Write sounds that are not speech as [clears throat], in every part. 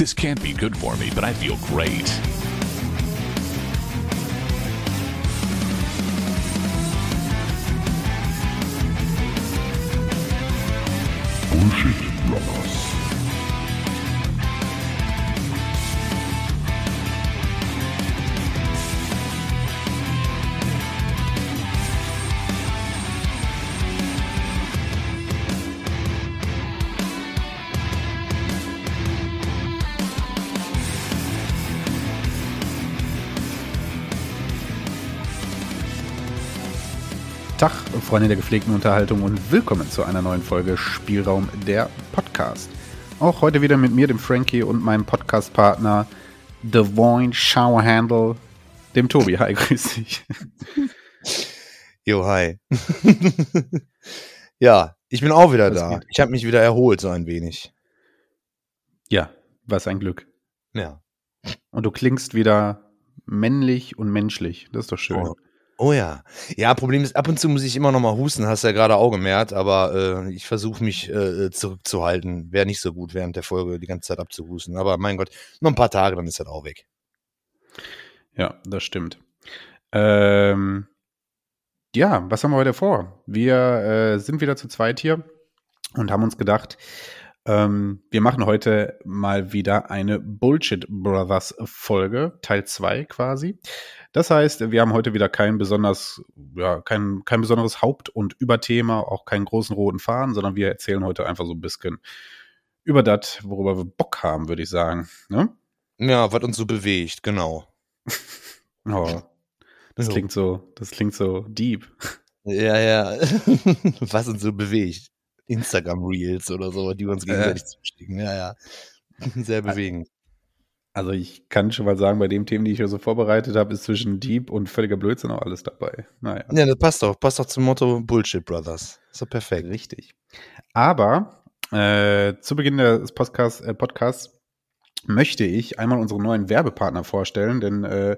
This can't be good for me, but I feel great. Freunde der gepflegten Unterhaltung und willkommen zu einer neuen Folge Spielraum der Podcast. Auch heute wieder mit mir, dem Frankie und meinem Podcast-Partner Devon Showerhandle, dem Tobi. Hi, grüß dich. [laughs] Jo, hi. [laughs] ja, ich bin auch wieder Was da. geht? Ich habe mich wieder erholt, so ein wenig. Ja, was ein Glück. Ja. Und du klingst wieder männlich und menschlich. Das ist doch schön. Oh. Oh ja. Ja, Problem ist, ab und zu muss ich immer noch mal husten, hast ja gerade auch gemerkt, aber äh, ich versuche mich äh, zurückzuhalten. Wäre nicht so gut, während der Folge die ganze Zeit abzuhusten. Aber mein Gott, noch ein paar Tage, dann ist das auch weg. Ja, das stimmt. Ähm, ja, was haben wir heute vor? Wir äh, sind wieder zu zweit hier und haben uns gedacht, ähm, wir machen heute mal wieder eine Bullshit Brothers Folge, Teil 2 quasi. Das heißt, wir haben heute wieder kein besonders, ja, kein, kein besonderes Haupt- und Überthema, auch keinen großen roten Faden, sondern wir erzählen heute einfach so ein bisschen über das, worüber wir Bock haben, würde ich sagen. Ne? Ja, was uns so bewegt, genau. [laughs] Oh, das So. klingt so, das klingt so deep. Ja, ja. [laughs] was uns so bewegt. Instagram Reels oder so, die wir uns gegenseitig zuschicken. Ja, ja. [laughs] Sehr bewegend. Also ich kann schon mal sagen, bei den Themen, die ich hier so vorbereitet habe, ist zwischen Deep und völliger Blödsinn auch alles dabei. Naja, Ja, das passt doch. Passt doch zum Motto Bullshit Brothers. Ist doch perfekt. richtig. Aber äh, zu Beginn des Podcast, äh, Podcasts möchte ich einmal unsere neuen Werbepartner vorstellen, denn äh,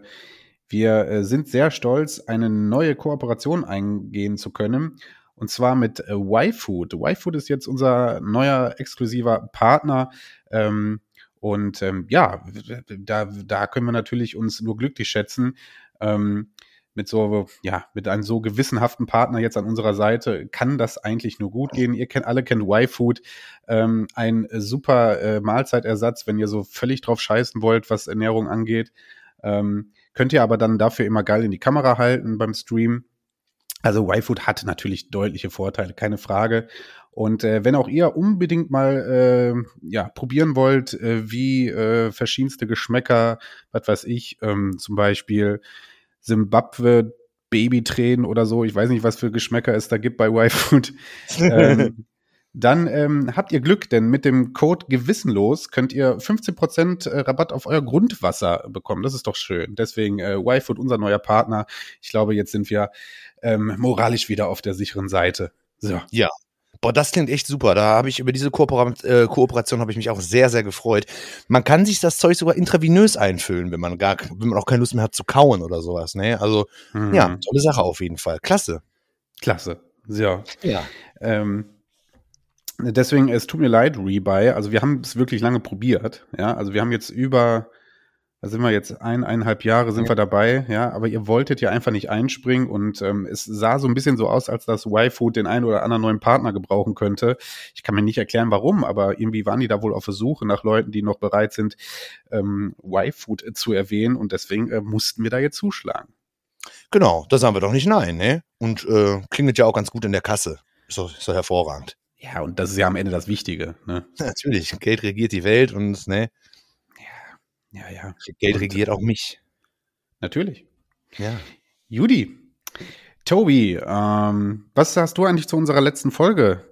wir äh, sind sehr stolz, eine neue Kooperation eingehen zu können. Und zwar mit äh, YFood. YFood ist jetzt unser neuer exklusiver Partner. Ähm, und ähm, ja, da, da können wir natürlich uns nur glücklich schätzen. Ähm, mit so, ja, mit einem so gewissenhaften Partner jetzt an unserer Seite kann das eigentlich nur gut gehen. Ihr kennt, alle kennt Y-Food, ähm, ein super äh, Mahlzeitersatz, wenn ihr so völlig drauf scheißen wollt, was Ernährung angeht. Ähm, könnt ihr aber dann dafür immer geil in die Kamera halten beim Stream. Also Y-Food hat natürlich deutliche Vorteile, keine Frage. Und äh, wenn auch ihr unbedingt mal äh, ja, probieren wollt, äh, wie äh, verschiedenste Geschmäcker, was weiß ich, ähm, zum Beispiel Simbabwe Babytränen oder so, ich weiß nicht, was für Geschmäcker es da gibt bei Y-Food, ähm, [laughs] dann ähm, habt ihr Glück, denn mit dem Code Gewissenlos könnt ihr 15% Rabatt auf euer Grundwasser bekommen. Das ist doch schön. Deswegen äh, Y-Food, unser neuer Partner. Ich glaube, jetzt sind wir ähm, moralisch wieder auf der sicheren Seite. So. Boah, das klingt echt super. Da habe ich über diese Koopera äh, Kooperation habe ich mich auch sehr, sehr gefreut. Man kann sich das Zeug sogar intravenös einfüllen, wenn man gar, wenn man auch keine Lust mehr hat zu kauen oder sowas. Ne? Also Mhm. ja, tolle Sache auf jeden Fall. Klasse. Klasse. So. Ja. Ähm, deswegen, es tut mir leid, Rebuy. Also wir haben es wirklich lange probiert. Ja, also wir haben jetzt über, da sind wir jetzt ein, eineinhalb Jahre sind wir dabei. Ja, aber ihr wolltet ja einfach nicht einspringen und ähm, es sah so ein bisschen so aus, als dass Y-Food den einen oder anderen neuen Partner gebrauchen könnte. Ich kann mir nicht erklären, warum, aber irgendwie waren die da wohl auf der Suche nach Leuten, die noch bereit sind, ähm, Y-Food zu erwähnen und deswegen äh, mussten wir da jetzt zuschlagen. Genau, da sagen wir doch nicht nein, ne? Und äh, klingelt ja auch ganz gut in der Kasse. Ist doch, ist doch hervorragend. Ja, und das ist ja am Ende das Wichtige. Ne? [laughs] Natürlich, Geld regiert die Welt und ne, Ja, ja, Geld Und- regiert auch mich. natürlich. Ja. Judy, Tobi, ähm, was sagst du eigentlich zu unserer letzten Folge?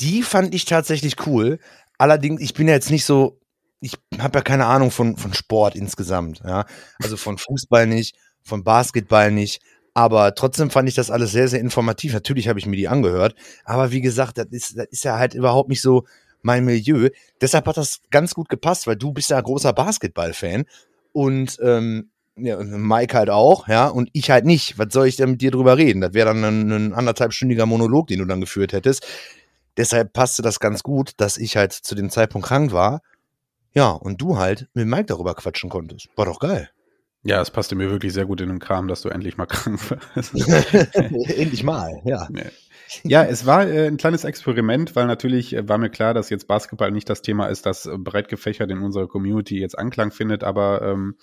Die fand ich tatsächlich cool. Allerdings, ich bin ja jetzt nicht so, ich habe ja keine Ahnung von, von Sport insgesamt. Ja? Also von Fußball nicht, von Basketball nicht. Aber trotzdem fand ich das alles sehr, sehr informativ. Natürlich habe ich mir die angehört. Aber wie gesagt, das ist, das ist ja halt überhaupt nicht so mein Milieu. Deshalb hat das ganz gut gepasst, weil du bist ja großer Basketball-Fan. Und ähm, ja, Mike halt auch, ja, und ich halt nicht. Was soll ich denn mit dir drüber reden? Das wäre dann ein, ein anderthalbstündiger Monolog, den du dann geführt hättest. Deshalb passte das ganz gut, dass ich halt zu dem Zeitpunkt krank war. Ja, und du halt mit Mike darüber quatschen konntest. War doch geil. Ja, es passte mir wirklich sehr gut in den Kram, dass du endlich mal krank warst. [laughs] [laughs] endlich mal, ja. Ja, es war äh, ein kleines Experiment, weil natürlich äh, war mir klar, dass jetzt Basketball nicht das Thema ist, das äh, breit gefächert in unserer Community jetzt Anklang findet, aber ähm,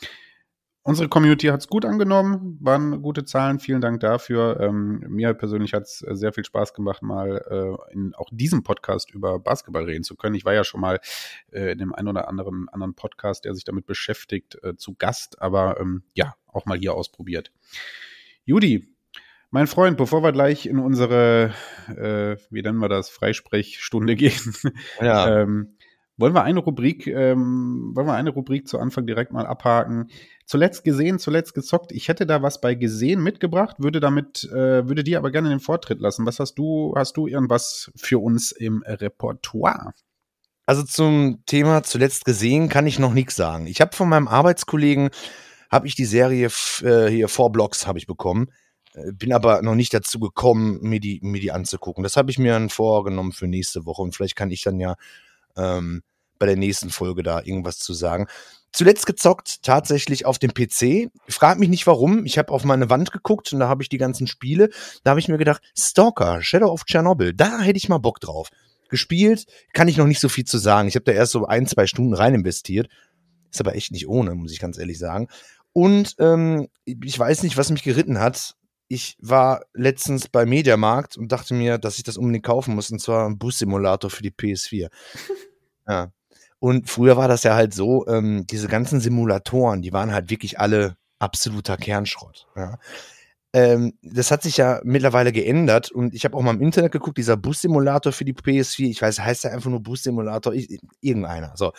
Unsere Community hat es gut angenommen, waren gute Zahlen, vielen Dank dafür. Ähm, mir persönlich hat es sehr viel Spaß gemacht, mal äh, in auch diesem Podcast über Basketball reden zu können. Ich war ja schon mal äh, in dem einen oder anderen anderen Podcast, der sich damit beschäftigt, äh, zu Gast, aber ähm, ja, auch mal hier ausprobiert. Judy, mein Freund, bevor wir gleich in unsere, äh, wie nennen wir das, Freisprechstunde [laughs] gehen, ja. ähm, wollen wir eine Rubrik, ähm, wollen wir eine Rubrik zu Anfang direkt mal abhaken? Zuletzt gesehen, zuletzt gezockt. Ich hätte da was bei gesehen mitgebracht, würde damit, äh, würde dir aber gerne den Vortritt lassen. Was hast du, hast du irgendwas für uns im Repertoire? Also zum Thema zuletzt gesehen kann ich noch nichts sagen. Ich habe von meinem Arbeitskollegen habe ich die Serie äh, hier Four Blocks habe ich bekommen, bin aber noch nicht dazu gekommen, mir die mir die anzugucken. Das habe ich mir dann vorgenommen für nächste Woche und vielleicht kann ich dann ja ähm, bei der nächsten Folge da irgendwas zu sagen. Zuletzt gezockt tatsächlich auf dem PC. Frag mich nicht warum. Ich habe auf meine Wand geguckt und da habe ich die ganzen Spiele. Da habe ich mir gedacht, Stalker, Shadow of Chernobyl, da hätte ich mal Bock drauf. Gespielt, kann ich noch nicht so viel zu sagen. Ich habe da erst so ein, zwei Stunden rein investiert. Ist aber echt nicht ohne, muss ich ganz ehrlich sagen. Und ähm, ich weiß nicht, was mich geritten hat. Ich war letztens bei Mediamarkt und dachte mir, dass ich das unbedingt kaufen muss, und zwar ein Bus-Simulator für die PS4. [laughs] ja. Und früher war das ja halt so, ähm, diese ganzen Simulatoren, die waren halt wirklich alle absoluter Kernschrott. Ja. Ähm, das hat sich ja mittlerweile geändert und ich habe auch mal im Internet geguckt, dieser Bus-Simulator für die PS4, ich weiß, heißt ja einfach nur Bus-Simulator, irgendeiner. So.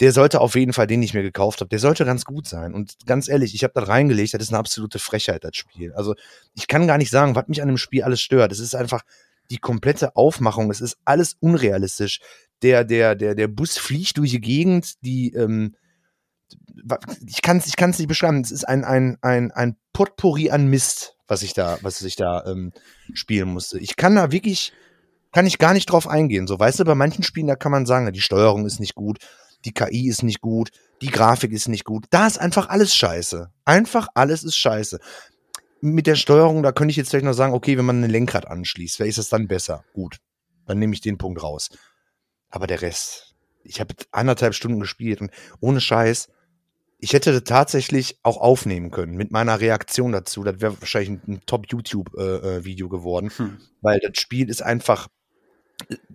Der sollte auf jeden Fall, den ich mir gekauft habe, der sollte ganz gut sein. Und ganz ehrlich, ich habe da reingelegt, das ist eine absolute Frechheit, das Spiel. Also ich kann gar nicht sagen, was mich an dem Spiel alles stört. Es ist einfach die komplette Aufmachung, es ist alles unrealistisch der, der, der, der Bus fliegt durch die Gegend, die, ähm, ich kann es ich kann's nicht beschreiben. Es ist ein, ein, ein, ein Potpourri an Mist, was ich da, was ich da ähm, spielen musste. Ich kann da wirklich, kann ich gar nicht drauf eingehen. So, weißt du, bei manchen Spielen, da kann man sagen, die Steuerung ist nicht gut, die KI ist nicht gut, die Grafik ist nicht gut. Da ist einfach alles scheiße. Einfach alles ist scheiße. Mit der Steuerung, da könnte ich jetzt vielleicht noch sagen, okay, wenn man ein Lenkrad anschließt, wer ist das dann besser? Gut, dann nehme ich den Punkt raus. Aber der Rest, ich habe anderthalb Stunden gespielt und ohne Scheiß, ich hätte tatsächlich auch aufnehmen können mit meiner Reaktion dazu. Das wäre wahrscheinlich ein, ein Top-YouTube-Video äh, äh geworden, hm. weil das Spiel ist einfach,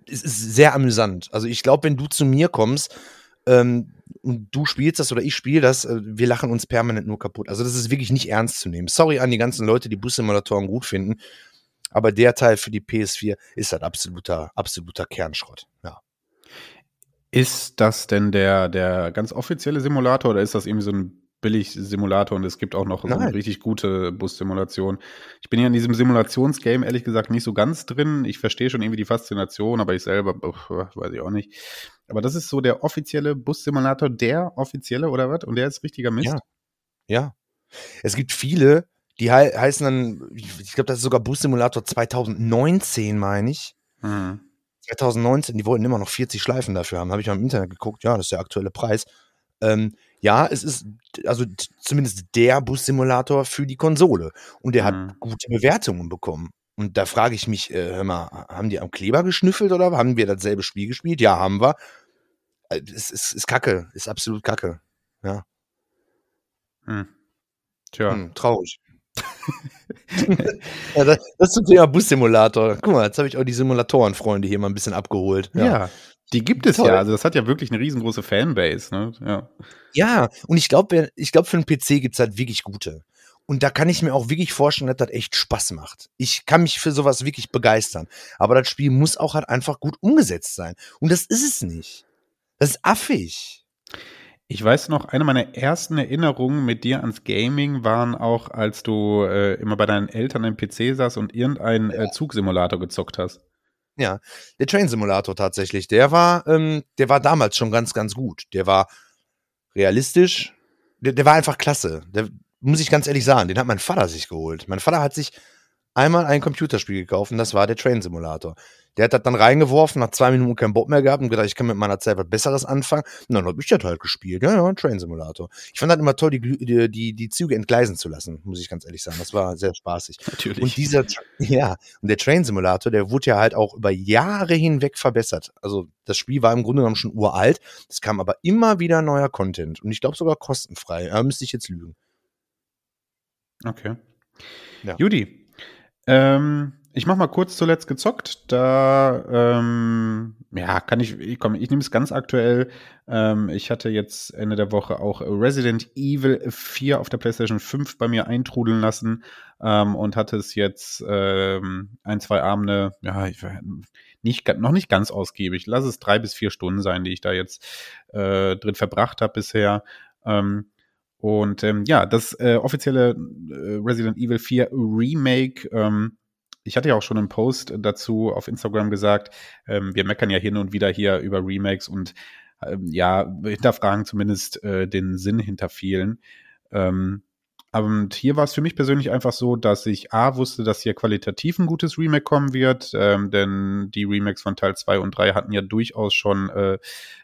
es ist sehr amüsant. Also ich glaube, wenn du zu mir kommst ähm, und du spielst das oder ich spiele das, äh, wir lachen uns permanent nur kaputt. Also das ist wirklich nicht ernst zu nehmen. Sorry an die ganzen Leute, die Bus-Simulatoren gut finden, aber der Teil für die PS4 ist halt absoluter, absoluter Kernschrott. Ja. Ist das denn der, der ganz offizielle Simulator oder ist das irgendwie so ein Billig-Simulator und es gibt auch noch Nein. so eine richtig gute Bus-Simulation? Ich bin ja in diesem Simulationsgame ehrlich gesagt nicht so ganz drin. Ich verstehe schon irgendwie die Faszination, aber ich selber, uff, weiß ich auch nicht. Aber das ist so der offizielle Bus-Simulator, der offizielle oder was? Und der ist richtiger Mist? Ja. ja. Es gibt viele, die he heißen dann, ich glaube, das ist sogar Bus-Simulator 2019, meine ich. Mhm 2019, die wollten immer noch 40 Schleifen dafür haben. Habe ich mal im Internet geguckt, ja, das ist der aktuelle Preis. Ähm, ja, es ist also zumindest der Bus-Simulator für die Konsole. Und der mhm. hat gute Bewertungen bekommen. Und da frage ich mich, äh, hör mal, haben die am Kleber geschnüffelt oder haben wir dasselbe Spiel gespielt? Ja, haben wir. Äh, es ist, ist kacke, ist absolut kacke. Ja. Hm. Tja. Hm, traurig. [laughs] ja, das, das zum Thema Bus-Simulator. Guck mal, jetzt habe ich auch die Simulatoren-Freunde hier mal ein bisschen abgeholt. Ja, ja die gibt es Toll. ja. Also das hat ja wirklich eine riesengroße Fanbase. Ne? Ja. ja, und ich glaube, ich glaube, für einen PC gibt es halt wirklich gute. Und da kann ich mir auch wirklich vorstellen, dass das echt Spaß macht. Ich kann mich für sowas wirklich begeistern. Aber das Spiel muss auch halt einfach gut umgesetzt sein. Und das ist es nicht. Das ist affig. Ich weiß noch, eine meiner ersten Erinnerungen mit dir ans Gaming waren auch, als du äh, immer bei deinen Eltern im PC saß und irgendeinen äh, Zugsimulator gezockt hast. Ja, der Train Simulator tatsächlich. Der war, ähm, der war damals schon ganz, ganz gut. Der war realistisch. Der, der war einfach klasse. Der, muss ich ganz ehrlich sagen, den hat mein Vater sich geholt. Mein Vater hat sich einmal ein Computerspiel gekauft und das war der Train Simulator. Der hat das dann reingeworfen, nach zwei Minuten keinen Bock mehr gehabt und gedacht, ich kann mit meiner Zeit was Besseres anfangen. Und dann habe ich das halt gespielt. Ja, ja, Train Simulator. Ich fand das immer toll, die, die, die, die Züge entgleisen zu lassen, muss ich ganz ehrlich sagen. Das war sehr spaßig. Natürlich. Und dieser, ja, und der Train Simulator, der wurde ja halt auch über Jahre hinweg verbessert. Also das Spiel war im Grunde genommen schon uralt. Es kam aber immer wieder neuer Content. Und ich glaube sogar kostenfrei. Da müsste ich jetzt lügen. Okay. Ja. Judy, ähm, ich mach mal kurz zuletzt gezockt. Da, ähm, ja, kann ich, ich komm, ich nehme es ganz aktuell. Ähm, ich hatte jetzt Ende der Woche auch Resident Evil 4 auf der PlayStation 5 bei mir eintrudeln lassen ähm, und hatte es jetzt ähm, ein, zwei Abende, ja, ich nicht, noch nicht ganz ausgiebig. Lass es drei bis vier Stunden sein, die ich da jetzt äh, drin verbracht habe bisher. Ähm, und ähm, ja, das äh, offizielle äh, Resident Evil 4 Remake, ähm, ich hatte ja auch schon einen Post dazu auf Instagram gesagt, ähm, wir meckern ja hin und wieder hier über Remakes und ähm, ja, hinterfragen zumindest äh, den Sinn hinter vielen. Ähm, und hier war es für mich persönlich einfach so, dass ich A wusste, dass hier qualitativ ein gutes Remake kommen wird, ähm, denn die Remakes von Teil 2 und 3 hatten ja durchaus schon äh,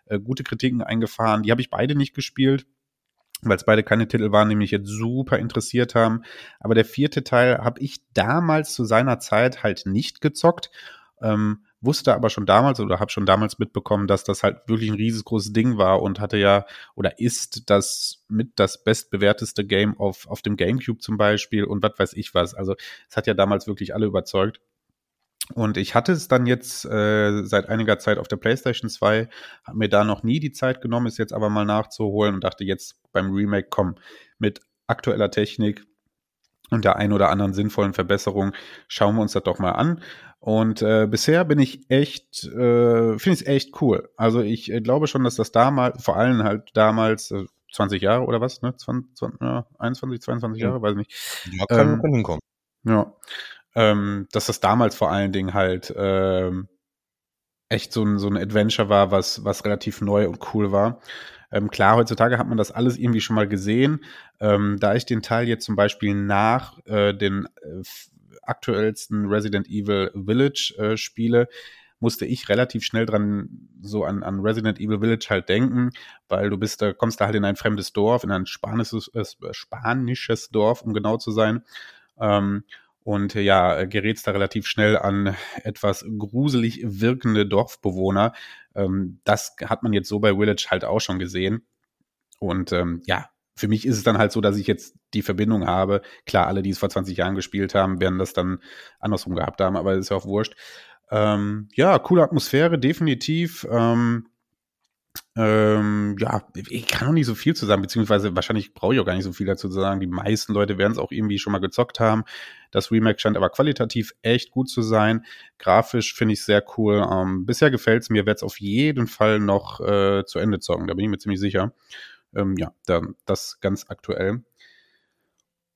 äh, gute Kritiken eingefahren. Die habe ich beide nicht gespielt weil es beide keine Titel waren, die mich jetzt super interessiert haben. Aber der vierte Teil habe ich damals zu seiner Zeit halt nicht gezockt. Ähm, wusste aber schon damals oder habe schon damals mitbekommen, dass das halt wirklich ein riesengroßes Ding war und hatte ja oder ist das mit das bestbewerteste Game auf, auf dem GameCube zum Beispiel und was weiß ich was. Also es hat ja damals wirklich alle überzeugt. Und ich hatte es dann jetzt äh, seit einiger Zeit auf der PlayStation 2, habe mir da noch nie die Zeit genommen, es jetzt aber mal nachzuholen und dachte jetzt beim Remake, komm, mit aktueller Technik und der ein oder anderen sinnvollen Verbesserung schauen wir uns das doch mal an. Und äh, bisher bin ich echt, äh, finde ich es echt cool. Also ich äh, glaube schon, dass das damals, vor allem halt damals, äh, 20 Jahre oder was, ne? 20, 20, äh, 21, 22 Jahre, weiß nicht. Ja, kann, ähm, hinkommen. Ja ähm, dass das damals vor allen Dingen halt ähm, echt so ein, so ein Adventure war, was, was relativ neu und cool war. Ähm, klar, heutzutage hat man das alles irgendwie schon mal gesehen. Ähm, da ich den Teil jetzt zum Beispiel nach äh, den äh, aktuellsten Resident Evil Village äh, spiele, musste ich relativ schnell dran so an, an Resident Evil Village halt denken, weil du bist da, kommst da halt in ein fremdes Dorf, in ein spanisches, äh, spanisches Dorf, um genau zu sein. Ähm, und ja, gerätst da relativ schnell an etwas gruselig wirkende Dorfbewohner. Ähm, das hat man jetzt so bei Village halt auch schon gesehen. Und ähm, ja, für mich ist es dann halt so, dass ich jetzt die Verbindung habe. Klar, alle, die es vor 20 Jahren gespielt haben, werden das dann andersrum gehabt haben, aber ist ja auch wurscht. Ähm, ja, coole Atmosphäre, definitiv. Ähm, ähm, ja, ich kann noch nicht so viel zu sagen, beziehungsweise wahrscheinlich brauche ich auch gar nicht so viel dazu zu sagen. Die meisten Leute werden es auch irgendwie schon mal gezockt haben. Das Remake scheint aber qualitativ echt gut zu sein. Grafisch finde ich sehr cool. Ähm, bisher gefällt es mir, werde es auf jeden Fall noch äh, zu Ende zocken, da bin ich mir ziemlich sicher. Ähm, ja, da, das ganz aktuell.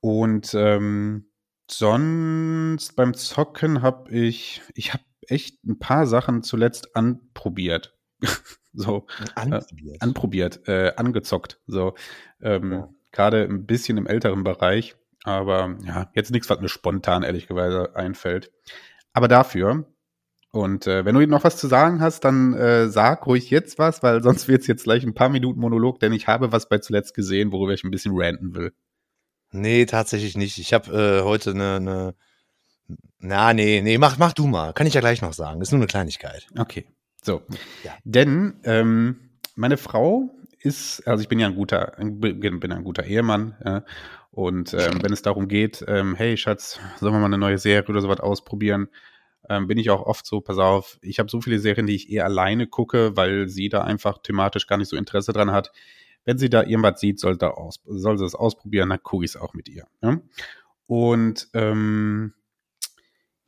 Und ähm, sonst beim Zocken habe ich, ich habe echt ein paar Sachen zuletzt anprobiert. [laughs] so anprobiert, äh, anprobiert äh, angezockt. So ähm, ja. gerade ein bisschen im älteren Bereich, aber ja, jetzt nichts, was mir spontan ehrlicherweise einfällt. Aber dafür und äh, wenn du noch was zu sagen hast, dann äh, sag ruhig jetzt was, weil sonst wird es jetzt gleich ein paar Minuten Monolog, denn ich habe was bei zuletzt gesehen, worüber ich ein bisschen ranten will. Nee, tatsächlich nicht. Ich habe äh, heute eine, eine. Na, nee, nee, mach, mach du mal. Kann ich ja gleich noch sagen. ist nur eine Kleinigkeit. Okay. So. Ja. Denn ähm, meine Frau ist, also ich bin ja ein guter, bin ein guter Ehemann, äh, und ähm, wenn es darum geht, ähm, hey Schatz, sollen wir mal eine neue Serie oder sowas ausprobieren, ähm, bin ich auch oft so, pass auf, ich habe so viele Serien, die ich eher alleine gucke, weil sie da einfach thematisch gar nicht so Interesse dran hat. Wenn sie da irgendwas sieht, soll, da aus, soll sie es ausprobieren, dann gucke ich es auch mit ihr. Ja? Und ähm,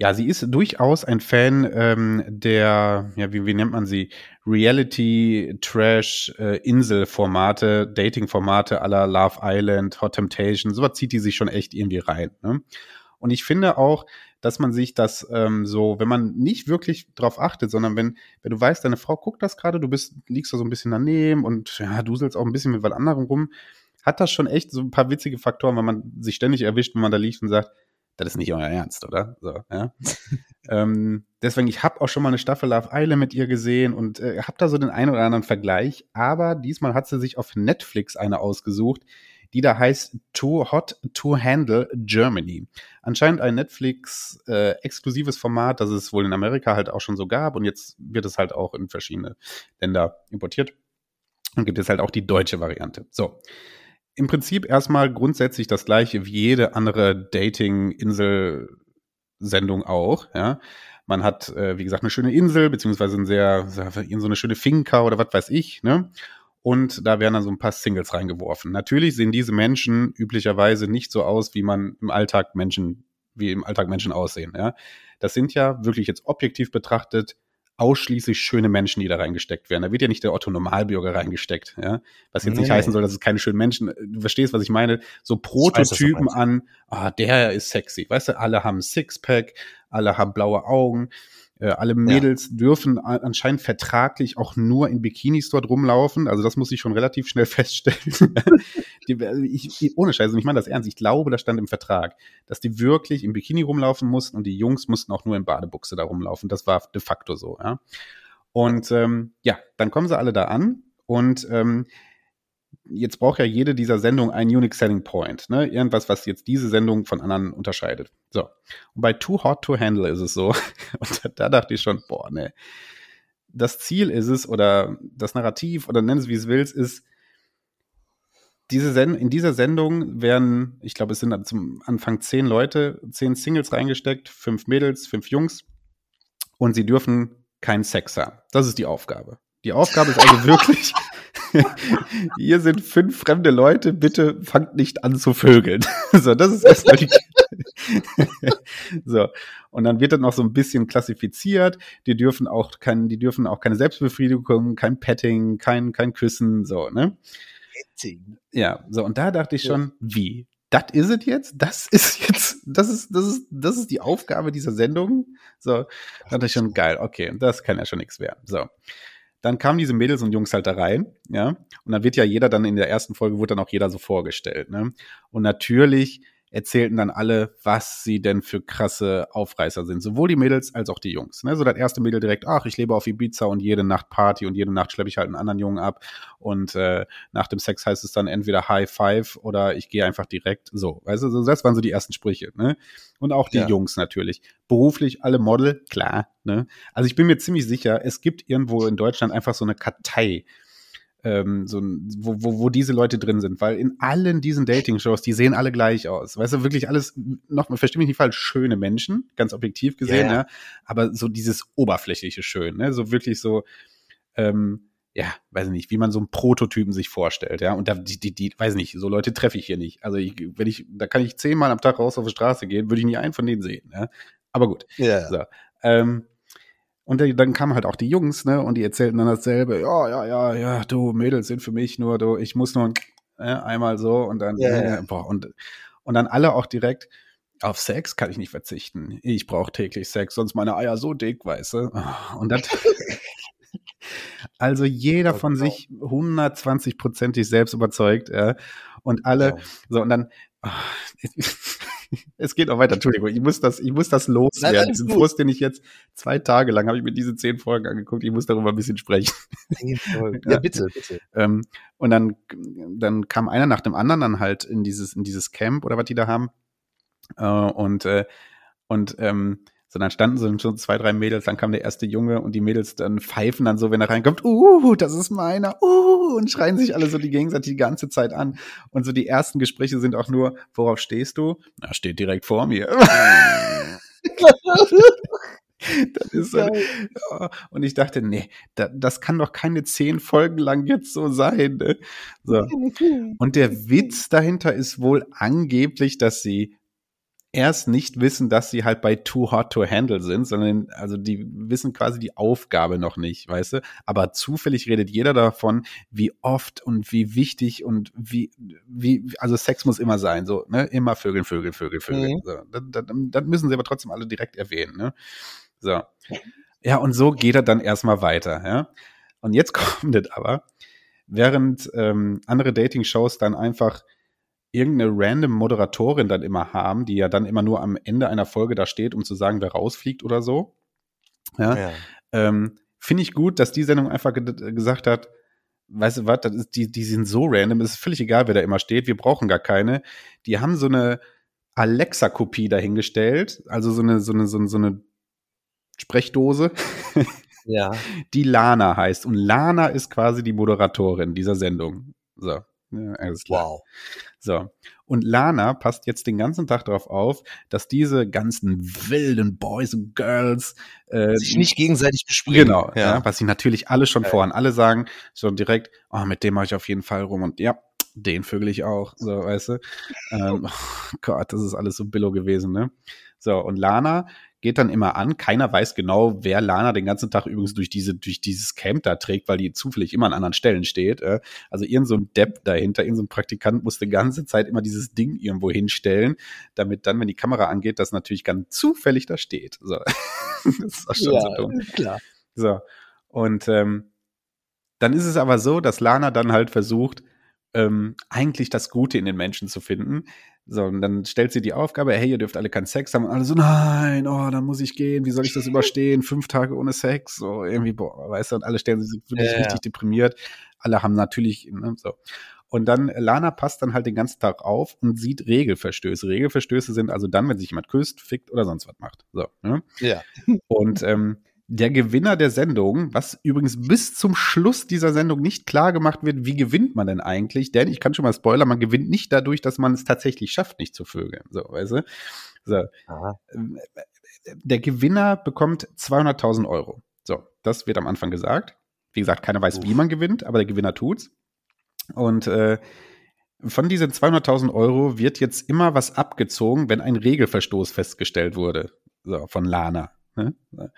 ja, sie ist durchaus ein Fan ähm, der, ja, wie, wie nennt man sie? Reality, Trash, äh, Inselformate, Dating-Formate aller Love Island, Hot Temptation, sowas zieht die sich schon echt irgendwie rein. Ne? Und ich finde auch, dass man sich das ähm, so, wenn man nicht wirklich drauf achtet, sondern wenn, wenn du weißt, deine Frau guckt das gerade, du bist, liegst da so ein bisschen daneben und ja, duselst auch ein bisschen mit was anderem rum, hat das schon echt so ein paar witzige Faktoren, weil man sich ständig erwischt, wenn man da liegt und sagt, das ist nicht euer Ernst, oder? So, ja. [laughs] ähm, deswegen, ich habe auch schon mal eine Staffel Love Island mit ihr gesehen und äh, habe da so den einen oder anderen Vergleich. Aber diesmal hat sie sich auf Netflix eine ausgesucht, die da heißt Too Hot to Handle Germany. Anscheinend ein Netflix-exklusives äh, Format, das es wohl in Amerika halt auch schon so gab und jetzt wird es halt auch in verschiedene Länder importiert. Und gibt es halt auch die deutsche Variante. So. Im Prinzip erstmal grundsätzlich das gleiche wie jede andere Dating-Insel-Sendung auch, ja. Man hat, äh, wie gesagt, eine schöne Insel, beziehungsweise ein sehr, so eine schöne Finca oder was weiß ich, ne? und da werden dann so ein paar Singles reingeworfen. Natürlich sehen diese Menschen üblicherweise nicht so aus, wie man im Alltag Menschen, wie im Alltag Menschen aussehen. Ja? Das sind ja wirklich jetzt objektiv betrachtet ausschließlich schöne Menschen, die da reingesteckt werden. Da wird ja nicht der Otto Normalbürger reingesteckt, ja. Was jetzt nee. nicht heißen soll, dass es keine schönen Menschen, du verstehst, was ich meine, so Prototypen weiß, an, ah, der ist sexy. Weißt du, alle haben Sixpack, alle haben blaue Augen, äh, alle Mädels ja. dürfen anscheinend vertraglich auch nur in Bikinis dort rumlaufen. Also das muss ich schon relativ schnell [laughs] feststellen. die, ich, ohne Scheiße, ich meine das ernst. Ich glaube, das stand im Vertrag, dass die wirklich im Bikini rumlaufen mussten und die Jungs mussten auch nur in Badebuchse da rumlaufen. Das war de facto so. Ja. Und ähm, ja, dann kommen sie alle da an und ähm, jetzt braucht ja jede dieser Sendungen einen Unique Selling Point, ne? Irgendwas, was jetzt diese Sendung von anderen unterscheidet. So. Und bei Too Hot to Handle ist es so. [laughs] Und da, da dachte ich schon, boah, ne. Das Ziel ist es, oder das Narrativ, oder nenn es wie es willst, ist, diese Send in dieser Sendung werden, ich glaube, es sind zum Anfang zehn Leute, zehn Singles reingesteckt, fünf Mädels, fünf Jungs. Und sie dürfen keinen Sex haben. Das ist die Aufgabe. Die Aufgabe ist also [laughs] wirklich, hier sind fünf fremde Leute, bitte fangt nicht an zu vögeln. [laughs] so, das ist erstmal die. [laughs] so. Und dann wird dann noch so ein bisschen klassifiziert. Die dürfen auch kein, die dürfen auch keine Selbstbefriedigung, kein Petting, kein, kein Küssen, so, ne? Petting. Ja, so. Und da dachte ich schon, wie? Das ist es jetzt? Das ist jetzt, das ist, das ist, das ist die Aufgabe dieser Sendung. So, da dachte ich schon, geil, okay, das kann ja schon nichts werden. So dann kamen diese Mädels und Jungs halt da rein, ja. Und dann wird ja jeder dann in der ersten Folge wurde dann auch jeder so vorgestellt, ne? Und natürlich erzählten dann alle, was sie denn für krasse Aufreißer sind. Sowohl die Mädels als auch die Jungs. Ne? So das erste Mädel direkt, ach, ich lebe auf Ibiza und jede Nacht Party und jede Nacht schleppe ich halt einen anderen Jungen ab. Und äh, nach dem Sex heißt es dann entweder High Five oder ich gehe einfach direkt so. Weißt du, das waren so die ersten Sprüche. Ne? Und auch die ja. Jungs natürlich. Beruflich alle Model, klar. Ne? Also ich bin mir ziemlich sicher, es gibt irgendwo in Deutschland einfach so eine Kartei ähm, so, wo, wo, wo diese Leute drin sind, weil in allen diesen Dating-Shows, die sehen alle gleich aus. Weißt du, wirklich alles, noch, verstehe mich nicht falsch, schöne Menschen, ganz objektiv gesehen, yeah. ja, aber so dieses oberflächliche Schön, ne, so wirklich so, ähm, ja, weiß nicht, wie man so einen Prototypen sich vorstellt, ja. Und da, die, die, die, weiß nicht, so Leute treffe ich hier nicht. Also ich, wenn ich, da kann ich zehnmal am Tag raus auf die Straße gehen, würde ich nie einen von denen sehen, ja. Aber gut. Ja. Yeah. So. Ähm, und dann kamen halt auch die Jungs, ne, und die erzählten dann dasselbe, ja, ja, ja, ja, du, Mädels sind für mich nur, du, ich muss nur äh, einmal so und dann, yeah. äh, boah, und, und dann alle auch direkt, auf Sex kann ich nicht verzichten. Ich brauche täglich Sex, sonst meine Eier so dick, weißt du. Und das, [laughs] also jeder von sich 120-prozentig selbst überzeugt, ja. Und alle, so, und dann, oh, [laughs] es geht auch weiter, Entschuldigung, ich muss das, ich muss das loswerden. Nein, Diesen Frust, den ich jetzt zwei Tage lang habe ich mir diese zehn Folgen angeguckt, ich muss darüber ein bisschen sprechen. [laughs] ja, bitte, bitte. Ähm, und dann, dann kam einer nach dem anderen dann halt in dieses, in dieses Camp oder was die da haben. Äh, und, äh, und ähm, so, dann standen so schon zwei, drei Mädels, dann kam der erste Junge und die Mädels dann pfeifen dann so, wenn er reinkommt, uh, das ist meiner, uh, und schreien sich alle so die gegenseitig die ganze Zeit an. Und so die ersten Gespräche sind auch nur, worauf stehst du? Na, steht direkt vor mir. [laughs] das ist so, ja. Und ich dachte, nee, da, das kann doch keine zehn Folgen lang jetzt so sein. Ne? So. [laughs] Und der Witz dahinter ist wohl angeblich, dass sie erst nicht wissen, dass sie halt bei Too Hot to Handle sind, sondern also die wissen quasi die Aufgabe noch nicht, weißt du? Aber zufällig redet jeder davon, wie oft und wie wichtig und wie, wie, also Sex muss immer sein, so, ne? Immer Vögel, Vögel, Vögel, Vögel. Mhm. So, das, das, das müssen sie aber trotzdem alle direkt erwähnen, ne? So. Ja, und so geht er dann erstmal weiter, ja? Und jetzt [laughs] kommt es aber, während ähm, andere Dating-Shows dann einfach irgendeine random Moderatorin dann immer haben, die ja dann immer nur am Ende einer Folge da steht, um zu sagen, wer rausfliegt oder so. Ja. Ja. Ähm, Finde ich gut, dass die Sendung einfach ge gesagt hat, weißt du was, das ist, die, die sind so random, es ist völlig egal, wer da immer steht, wir brauchen gar keine. Die haben so eine Alexa-Kopie dahingestellt, also so eine, so eine, so eine, so eine Sprechdose, Ja. [laughs] die Lana heißt. Und Lana ist quasi die Moderatorin dieser Sendung. So. Ja, alles klar. Wow. So. Und Lana passt jetzt den ganzen Tag darauf auf, dass diese ganzen wilden Boys und Girls äh, Sich nicht gegenseitig bespringen. Genau, ja. Ja. was sie natürlich alle schon Ja. voran alle sagen, schon direkt, oh, mit dem mache ich auf jeden Fall rum und ja, den vögel ich auch, so, weißt du. Ähm, [laughs] oh Gott, das ist alles so billo gewesen, ne? So, und Lana geht dann immer an. Keiner weiß genau, wer Lana den ganzen Tag übrigens durch diese, durch dieses Camp da trägt, weil die zufällig immer an anderen Stellen steht. Äh. Also irgend so ein Depp dahinter, irgend so ein Praktikant muss die ganze Zeit immer dieses Ding irgendwo hinstellen, damit dann, wenn die Kamera angeht, das natürlich ganz zufällig da steht. So. [laughs] das ist auch schon so dumm. klar. So. Und ähm, dann ist es aber so, dass Lana dann halt versucht, ähm, eigentlich das Gute in den Menschen zu finden. So, und dann stellt sie die Aufgabe, hey, ihr dürft alle keinen Sex haben. Und alle so, nein, oh, dann muss ich gehen, wie soll ich das überstehen? Fünf Tage ohne Sex, so irgendwie, boah, weißt du, und alle stellen sich wirklich Ja, richtig deprimiert. Alle haben natürlich, ne, so. Und dann, äh, Lana passt dann halt den ganzen Tag auf und sieht Regelverstöße. Regelverstöße sind also dann, wenn sich jemand küsst, fickt oder sonst was macht. So, ne? Ja. Und ähm, der Gewinner der Sendung, was übrigens bis zum Schluss dieser Sendung nicht klar gemacht wird, wie gewinnt man denn eigentlich? Denn ich kann schon mal spoilern, man gewinnt nicht dadurch, dass man es tatsächlich schafft, nicht zu vögeln. So, weißt du? So. Aha. Der Gewinner bekommt 200.000 Euro. So, das wird am Anfang gesagt. Wie gesagt, keiner weiß, Uff. wie man gewinnt, aber der Gewinner tut's. Und äh, von diesen 200.000 Euro wird jetzt immer was abgezogen, wenn ein Regelverstoß festgestellt wurde. So, von Lana. Ne? Ja,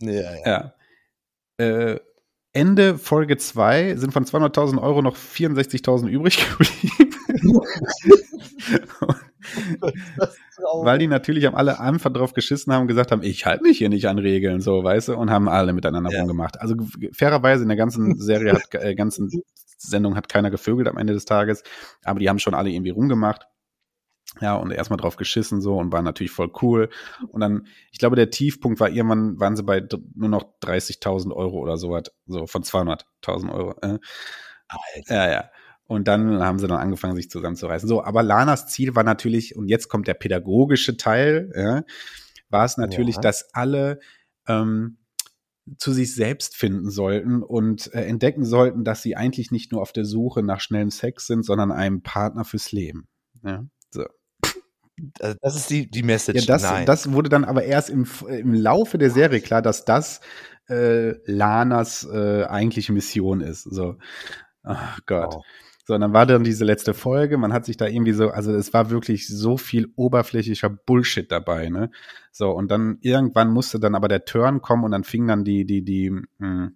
ja. Ja. Äh, Ende Folge 2 sind von 200.000 Euro noch 64.000 übrig [laughs] geblieben. [laughs] Weil die natürlich haben alle einfach drauf geschissen haben und gesagt haben, ich halte mich hier nicht an Regeln, so, weißt du, und haben alle miteinander Ja. rumgemacht. Also fairerweise in der ganzen [laughs] Serie hat, äh, ganzen Sendung hat keiner gevögelt am Ende des Tages, aber die haben schon alle irgendwie rumgemacht. Ja, und erstmal drauf geschissen so und waren natürlich voll cool. Und dann, ich glaube, der Tiefpunkt war irgendwann, waren sie bei nur noch 30.000 Euro oder sowas, so von 200.000 Euro. Äh. Ja, ja. Und dann haben sie dann angefangen, sich zusammenzureißen. So, aber Lanas Ziel war natürlich, und jetzt kommt der pädagogische Teil, ja, war es natürlich, Ja. dass alle ähm, zu sich selbst finden sollten und äh, entdecken sollten, dass sie eigentlich nicht nur auf der Suche nach schnellem Sex sind, sondern einem Partner fürs Leben. Ja, so. Das ist die, die Message. Ja, das, Nein. das wurde dann aber erst im, im Laufe der Serie klar, dass das äh, Lanas äh, eigentliche Mission ist. So, ach Gott. Wow. So, und dann war dann diese letzte Folge, man hat sich da irgendwie so, also es war wirklich so viel oberflächlicher Bullshit dabei, ne? So, und dann irgendwann musste dann aber der Turn kommen und dann fing dann die, die, die, mh,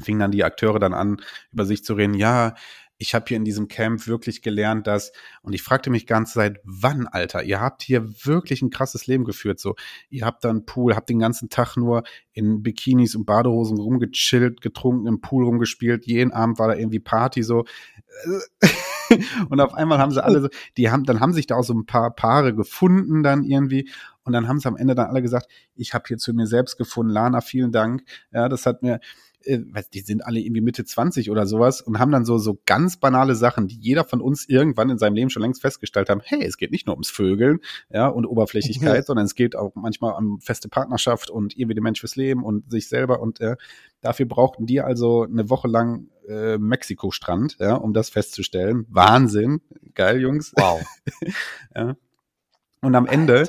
fingen dann die Akteure dann an, über sich zu reden, ja, ich habe hier in diesem Camp wirklich gelernt, dass, und ich fragte mich ganz seit wann, Alter, ihr habt hier wirklich ein krasses Leben geführt, so, ihr habt da einen Pool, habt den ganzen Tag nur in Bikinis und Badehosen rumgechillt, getrunken, im Pool rumgespielt, jeden Abend war da irgendwie Party, so, [laughs] und auf einmal haben sie alle so, die haben, dann haben sich da auch so ein paar Paare gefunden dann irgendwie. Und dann haben sie am Ende dann alle gesagt, ich habe hier zu mir selbst gefunden, Lana, vielen Dank, ja, das hat mir, äh, die sind alle irgendwie Mitte 20 oder sowas und haben dann so, so ganz banale Sachen, die jeder von uns irgendwann in seinem Leben schon längst festgestellt haben, hey, es geht nicht nur ums Vögeln, ja, und Oberflächlichkeit, Ja. sondern es geht auch manchmal um feste Partnerschaft und irgendwie den Mensch fürs Leben und sich selber und äh, dafür brauchten die also eine Woche lang äh, Mexiko-Strand, ja, um das festzustellen. Wahnsinn. Geil, Jungs. Wow. [laughs] Ja. Und am Ende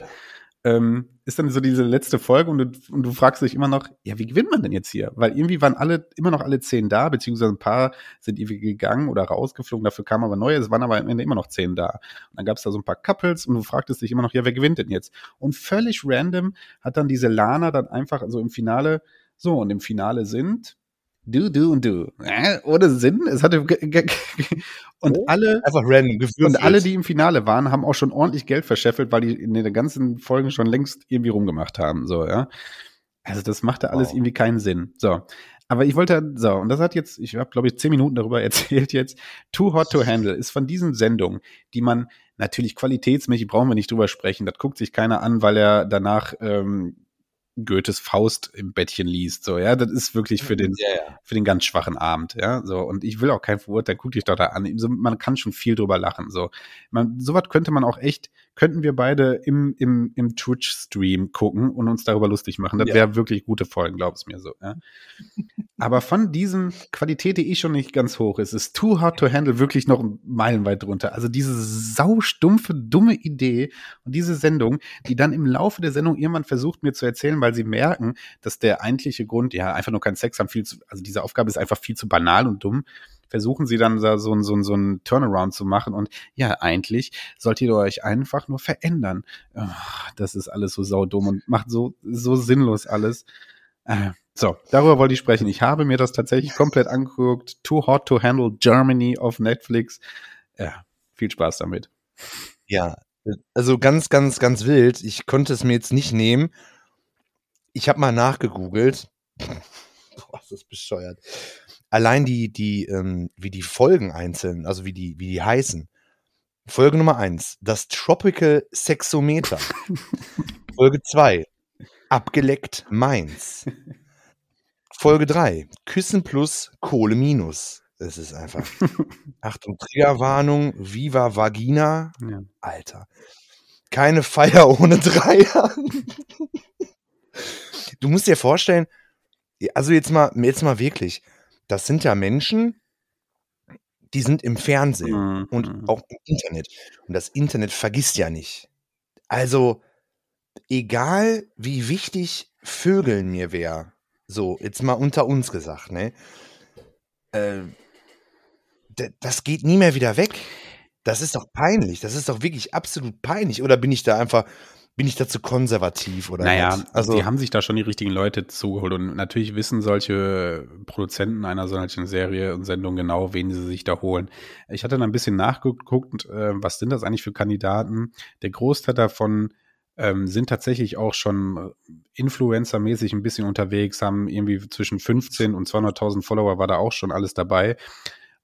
ähm, ist dann so diese letzte Folge und du, und du fragst dich immer noch, ja, wie gewinnt man denn jetzt hier? Weil irgendwie waren alle, immer noch alle zehn da, beziehungsweise ein paar sind irgendwie gegangen oder rausgeflogen, dafür kamen aber neue, es waren aber am Ende immer noch zehn da. Und dann gab es da so ein paar Couples und du fragtest dich immer noch, ja, wer gewinnt denn jetzt? Und völlig random hat dann diese Lana dann einfach, also im Finale, so, und im Finale sind du, du und du. Äh, ohne Sinn. Es hatte und Oh. alle Einfach random gewürfelt. und alle, die im Finale waren, haben auch schon ordentlich Geld verscheffelt, weil die in den ganzen Folgen schon längst irgendwie rumgemacht haben. So, ja. Also das machte alles Wow. irgendwie keinen Sinn. So. Aber ich wollte, so, und das hat jetzt, ich habe, glaube ich, zehn Minuten darüber [laughs] erzählt jetzt. Too Hot to Handle ist von diesen Sendungen, die man natürlich qualitätsmäßig brauchen wir nicht drüber sprechen. Das guckt sich keiner an, weil er danach ähm, Goethes Faust im Bettchen liest. So, ja, das ist wirklich für den, Ja, ja. für den ganz schwachen Abend, ja. So, und ich will auch kein verurteilen, guck dich doch da an. So, man kann schon viel drüber lachen. So, man, sowas könnte man auch echt, könnten wir beide im, im, im Twitch-Stream gucken und uns darüber lustig machen. Das Ja. wäre wirklich gute Folgen, glaub's mir so, ja. Aber von diesen Qualität, die eh schon nicht ganz hoch ist, ist Too Hard to Handle wirklich noch meilenweit drunter. Also diese saustumpfe, dumme Idee und diese Sendung, die dann im Laufe der Sendung irgendwann versucht mir zu erzählen, weil sie merken, dass der eigentliche Grund, ja, einfach nur kein Sex haben, viel zu, also diese Aufgabe ist einfach viel zu banal und dumm, versuchen sie dann da so, so, so ein Turnaround zu machen und ja, eigentlich solltet ihr euch einfach nur verändern. Ach, das ist alles so saudumm und macht so, so sinnlos alles. Äh, so, darüber wollte ich sprechen. Ich habe mir das tatsächlich komplett angeguckt. Too Hot to Handle Germany auf Netflix. Ja, viel Spaß damit. Ja, also ganz, ganz, ganz wild. Ich konnte es mir jetzt nicht nehmen. Ich habe mal nachgegoogelt. [laughs] Boah, ist das bescheuert. Allein die, die, ähm, wie die Folgen einzeln, also wie die, wie die heißen. Folge Nummer eins, das Tropical Sexometer. [laughs] Folge zwei, abgeleckt Mainz. Folge drei, Küssen plus Kohle minus. Es ist einfach. [laughs] Achtung, Triggerwarnung, Viva Vagina. Ja. Alter. Keine Feier ohne Dreier. Du musst dir vorstellen, also jetzt mal, jetzt mal wirklich, das sind ja Menschen, die sind im Fernsehen Mhm. und auch im Internet. Und das Internet vergisst ja nicht. Also, egal wie wichtig Vögeln mir wäre, so, jetzt mal unter uns gesagt, ne? Äh, das geht nie mehr wieder weg. Das ist doch peinlich. Das ist doch wirklich absolut peinlich. Oder bin ich da einfach, bin ich da zu konservativ oder Naja, was? also die haben sich da schon die richtigen Leute zugeholt und natürlich wissen solche Produzenten einer solchen Serie und Sendung genau, wen sie sich da holen. Ich hatte dann ein bisschen nachgeguckt, äh, was sind das eigentlich für Kandidaten? Der Großteil davon ähm, sind tatsächlich auch schon Influencer-mäßig ein bisschen unterwegs, haben irgendwie zwischen 15 und 200.000 Follower war da auch schon alles dabei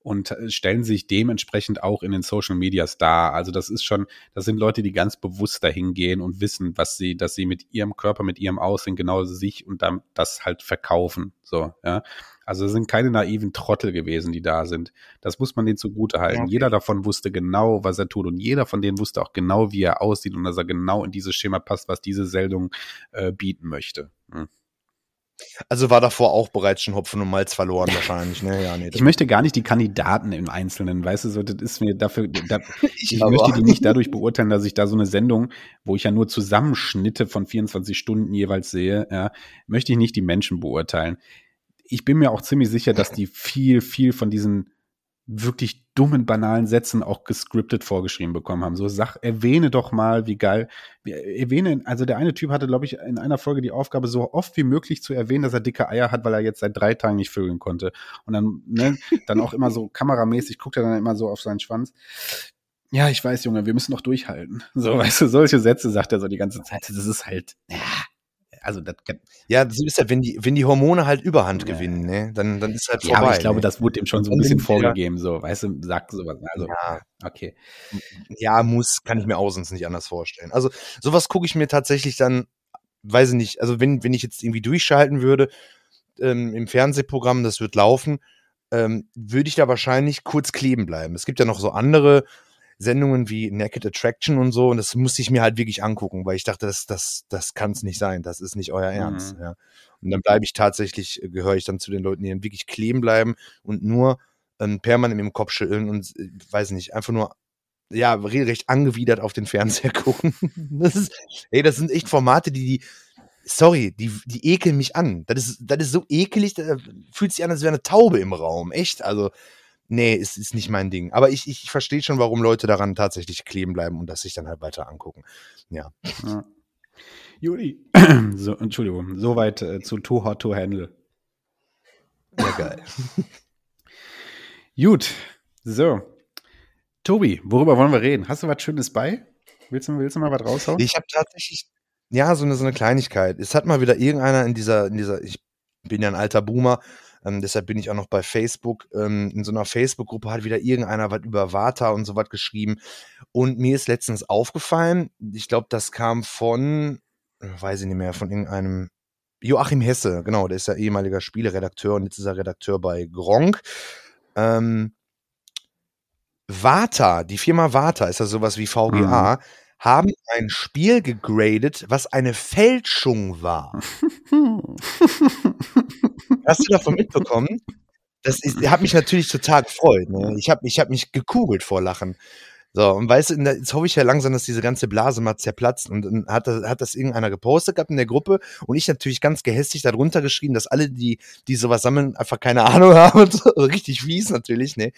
und äh, stellen sich dementsprechend auch in den Social Medias dar. Also das ist schon, das sind Leute, die ganz bewusst dahin gehen und wissen, was sie, dass sie mit ihrem Körper, mit ihrem Aussehen genau sich und dann das halt verkaufen. So, ja. Also es sind keine naiven Trottel gewesen, die da sind. Das muss man denen zugute halten. Okay. Jeder davon wusste genau, was er tut und jeder von denen wusste auch genau, wie er aussieht und dass er genau in dieses Schema passt, was diese Sendung äh, bieten möchte. Hm. Also war davor auch bereits schon Hopfen und Malz verloren wahrscheinlich, ne? Ja, nee. Ich möchte gar nicht die Kandidaten im Einzelnen, weißt du, so, das ist mir dafür, da, [laughs] ich aber. möchte die nicht dadurch beurteilen, dass ich da so eine Sendung, wo ich ja nur Zusammenschnitte von 24 Stunden jeweils sehe, ja, möchte ich nicht die Menschen beurteilen. Ich bin mir auch ziemlich sicher, dass die viel, viel von diesen wirklich dummen, banalen Sätzen auch gescriptet vorgeschrieben bekommen haben. So sag, erwähne doch mal, wie geil. Erwähne, also der eine Typ hatte, glaube ich, in einer Folge die Aufgabe, so oft wie möglich zu erwähnen, dass er dicke Eier hat, weil er jetzt seit drei Tagen nicht vögeln konnte. Und dann, ne, dann auch immer so kameramäßig guckt er dann immer so auf seinen Schwanz. Ja, ich weiß, Junge, wir müssen noch durchhalten. So, weißt du, solche Sätze sagt er so die ganze Zeit. Das ist halt, ja, also das kann, Ja, so ist ja, wenn die, wenn die Hormone halt Überhand Ja, gewinnen, ne? Dann, dann ist halt ja, vorbei. aber ich glaube, ne? das wurde ihm schon so ein bisschen vorgegeben, so, weißt du, sagt sowas. Also, Ja. okay. Ja, muss, kann ich mir auch sonst nicht anders vorstellen. Also, sowas gucke ich mir tatsächlich dann, weiß ich nicht, also wenn, wenn ich jetzt irgendwie durchschalten würde ähm, im Fernsehprogramm, das wird laufen, ähm, würde ich da wahrscheinlich kurz kleben bleiben. Es gibt ja noch so andere Sendungen wie Naked Attraction und so, und das musste ich mir halt wirklich angucken, weil ich dachte, das, das, das kann es nicht sein, das ist nicht euer Ernst. Mhm. Ja. Und dann bleibe ich tatsächlich, äh, gehöre ich dann zu den Leuten, die dann wirklich kleben bleiben und nur ähm, permanent im Kopf schütteln und äh, weiß nicht, einfach nur ja, regelrecht angewidert auf den Fernseher [laughs] gucken. Das ist, ey, das sind echt Formate, die, die, sorry, die, die ekeln mich an. Das ist, das ist so ekelig, da fühlt sich an, als wäre eine Taube im Raum. Echt, also, nee, ist, ist nicht mein Ding. Aber ich, ich verstehe schon, warum Leute daran tatsächlich kleben bleiben und das sich dann halt weiter angucken. Ja. Ja. Juli. [clears throat] So, Entschuldigung, soweit äh, zu Too Hot to Handle. Ja, geil. [laughs] Gut, so. Tobi, worüber wollen wir reden? Hast du was Schönes bei? Willst du, willst du mal was raushauen? Ich habe tatsächlich, ja, so eine, so eine Kleinigkeit. Es hat mal wieder irgendeiner in dieser, in dieser, ich bin ja ein alter Boomer, Ähm, deshalb bin ich auch noch bei Facebook. Ähm, in so einer Facebook-Gruppe hat wieder irgendeiner was über Vata und so was geschrieben. Und mir ist letztens aufgefallen, ich glaube, das kam von, weiß ich nicht mehr, von irgendeinem Joachim Hesse, genau, der ist ja ehemaliger Spieleredakteur und jetzt ist er Redakteur bei Gronk. Ähm, Vata, die Firma Vata, ist ja sowas wie VGA, mhm. haben ein Spiel gegradet, was eine Fälschung war. [laughs] [laughs] Hast du davon mitbekommen? Das ist, hat mich natürlich total gefreut. Ne? Ich habe ich hab mich gekugelt vor Lachen. So, und weißt du, jetzt hoffe ich ja langsam, dass diese ganze Blase mal zerplatzt. Und dann hat das, hat das irgendeiner gepostet gehabt in der Gruppe und ich natürlich ganz gehässig darunter geschrieben, dass alle, die, die sowas sammeln, einfach keine Ahnung [laughs] haben. Und so. Richtig fies natürlich, ne?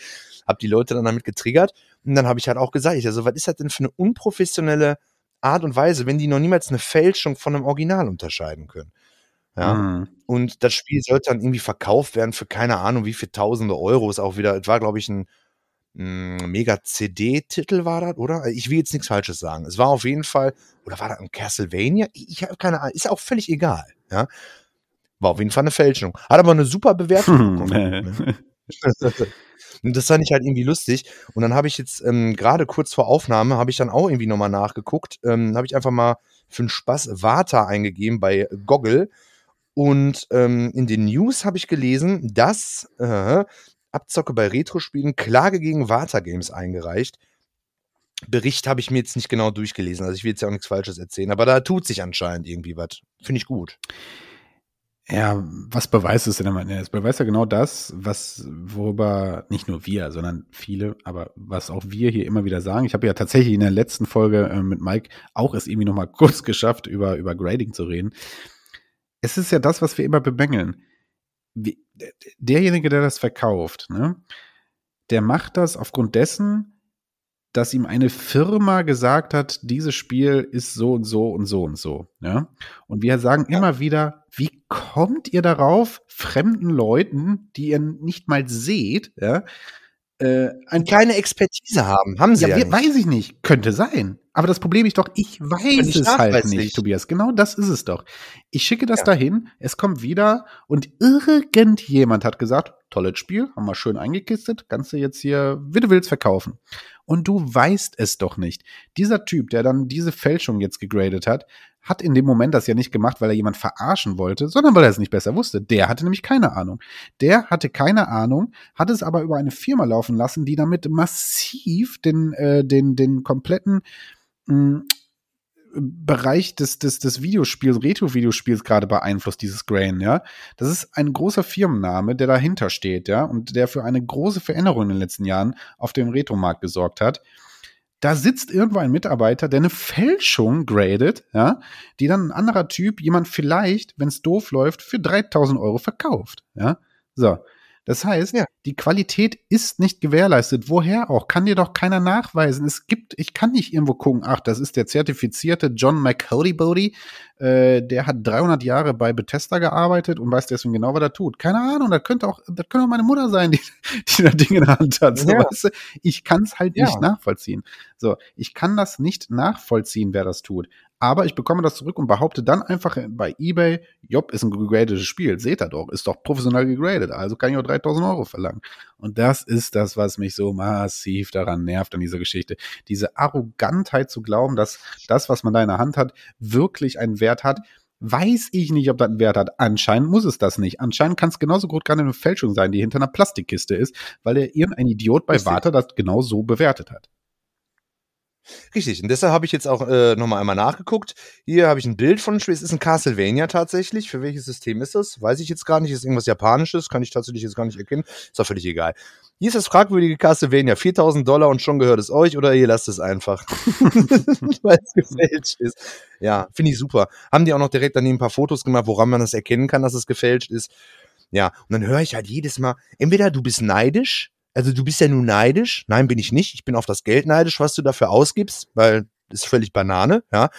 Hab die Leute dann damit getriggert. Und dann habe ich halt auch gesagt, ich, also, was ist das denn für eine unprofessionelle Art und Weise, wenn die noch niemals eine Fälschung von einem Original unterscheiden können? Ja. Mhm. Und das Spiel sollte dann irgendwie verkauft werden für keine Ahnung, wie viel tausende Euro. Ist auch wieder, es war, glaube ich, ein hm, Mega-CD-Titel war das, oder? Ich will jetzt nichts Falsches sagen. Es war auf jeden Fall, oder war das ein Castlevania? Ich habe keine Ahnung, ist auch völlig egal, ja. War auf jeden Fall eine Fälschung. Hat aber eine super Bewertung bekommen. [laughs] Und das fand ich halt irgendwie lustig. Und dann habe ich jetzt ähm, gerade kurz vor Aufnahme, habe ich dann auch irgendwie nochmal nachgeguckt. Ähm, habe ich einfach mal für den Spaß Vata eingegeben bei Goggle. Und ähm, in den News habe ich gelesen, dass äh, Abzocke bei Retro-Spielen, Klage gegen Vata Games eingereicht. Bericht habe ich mir jetzt nicht genau durchgelesen, also ich will jetzt ja auch nichts Falsches erzählen, aber da tut sich anscheinend irgendwie was. Finde ich gut. Ja, was beweist es denn am? Es beweist ja genau das, was, worüber nicht nur wir, sondern viele, aber was auch wir hier immer wieder sagen. Ich habe ja tatsächlich in der letzten Folge äh, mit Mike auch es irgendwie nochmal [laughs] kurz geschafft, über, über Grading zu reden. Es ist ja das, was wir immer bemängeln derjenige, der das verkauft, ne, der macht das aufgrund dessen, dass ihm eine Firma gesagt hat, dieses Spiel ist so und so und so und so. Ja? Und wir sagen ja. immer wieder, wie kommt ihr darauf, fremden Leuten, die ihr nicht mal seht, ja, äh, eine kleine Expertise haben. Haben sie ja, ja nicht. Weiß ich nicht. Könnte sein. Aber das Problem ist doch, ich weiß es halt nicht, Tobias. Genau das ist es doch. Ich schicke das ja. dahin, es kommt wieder und irgendjemand hat gesagt, tolles Spiel, haben wir schön eingekistet, kannst du jetzt hier, wie du willst, verkaufen. Und du weißt es doch nicht. Dieser Typ, der dann diese Fälschung jetzt gegradet hat, hat in dem Moment das ja nicht gemacht, weil er jemand verarschen wollte, sondern weil er es nicht besser wusste. Der hatte nämlich keine Ahnung. Der hatte keine Ahnung, hat es aber über eine Firma laufen lassen, die damit massiv den, äh, den, den kompletten mh, Bereich des, des, des Videospiels, Retro-Videospiels gerade beeinflusst, dieses Grain, ja. Das ist ein großer Firmenname, der dahinter steht, ja, und der für eine große Veränderung in den letzten Jahren auf dem Retro-Markt gesorgt hat. Da sitzt irgendwo ein Mitarbeiter, der eine Fälschung gradet, ja, die dann ein anderer Typ, jemand vielleicht, wenn es doof läuft, für 3000 Euro verkauft, ja. So. Das heißt, ja. die Qualität ist nicht gewährleistet. Woher auch? Kann dir doch keiner nachweisen. Es gibt, ich kann nicht irgendwo gucken, ach, das ist der zertifizierte John McCody Bodie, äh, der hat 300 Jahre bei Bethesda gearbeitet und weiß deswegen genau, was er tut. Keine Ahnung, das könnte auch, das könnte auch meine Mutter sein, die, [laughs] die da Dinge in der Hand hat. So, ja. weißt du? Ich kann es halt ja. nicht nachvollziehen. So, ich kann das nicht nachvollziehen, wer das tut aber ich bekomme das zurück und behaupte dann einfach bei eBay, Job ist ein gegradetes Spiel, seht ihr doch, ist doch professionell gegradet, also kann ich auch 3000 Euro verlangen. Und das ist das, was mich so massiv daran nervt an dieser Geschichte. Diese Arrogantheit zu glauben, dass das, was man da in der Hand hat, wirklich einen Wert hat, weiß ich nicht, ob das einen Wert hat. Anscheinend muss es das nicht. Anscheinend kann es genauso gut gerade eine Fälschung sein, die hinter einer Plastikkiste ist, weil er irgendein Idiot bei Warte das genau so bewertet hat. Richtig, und deshalb habe ich jetzt auch äh, nochmal einmal nachgeguckt. Hier habe ich ein Bild von, es ist ein Castlevania tatsächlich. Für welches System ist das? Weiß ich jetzt gar nicht. Ist irgendwas Japanisches? Kann ich tatsächlich jetzt gar nicht erkennen. Ist doch völlig egal. Hier ist das fragwürdige Castlevania. 4000 Dollar und schon gehört es euch oder ihr lasst es einfach. [laughs] [laughs] Weil es gefälscht ist. Ja, finde ich super. Haben die auch noch direkt daneben ein paar Fotos gemacht, woran man das erkennen kann, dass es gefälscht ist. Ja, und dann höre ich halt jedes Mal, entweder du bist neidisch, also du bist ja nun neidisch. Nein, bin ich nicht. Ich bin auf das Geld neidisch, was du dafür ausgibst, weil das ist völlig Banane, ja.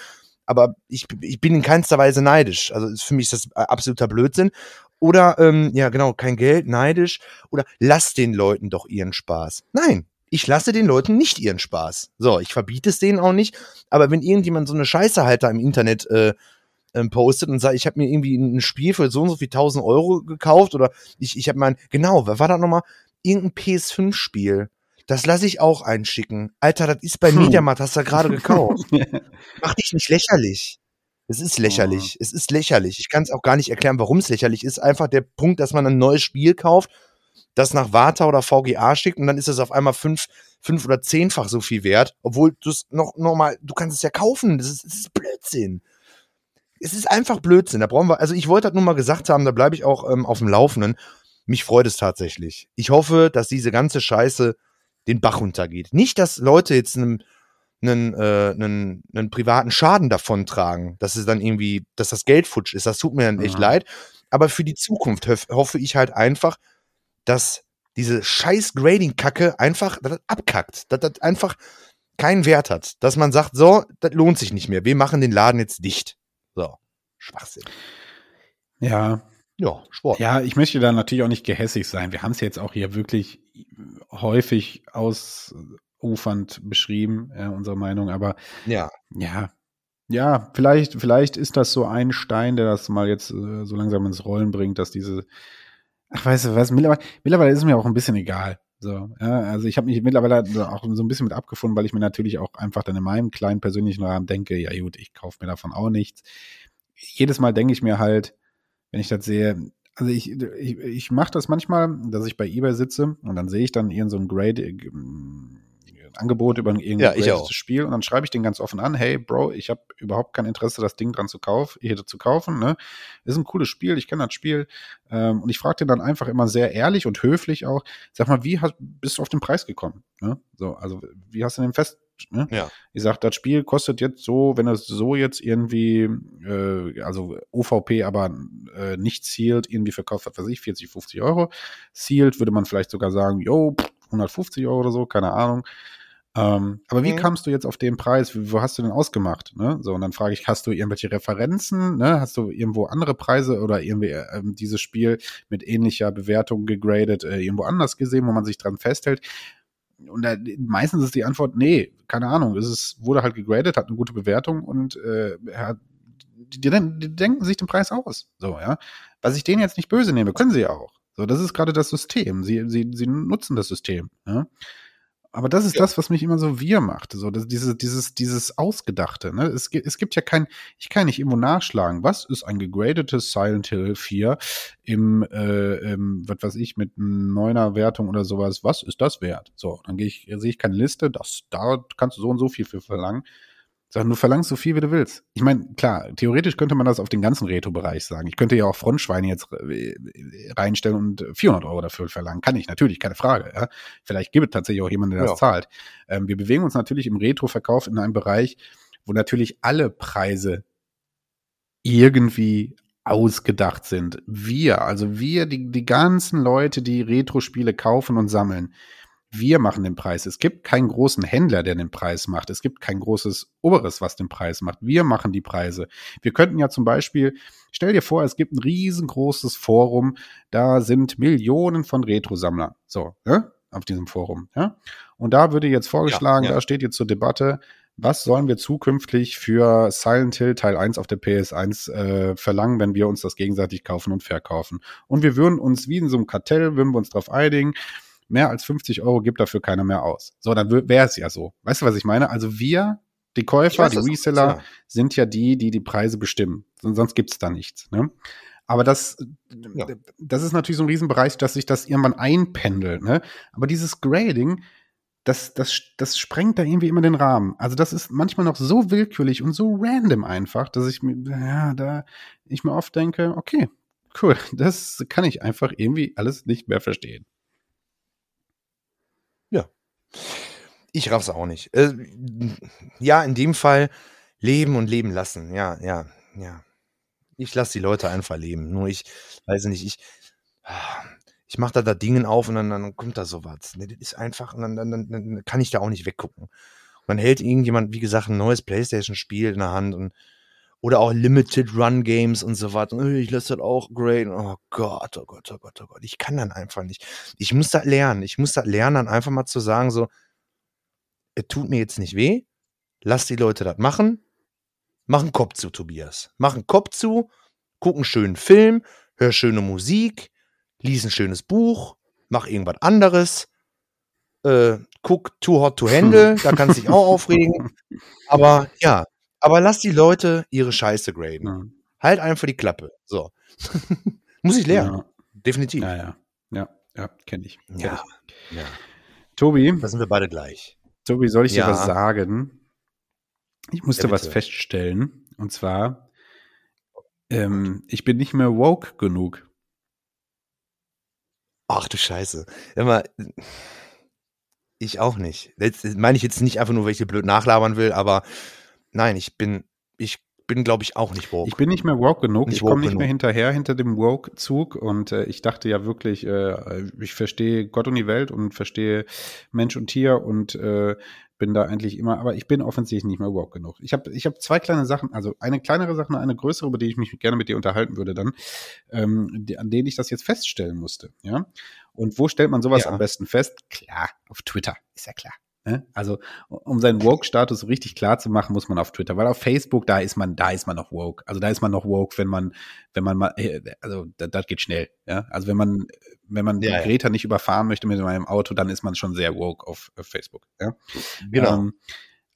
Aber ich, ich bin in keinster Weise neidisch. Also für mich ist das absoluter Blödsinn. Oder, ähm, ja, genau, kein Geld, neidisch. Oder lass den Leuten doch ihren Spaß. Nein, ich lasse den Leuten nicht ihren Spaß. So, ich verbiete es denen auch nicht. Aber wenn irgendjemand so eine Scheiße halt da im Internet äh, ähm, postet und sagt, ich habe mir irgendwie ein Spiel für so und so viel tausend Euro gekauft oder ich, ich habe mein, genau, wer war da nochmal? Irgendein PS5-Spiel. Das lasse ich auch einschicken. Alter, das ist bei Hm. Mediamarkt, hast du gerade [laughs] gekauft. Mach dich nicht lächerlich. Es ist lächerlich. Es ist lächerlich. Ich kann es auch gar nicht erklären, warum es lächerlich ist. Einfach der Punkt, dass man ein neues Spiel kauft, das nach Warta oder VGA schickt und dann ist es auf einmal fünf, fünf oder zehnfach so viel wert, obwohl du es noch, noch mal, du kannst es ja kaufen. Das ist, das ist Blödsinn. Es ist einfach Blödsinn. Da brauchen wir, also ich wollte das nur mal gesagt haben, da bleibe ich auch ähm, auf dem Laufenden. Mich freut es tatsächlich. Ich hoffe, dass diese ganze Scheiße den Bach runtergeht. Nicht, dass Leute jetzt einen, einen, äh, einen, einen privaten Schaden davon tragen, dass es dann irgendwie, dass das Geld futsch ist. Das tut mir dann echt Ja. leid. Aber für die Zukunft hoff, hoffe ich halt einfach, dass diese scheiß Grading-Kacke einfach dass das abkackt. Dass das einfach keinen Wert hat. Dass man sagt, so, das lohnt sich nicht mehr. Wir machen den Laden jetzt dicht. So. Schwachsinn. Ja, Ja, Sport. Ja, ich möchte da natürlich auch nicht gehässig sein. Wir haben es jetzt auch hier wirklich häufig ausufernd beschrieben, äh, unsere Meinung, aber ja. ja, ja, vielleicht, vielleicht ist das so ein Stein, der das mal jetzt äh, so langsam ins Rollen bringt, dass diese, ach, weißt du was, mittlerweile, mittlerweile ist es mir auch ein bisschen egal. So, ja, also ich habe mich mittlerweile so auch so ein bisschen mit abgefunden, weil ich mir natürlich auch einfach dann in meinem kleinen persönlichen Rahmen denke, ja gut, ich kaufe mir davon auch nichts. Jedes Mal denke ich mir halt, wenn ich das sehe, also ich, ich, ich mache das manchmal, dass ich bei eBay sitze und dann sehe ich dann irgend so ein Grade, äh, Angebot über ein Ja, graded. Spiel und dann schreibe ich den ganz offen an, hey Bro, ich habe überhaupt kein Interesse, das Ding dran zu kaufen, hier zu kaufen, ne? Ist ein cooles Spiel, ich kenne das Spiel. Ähm, und ich frage den dann einfach immer sehr ehrlich und höflich auch, sag mal, wie hast, bist du auf den Preis gekommen? Ne? So, also wie hast du den fest? Ne? Ja. Ich sag, das Spiel kostet jetzt so, wenn es so jetzt irgendwie, äh, also OVP aber äh, nicht sealed, irgendwie verkauft, was weiß ich, 40, 50 Euro. Sealed würde man vielleicht sogar sagen, yo, pff, 150 Euro oder so, keine Ahnung. Ähm, aber wie Mhm. kamst du jetzt auf den Preis? Wie- Wo hast du denn ausgemacht? Ne? So, und dann frage ich, hast du irgendwelche Referenzen? Ne? Hast du irgendwo andere Preise oder irgendwie ähm, dieses Spiel mit ähnlicher Bewertung gegradet äh, irgendwo anders gesehen, wo man sich dran festhält? Und da, meistens ist die Antwort, nee, keine Ahnung. Es ist, wurde halt gegradet, hat eine gute Bewertung und äh, die, die, die denken sich den Preis aus. So, ja. Was ich denen jetzt nicht böse nehme, können sie ja auch. So, das ist gerade das System. Sie, sie, sie nutzen das System. Ja? Aber das ist Ja. das, was mich immer so wir macht. So, das, dieses, dieses, dieses Ausgedachte. Ne? Es, gibt, es gibt ja kein, ich kann nicht irgendwo nachschlagen. Was ist ein gegradetes Silent Hill 4 im, äh, im was weiß ich, mit neuner Wertung oder sowas? Was ist das wert? So, dann gehe ich, sehe ich keine Liste. Das, da kannst du so und so viel für verlangen. Sag, du verlangst so viel, wie du willst. Ich meine, klar, theoretisch könnte man das auf den ganzen Retro-Bereich sagen. Ich könnte ja auch Frontschweine jetzt äh, reinstellen und 400 Euro dafür verlangen. Kann ich natürlich, keine Frage. Ja? Vielleicht gibt es tatsächlich auch jemanden, der das Ja. zahlt. Ähm, wir bewegen uns natürlich im Retro-Verkauf in einem Bereich, wo natürlich alle Preise irgendwie ausgedacht sind. Wir, also wir, die, die ganzen Leute, die Retro-Spiele kaufen und sammeln, wir machen den Preis. Es gibt keinen großen Händler, der den Preis macht. Es gibt kein großes Oberes, was den Preis macht. Wir machen die Preise. Wir könnten ja zum Beispiel, stell dir vor, es gibt ein riesengroßes Forum, da sind Millionen von Retro-Sammlern. So, ne? Auf diesem Forum, ja? Und da würde jetzt vorgeschlagen, Ja, ja. da steht jetzt zur Debatte, was sollen wir zukünftig für Silent Hill Teil 1 auf der PS1 äh, verlangen, wenn wir uns das gegenseitig kaufen und verkaufen? Und wir würden uns, wie in so einem Kartell, würden wir uns darauf einigen, mehr als 50 Euro gibt dafür keiner mehr aus. So, dann wäre es ja so. Weißt du, was ich meine? Also wir, die Käufer, weiß die Reseller, ja. sind ja die, die die Preise bestimmen. Son- Sonst gibt's da nichts. Ne? Aber das, Ja. das ist natürlich so ein Riesenbereich, dass sich das irgendwann einpendelt. Ne? Aber dieses Grading, das, das, das sprengt da irgendwie immer den Rahmen. Also das ist manchmal noch so willkürlich und so random einfach, dass ich mir, ja, da ich mir oft denke, okay, cool, [laughs] das kann ich einfach irgendwie alles nicht mehr verstehen. Ich raff's auch nicht. Äh, ja, in dem Fall leben und leben lassen. Ja, ja, ja. Ich lasse die Leute einfach leben. Nur ich weiß nicht, ich, ich mache da da Dingen auf und dann, dann kommt da sowas. Ne, das ist einfach, und dann, dann, dann, kann ich da auch nicht weggucken. Dann hält irgendjemand, wie gesagt, ein neues Playstation-Spiel in der Hand und oder auch Limited Run Games und so. Und, äh, Ich lasse das auch great. Oh Gott, oh Gott, oh Gott, oh Gott. Ich kann dann einfach nicht. Ich muss das lernen. Ich muss das lernen, dann einfach mal zu sagen, so, es tut mir jetzt nicht weh, lass die Leute das machen. mach einen Kopf zu, Tobias. Mach einen Kopf zu, guck einen schönen Film, hör schöne Musik, lies ein schönes Buch, mach irgendwas anderes, äh, guck Too Hot to [laughs] Handle, da kannst du dich auch aufregen. [laughs] Aber ja, aber lass die Leute ihre Scheiße graden. Ja. Halt einfach die Klappe. So. [laughs] Muss ich lernen. Ja. Definitiv. Ja, ja. Ja, ja, kenne ich. Kenn Ja. ja. ich. Tobi, Da sind wir beide gleich. Tobi, soll ich dir Ja. was sagen? Ich musste Ja, was feststellen. Und zwar, ähm, ich bin nicht mehr woke genug. Ach du Scheiße. Immer, ich auch nicht. Das meine ich jetzt nicht einfach nur, weil ich dir blöd nachlabern will, aber nein, ich bin, ich bin, glaube ich, auch nicht woke. Ich bin nicht mehr woke genug. Nicht ich komme nicht genug. mehr hinterher hinter dem Woke-Zug. Und äh, ich dachte ja wirklich, äh, ich verstehe Gott und die Welt und verstehe Mensch und Tier und äh, bin da eigentlich immer, aber ich bin offensichtlich nicht mehr woke genug. Ich habe ich hab zwei kleine Sachen, also eine kleinere Sache und eine größere, über die ich mich gerne mit dir unterhalten würde dann, ähm, die, an denen ich das jetzt feststellen musste. Ja. Und wo stellt man sowas Ja. am besten fest? Klar, auf Twitter, ist ja klar. Ne? Also, um seinen Woke-Status richtig klar zu machen, muss man auf Twitter, weil auf Facebook, da ist man, da ist man noch woke. Also da ist man noch woke, wenn man, wenn man mal, äh, also das, das geht schnell, ja. Also wenn man, wenn man Ja, ja. Greta nicht überfahren möchte mit seinem Auto, dann ist man schon sehr woke auf, auf Facebook, ja. genau. Ähm,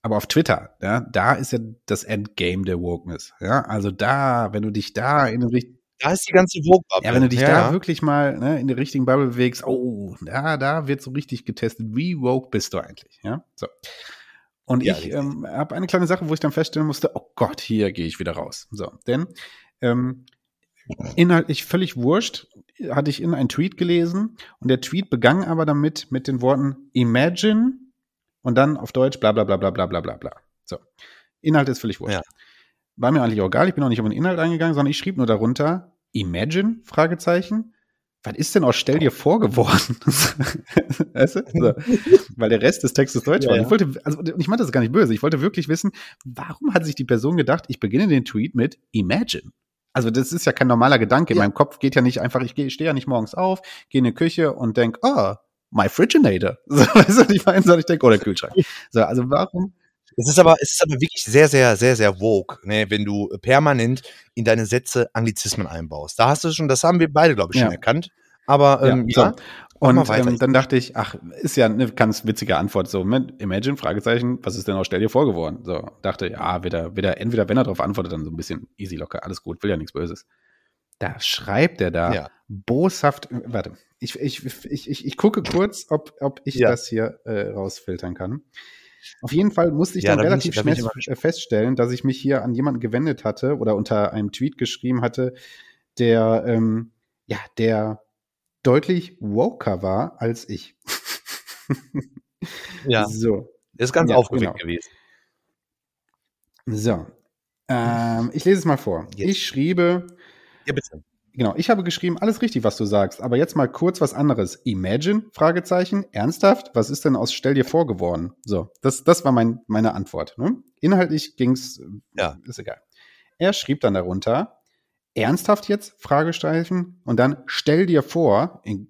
aber auf Twitter, ja, da ist ja das Endgame der Wokeness, ja. Also da, wenn du dich da in den richtigen da ist die ganze Vogue-Bubble. ja, wenn du dich ja, da wirklich mal ne, in die richtigen Bubble bewegst, oh, da, da wird so richtig getestet. Wie woke bist du eigentlich? Ja, so. Und Ja, ich ähm, habe eine kleine Sache, wo ich dann feststellen musste, oh Gott, hier gehe ich wieder raus. So, denn ähm, inhaltlich völlig wurscht, hatte ich in einen Tweet gelesen und der Tweet begann aber damit mit den Worten Imagine und dann auf Deutsch bla bla bla bla bla bla bla bla. So. Inhalt ist völlig wurscht. Ja. War mir eigentlich auch egal, ich bin auch nicht auf den Inhalt eingegangen, sondern ich schrieb nur darunter, Imagine? Fragezeichen. Was ist denn aus Stell dir vor geworden? [laughs] weißt du? so. Weil der Rest des Textes deutsch Ja, war. Ich wollte, also ich meinte das gar nicht böse. Ich wollte wirklich wissen, warum hat sich die Person gedacht, ich beginne den Tweet mit Imagine? Also das ist ja kein normaler Gedanke. In Ja. meinem Kopf geht ja nicht einfach, ich stehe ja nicht morgens auf, gehe in die Küche und denk, oh, my Friginator. [laughs] So, weißt du, ich meine? Sondern ich denke, oh, der Kühlschrank. So, also warum? Es ist aber, es ist aber wirklich sehr, sehr, sehr, sehr woke, ne, wenn du permanent in deine Sätze Anglizismen einbaust. Da hast du schon, das haben wir beide, glaube ich, schon Ja. erkannt. Aber ähm, so. ja, mal Und ähm, dann dachte ich, ach, ist ja eine ganz witzige Antwort. So, Imagine, Fragezeichen, was ist denn aus Stell dir vor geworden? So, dachte, ja, wieder, wieder, entweder wenn er darauf antwortet, dann so ein bisschen easy locker, alles gut, will ja nichts Böses. Da schreibt er da Ja. boshaft, warte, ich, ich, ich, ich, ich gucke kurz, ob, ob ich Ja. das hier äh, rausfiltern kann. Auf jeden Fall musste ich Ja, dann da relativ ich- da schnell äh, feststellen, dass ich mich hier an jemanden gewendet hatte oder unter einem Tweet geschrieben hatte, der, ähm, ja, der deutlich woker war als ich. ja, [laughs] So, ist ganz Ja, aufgeweckt genau. gewesen. so. Ähm, ich lese es mal vor. Jetzt. Ich schriebe, Ja, bitte. Genau, ich habe geschrieben, alles richtig, was du sagst, aber jetzt mal kurz was anderes. Imagine? Fragezeichen. Ernsthaft? Was ist denn aus Stell dir vor geworden? So, das, das war mein, meine Antwort. Ne? Inhaltlich ging's, äh, Ja. ist egal. Er schrieb dann darunter, ernsthaft jetzt? Fragezeichen. Und dann stell dir vor, in,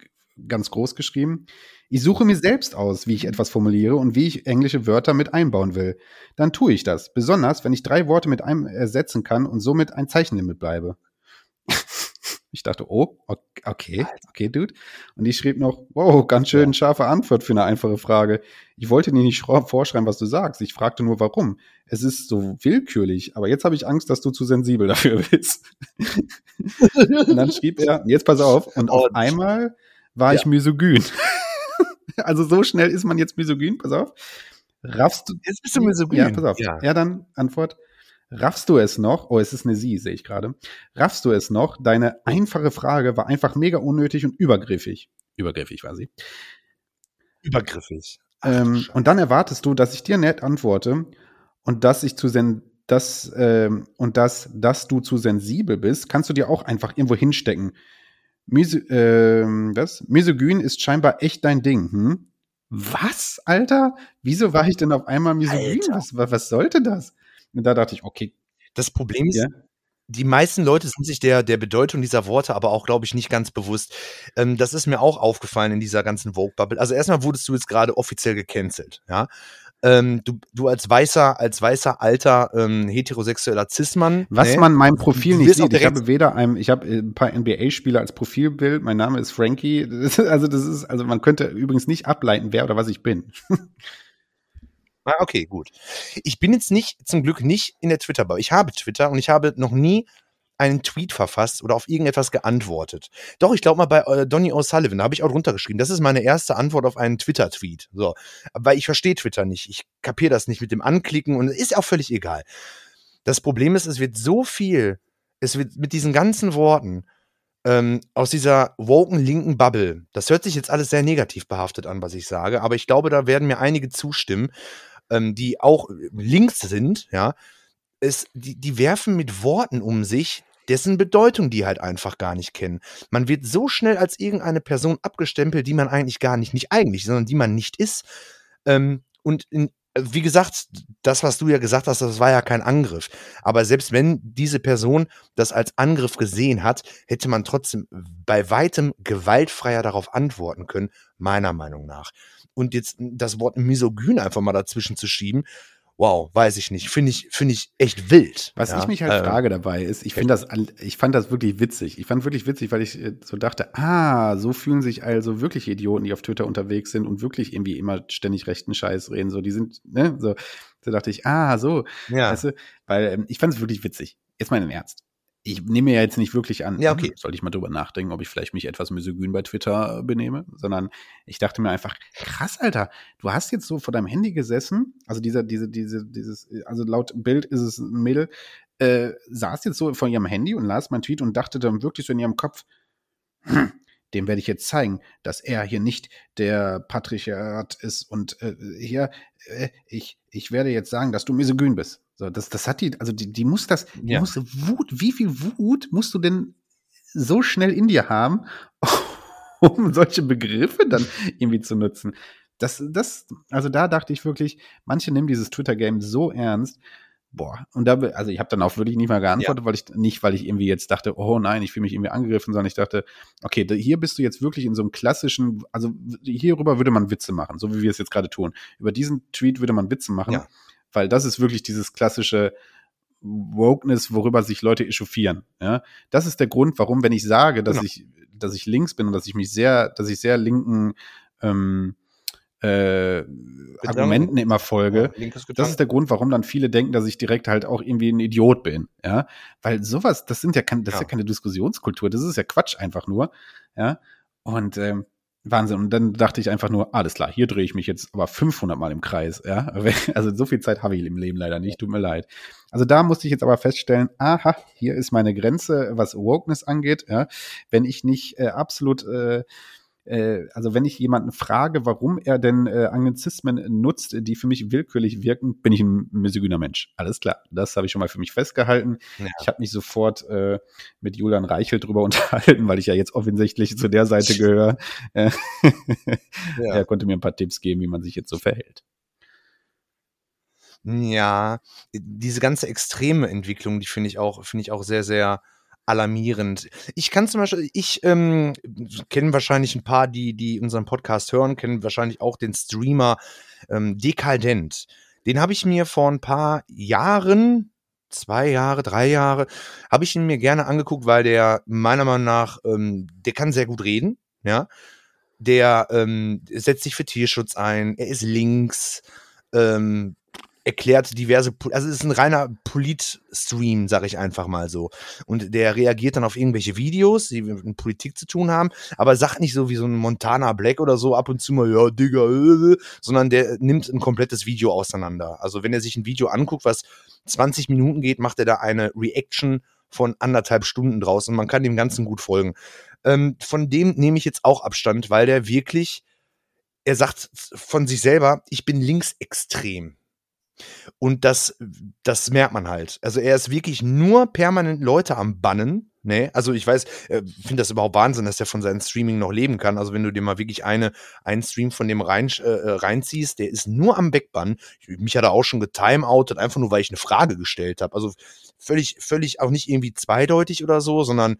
ganz groß geschrieben, ich suche mir selbst aus, wie ich etwas formuliere und wie ich englische Wörter mit einbauen will. Dann tue ich das. Besonders, wenn ich drei Worte mit einem ersetzen kann und somit ein Zeichenlimit bleibe. Ich dachte, oh, ok- okay, okay, Dude. Und ich schrieb noch, wow, ganz schön scharfe Antwort für eine einfache Frage. Ich wollte dir nicht vorschreiben, was du sagst. Ich fragte nur, warum. Es ist so willkürlich, aber jetzt habe ich Angst, dass du zu sensibel [laughs] dafür bist. [laughs] und dann schrieb er, jetzt pass auf, und auf einmal war Ja. ich misogyn. [laughs] also so schnell ist man jetzt misogyn, pass auf. Raffst du, Jetzt bist du so ja, pass auf. Ja. Ja, dann Antwort. Raffst du es noch? Oh, es ist eine Sie, sehe ich gerade. Raffst du es noch? Deine einfache Frage war einfach mega unnötig und übergriffig. Übergriffig war sie. Übergriffig. Ähm, und dann erwartest du, dass ich dir nett antworte und dass ich zu sen das ähm, und dass, dass du zu sensibel bist, kannst du dir auch einfach irgendwo hinstecken. Miso ähm, was? Misogyn ist scheinbar echt dein Ding. Hm? Was, Alter? Wieso war ich denn auf einmal misogyn? Was, was sollte das? Und da dachte ich, okay, Das Problem ist, Ja. die meisten Leute sind sich der, der Bedeutung dieser Worte aber auch, glaube ich, nicht ganz bewusst. Ähm, das ist mir auch aufgefallen in dieser ganzen Vogue-Bubble. Also erstmal wurdest du jetzt gerade offiziell gecancelt, ja. Ähm, du, du als weißer, als weißer alter ähm, heterosexueller Cis-Mann. Was ne? man meinem Profil nicht sieht. Ich habe weder einem, ich habe äh, ein paar NBA-Spieler als Profilbild. Mein Name ist Frankie. Das ist, also das ist, also man könnte übrigens nicht ableiten, wer oder was ich bin. [laughs] Ah, okay, gut. Ich bin jetzt nicht, zum Glück nicht in der Twitter-Bubble. Ich habe Twitter und ich habe noch nie einen Tweet verfasst oder auf irgendetwas geantwortet. Doch, ich glaube mal bei äh, Donny O'Sullivan, da habe ich auch drunter geschrieben. Das ist meine erste Antwort auf einen Twitter-Tweet. So, weil ich verstehe Twitter nicht. Ich kapiere das nicht mit dem Anklicken und ist auch völlig egal. Das Problem ist, es wird so viel, es wird mit diesen ganzen Worten ähm, aus dieser woken linken Bubble, das hört sich jetzt alles sehr negativ behaftet an, was ich sage, aber ich glaube, da werden mir einige zustimmen, ähm, die auch links sind, ja, es, die, die werfen mit Worten um sich, dessen Bedeutung die halt einfach gar nicht kennen. Man wird so schnell als irgendeine Person abgestempelt, die man eigentlich gar nicht, nicht eigentlich, sondern die man nicht ist. Ähm, und in, wie gesagt, das, was du ja gesagt hast, das war ja kein Angriff. Aber selbst wenn diese Person das als Angriff gesehen hat, hätte man trotzdem bei weitem gewaltfreier darauf antworten können, meiner Meinung nach. Und jetzt das Wort misogyn einfach mal dazwischen zu schieben, wow, weiß ich nicht. Finde ich, finde ich echt wild. Was ja? ich mich halt Äh, frage dabei ist, ich finde das, ich fand das wirklich witzig. Ich fand wirklich witzig, weil ich äh, so dachte, ah, so fühlen sich also wirklich Idioten, die auf Twitter unterwegs sind und wirklich irgendwie immer ständig rechten Scheiß reden. So, die sind, ne, so, so dachte ich, ah, so, Ja. weißt du, weil ähm, ich fand es wirklich witzig. Jetzt mal im Ernst. Ich nehme mir ja jetzt nicht wirklich an, Ja, okay. sollte ich mal drüber nachdenken, ob ich vielleicht mich etwas misogyn bei Twitter äh, benehme, sondern ich dachte mir einfach, krass, Alter, du hast jetzt so vor deinem Handy gesessen, also dieser, diese, diese, dieses, also laut Bild ist es ein Mädel, äh, saß jetzt so vor ihrem Handy und las meinen Tweet und dachte dann wirklich so in ihrem Kopf, hm, dem werde ich jetzt zeigen, dass er hier nicht der Patriarchat ist und äh, hier, äh, ich, ich werde jetzt sagen, dass du misogyn bist. So, das, das hat die, also die, die muss das, die Ja. muss Wut, wie viel Wut musst du denn so schnell in dir haben, [laughs] um solche Begriffe dann irgendwie zu nutzen? Das, das, also da dachte ich wirklich, manche nehmen dieses Twitter-Game so ernst, Boah, und da, also ich habe dann auch wirklich nicht mal geantwortet, weil ich nicht, weil ich irgendwie jetzt dachte, oh nein, ich fühle mich irgendwie angegriffen, sondern ich dachte, okay, hier bist du jetzt wirklich in so einem klassischen, also hierüber würde man Witze machen, so wie wir es jetzt gerade tun. Über diesen Tweet würde man Witze machen, Ja. Weil das ist wirklich dieses klassische Wokeness, worüber sich Leute echauffieren. Ja, das ist der Grund, warum, wenn ich sage, dass Genau. ich, dass ich links bin und dass ich mich sehr, dass ich sehr linken ähm, äh, Argumenten immer folge, Ja, das ist der Grund, warum dann viele denken, dass ich direkt halt auch irgendwie ein Idiot bin, ja, weil sowas, das sind ja kein, das ist ja Ja. keine Diskussionskultur, das ist ja Quatsch einfach nur, ja, und ähm, Wahnsinn. Und dann dachte ich einfach nur, alles klar, hier drehe ich mich jetzt aber 500 Mal im Kreis, ja. [laughs] Also so viel Zeit habe ich im Leben leider nicht, tut mir leid. Also da musste ich jetzt aber feststellen, aha, hier ist meine Grenze, was Wokeness angeht, ja. Wenn ich nicht äh, absolut äh, äh, also wenn ich jemanden frage, warum er denn äh, Anglizismen nutzt, die für mich willkürlich wirken, bin ich ein misogyner Mensch. Alles klar, das habe ich schon mal für mich festgehalten. Ja. Ich habe mich sofort äh, mit Julian Reichel drüber [laughs] unterhalten, weil ich ja jetzt offensichtlich zu der Seite [laughs] gehöre. Äh, Ja. Er konnte mir ein paar Tipps geben, wie man sich jetzt so verhält. Ja, diese ganze extreme Entwicklung, die finde ich auch, finde ich auch sehr, sehr alarmierend. Ich kann zum Beispiel, ich ähm, kenne wahrscheinlich ein paar, die, die unseren Podcast hören, kennen wahrscheinlich auch den Streamer ähm, Dekadent. Den habe ich mir vor ein paar Jahren, zwei Jahre, drei Jahre, habe ich ihn mir gerne angeguckt, weil der meiner Meinung nach, ähm, der kann sehr gut reden, ja. Der ähm, setzt sich für Tierschutz ein, er ist links, ähm, erklärt diverse, also es ist ein reiner Polit-Stream, sag ich einfach mal so. Und der reagiert dann auf irgendwelche Videos, die mit Politik zu tun haben, aber sagt nicht so wie so ein Montana Black oder so ab und zu mal, ja, Digga, äh, äh, sondern der nimmt ein komplettes Video auseinander. Also wenn er sich ein Video anguckt, was 20 Minuten geht, macht er da eine Reaction von anderthalb Stunden draus und man kann dem Ganzen gut folgen. Ähm, von dem nehme ich jetzt auch Abstand, weil der wirklich, er sagt von sich selber, ich bin linksextrem. Und das, das merkt man halt. Also er ist wirklich nur permanent Leute am Bannen. Ne? Also ich weiß, äh, finde das überhaupt Wahnsinn, dass der von seinem Streaming noch leben kann. Also wenn du dir mal wirklich eine, einen Stream von dem rein, äh, äh, reinziehst, der ist nur am. Ich- Mich hat er auch schon getimeoutet, einfach nur, weil ich eine Frage gestellt habe. Also völlig, völlig auch nicht irgendwie zweideutig oder so, sondern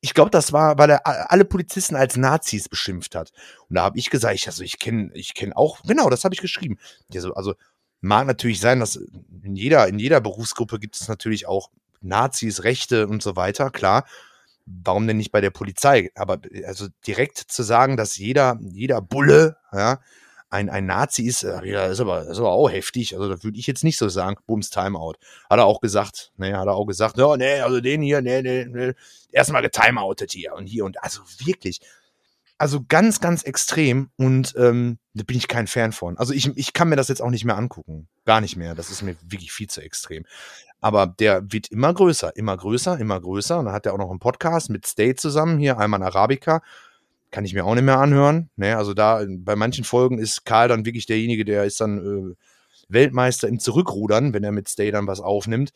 ich glaube, das war, weil er alle Polizisten als Nazis beschimpft hat. Und da habe ich gesagt, ich, also ich kenne ich kenn auch, genau, das habe ich geschrieben. Also, also mag natürlich sein, dass in jeder, in jeder Berufsgruppe gibt es natürlich auch Nazis, Rechte und so weiter, klar. Warum denn nicht bei der Polizei? Aber also direkt zu sagen, dass jeder, jeder Bulle, ja, ein, ein Nazi ist, äh, ja, ist aber, ist aber auch heftig. Also, das würde ich jetzt nicht so sagen. Bums, Timeout. Hat er auch gesagt. Ne, hat er auch gesagt, ja, nee, also den hier, nee, nee, nee. Erstmal getimeoutet hier und hier und also wirklich. Also ganz, ganz extrem und ähm, da bin ich kein Fan von. Also ich, ich kann mir das jetzt auch nicht mehr angucken. Gar nicht mehr. Das ist mir wirklich viel zu extrem. Aber der wird immer größer, immer größer, immer größer. Und dann hat er auch noch einen Podcast mit State zusammen, hier einmal Arabica kann ich mir auch nicht mehr anhören. Ne? Also da bei manchen Folgen ist Karl dann wirklich derjenige, der ist dann äh, Weltmeister im Zurückrudern, wenn er mit Stay dann was aufnimmt.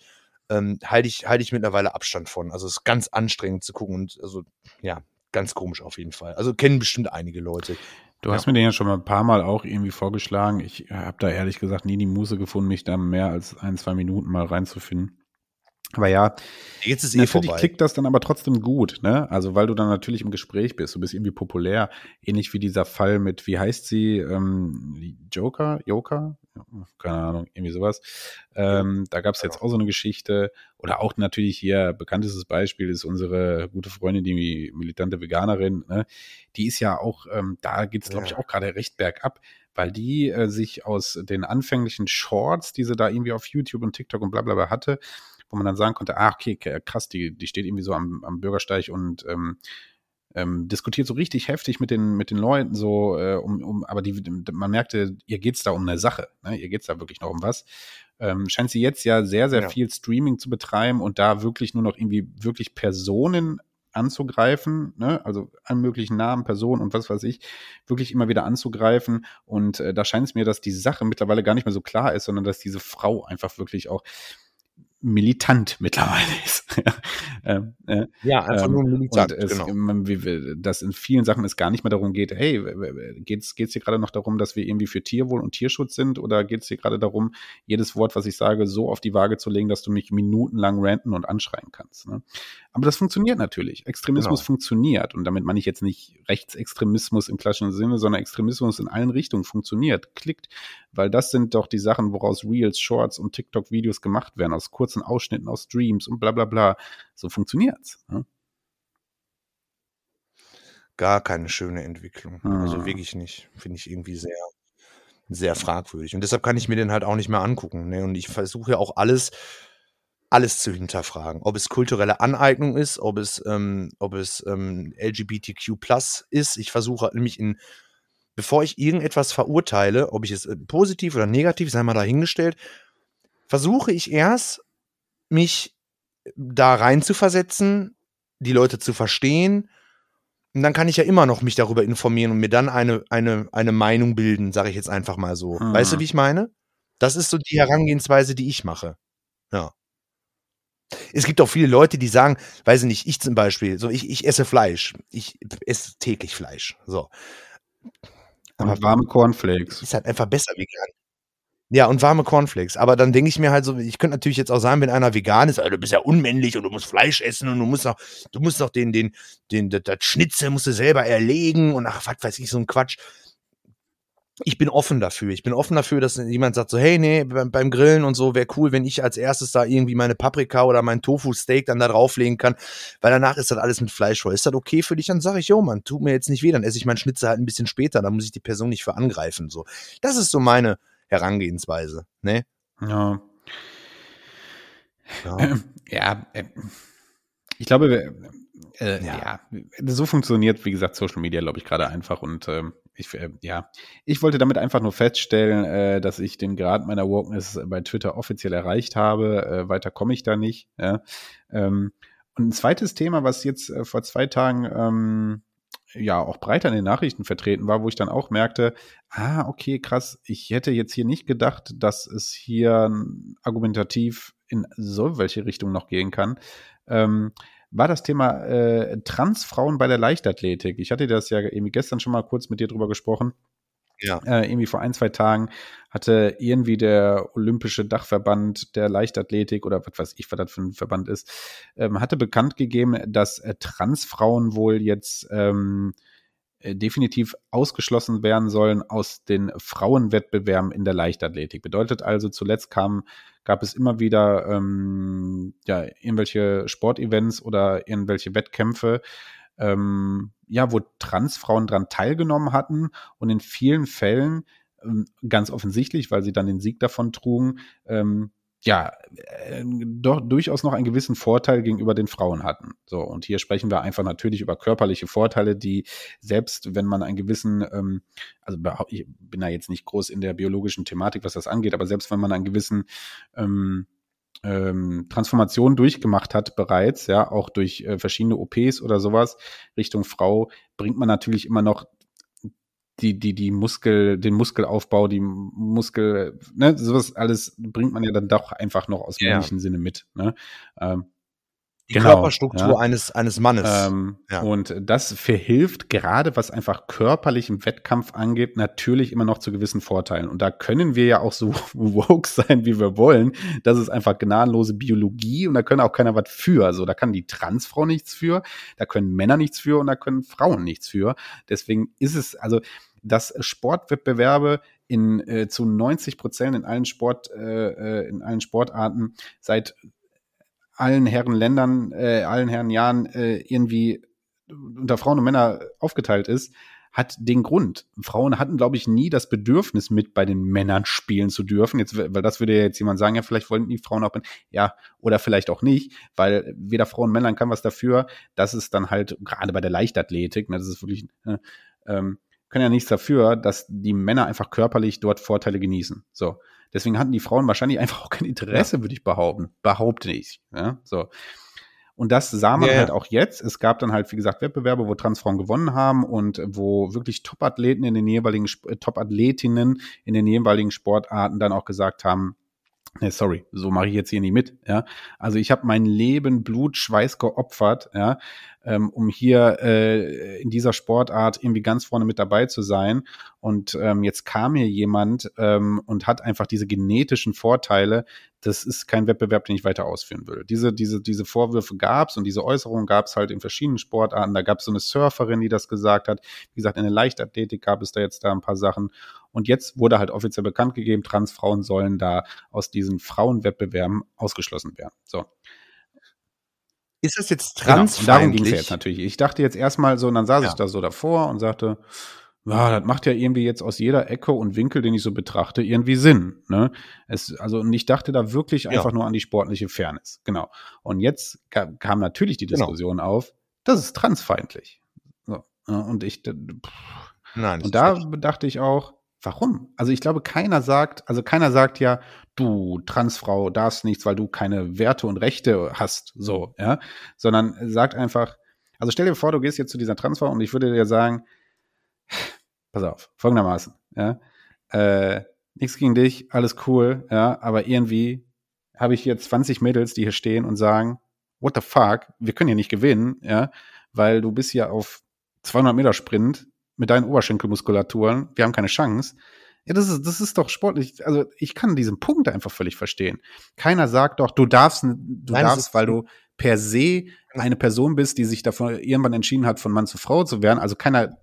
Ähm, halte ich, halt ich mittlerweile Abstand von. Also es ist ganz anstrengend zu gucken und also ja, ganz komisch auf jeden Fall. Also kennen bestimmt einige Leute. Du hast ja. mir den ja schon mal ein paar Mal auch irgendwie vorgeschlagen. Ich habe da ehrlich gesagt nie die Muße gefunden, mich da mehr als ein, zwei Minuten mal reinzufinden. Aber ja, jetzt ist eh natürlich vorbei. klickt das dann aber trotzdem gut, ne? Also weil du dann natürlich im Gespräch bist, du bist irgendwie populär, ähnlich wie dieser Fall mit, wie heißt sie, ähm, Joker, Joker, keine Ahnung, irgendwie sowas. Ähm, da gab es jetzt auch so eine Geschichte. Oder auch natürlich hier, bekanntestes Beispiel ist unsere gute Freundin, die militante Veganerin, ne? Die ist ja auch, ähm, da geht es, glaube ich, auch gerade recht bergab weil die äh, sich aus den anfänglichen Shorts, die sie da irgendwie auf YouTube und TikTok und bla bla bla hatte, wo man dann sagen konnte, ah, okay, krass, die, die steht irgendwie so am, am Bürgersteig und ähm, ähm, diskutiert so richtig heftig mit den, mit den Leuten, so, äh, um, um, aber die, man merkte, ihr geht's da um eine Sache, ne? ihr geht's da wirklich noch um was. Ähm, scheint sie jetzt ja sehr, sehr ja. viel Streaming zu betreiben und da wirklich nur noch irgendwie wirklich Personen anzugreifen, ne? also an möglichen Namen, Personen und was weiß ich, wirklich immer wieder anzugreifen. Und äh, da scheint es mir, dass die Sache mittlerweile gar nicht mehr so klar ist, sondern dass diese Frau einfach wirklich auch militant mittlerweile ist. [laughs] ähm, äh, ja, einfach nur militant. Und es, genau. dass in vielen Sachen es gar nicht mehr darum geht, hey, geht's geht's hier gerade noch darum, dass wir irgendwie für Tierwohl und Tierschutz sind oder geht's hier gerade darum, jedes Wort, was ich sage, so auf die Waage zu legen, dass du mich minutenlang ranten und anschreien kannst. Ne? Aber das funktioniert natürlich. Extremismus genau. funktioniert und damit meine ich jetzt nicht Rechtsextremismus im klassischen Sinne, sondern Extremismus in allen Richtungen funktioniert, klickt, weil das sind doch die Sachen, woraus Reels, Shorts und TikTok-Videos gemacht werden, aus kurzen Ausschnitten, aus Streams und bla bla bla. So funktioniert's. Ne? Gar keine schöne Entwicklung. Also ah. Also wirklich nicht. Finde ich irgendwie sehr, sehr fragwürdig. Und deshalb kann ich mir den halt auch nicht mehr angucken. Ne? Und ich versuche ja auch alles, alles zu hinterfragen. Ob es kulturelle Aneignung ist, ob es, ähm, ob es ähm, LGBTQ ist. Ich versuche nämlich in bevor ich irgendetwas verurteile, ob ich es äh, positiv oder negativ, sei mal dahingestellt, versuche ich erst, mich da rein zu versetzen, die Leute zu verstehen. Und dann kann ich ja immer noch mich darüber informieren und mir dann eine, eine, eine Meinung bilden, sage ich jetzt einfach mal so. Hm. Weißt du, wie ich meine? Das ist so die Herangehensweise, die ich mache. Ja. Es gibt auch viele Leute, die sagen, weiß ich nicht, ich zum Beispiel, so ich, ich esse Fleisch. Ich esse täglich Fleisch. So. Aber warme Cornflakes. Ist halt einfach besser vegan. Ja, und warme Cornflakes. Aber dann denke ich mir halt so, ich könnte natürlich jetzt auch sagen, wenn einer vegan ist, also du bist ja unmännlich und du musst Fleisch essen und du musst auch, du musst auch den, den, den, das, das Schnitzel musst du selber erlegen und ach, was weiß ich, so ein Quatsch ich bin offen dafür. Ich bin offen dafür, dass jemand sagt so, hey, nee, beim, beim Grillen und so wäre cool, wenn ich als erstes da irgendwie meine Paprika oder mein Tofu-Steak dann da drauflegen kann, weil danach ist das alles mit Fleisch voll. Ist das okay für dich? Dann sage ich, jo, man, tut mir jetzt nicht weh, dann esse ich meinen Schnitzel halt ein bisschen später, dann muss ich die Person nicht für angreifen. So. Das ist so meine Herangehensweise, ne? Ja. Ja, ähm, ja äh, ich glaube, äh, ja. ja. so funktioniert, wie gesagt, Social Media, glaube ich, gerade einfach und ähm, ich, äh, ja, ich wollte damit einfach nur feststellen, äh, dass ich den Grad meiner Wokeness bei Twitter offiziell erreicht habe. Äh, weiter komme ich da nicht. Ja. Ähm, und ein zweites Thema, was jetzt äh, vor zwei Tagen ähm, ja auch breiter in den Nachrichten vertreten war, wo ich dann auch merkte, ah, okay, krass, ich hätte jetzt hier nicht gedacht, dass es hier argumentativ in so welche Richtung noch gehen kann. Ähm, war das Thema äh, Transfrauen bei der Leichtathletik. Ich hatte das ja irgendwie gestern schon mal kurz mit dir drüber gesprochen. Ja. Äh, irgendwie vor ein, zwei Tagen hatte irgendwie der Olympische Dachverband der Leichtathletik oder was weiß ich, was das für ein Verband ist, ähm, hatte bekannt gegeben, dass äh, Transfrauen wohl jetzt ähm, äh, definitiv ausgeschlossen werden sollen aus den Frauenwettbewerben in der Leichtathletik. Bedeutet also, zuletzt kam, gab es immer wieder ähm, ja, irgendwelche Sportevents oder irgendwelche Wettkämpfe, ähm, ja, wo Transfrauen dran teilgenommen hatten und in vielen Fällen ähm, ganz offensichtlich, weil sie dann den Sieg davon trugen, ähm, ja, äh, doch durchaus noch einen gewissen Vorteil gegenüber den Frauen hatten. So, und hier sprechen wir einfach natürlich über körperliche Vorteile, die selbst wenn man einen gewissen, ähm, also ich bin da jetzt nicht groß in der biologischen Thematik, was das angeht, aber selbst wenn man einen gewissen ähm, ähm, Transformation durchgemacht hat bereits, ja, auch durch äh, verschiedene OPs oder sowas Richtung Frau, bringt man natürlich immer noch die, die, die Muskel, den Muskelaufbau, die Muskel, ne, sowas alles bringt man ja dann doch einfach noch aus Ja. männlichen Sinne mit. Ne? Ähm, Die Genau, Körperstruktur ja. eines, eines Mannes. ähm, Ja. Und das verhilft gerade, was einfach körperlich im Wettkampf angeht, natürlich immer noch zu gewissen Vorteilen. Und da können wir ja auch so [laughs] woke sein, wie wir wollen. Das ist einfach gnadenlose Biologie und da können auch keiner was für. Also da kann die Transfrau nichts für, da können Männer nichts für und da können Frauen nichts für. Deswegen ist es, also, dass Sportwettbewerbe in äh, zu 90 Prozent in allen Sport, äh, äh, in allen Sportarten seit allen Herren Ländern, äh, allen Herren Jahren äh, irgendwie unter Frauen und Männer aufgeteilt ist, hat den Grund. Frauen hatten, glaube ich, nie das Bedürfnis, mit bei den Männern spielen zu dürfen. Jetzt, weil das würde ja jetzt jemand sagen, ja, vielleicht wollten die Frauen auch, ja, oder vielleicht auch nicht, weil weder Frauen und Männern kann was dafür, dass es dann halt, gerade bei der Leichtathletik, ne, das ist wirklich, äh, ähm, können ja nichts dafür, dass die Männer einfach körperlich dort Vorteile genießen. So. Deswegen hatten die Frauen wahrscheinlich [laughs] einfach auch kein Interesse, würde ich behaupten. Behaupte ich. Ja, so. Und das sah man Ja, ja. halt auch jetzt. Es gab dann halt, wie gesagt, Wettbewerbe, wo Transfrauen gewonnen haben und wo wirklich Top-Athleten in den jeweiligen, äh, Top-Athletinnen in den jeweiligen Sportarten dann auch gesagt haben, Nee, sorry, so mache ich jetzt hier nie mit. Ja, also ich habe mein Leben, Blut, Schweiß geopfert, ja, ähm, um hier äh, in dieser Sportart irgendwie ganz vorne mit dabei zu sein. Und ähm, jetzt kam hier jemand ähm, und hat einfach diese genetischen Vorteile. Das ist kein Wettbewerb, den ich weiter ausführen will. Diese, diese, diese Vorwürfe gab's und diese Äußerungen gab's halt in verschiedenen Sportarten. Da gab's so eine Surferin, die das gesagt hat. Wie gesagt, in der Leichtathletik gab es da jetzt da ein paar Sachen. Und jetzt wurde halt offiziell bekannt gegeben, Transfrauen sollen da aus diesen Frauenwettbewerben ausgeschlossen werden. So. ist das jetzt Genau, und darum ging es transfeindlich? ja jetzt natürlich. Ich dachte jetzt erstmal so, und dann saß Ja. ich da so davor und sagte, ja, das macht ja irgendwie jetzt aus jeder Ecke und Winkel, den ich so betrachte, irgendwie Sinn. Ne? Es, also, und ich dachte da wirklich Ja. einfach nur an die sportliche Fairness. Genau. Und jetzt ka- kam natürlich die Genau. Diskussion auf, das ist transfeindlich. So. ja, Und ich, pff, Nein, und da dachte ich auch, warum? Also ich glaube, keiner sagt, also keiner sagt ja, du Transfrau darfst nichts, weil du keine Werte und Rechte hast, so, ja, sondern sagt einfach, also stell dir vor, du gehst jetzt zu dieser Transfrau und ich würde dir sagen, [sighs] pass auf, folgendermaßen, ja, äh, nichts gegen dich, alles cool, ja, aber irgendwie habe ich hier 20 Mädels, die hier stehen und sagen, what the fuck, wir können hier nicht gewinnen, ja, weil du bist hier auf 200 Meter Sprint mit deinen Oberschenkelmuskulaturen, wir haben keine Chance. Ja, das ist, das ist doch sportlich. Also ich kann diesen Punkt einfach völlig verstehen. Keiner sagt doch, du darfst, du Nein, darfst, weil du per se eine Person bist, die sich davon irgendwann entschieden hat, von Mann zu Frau zu werden. Also keiner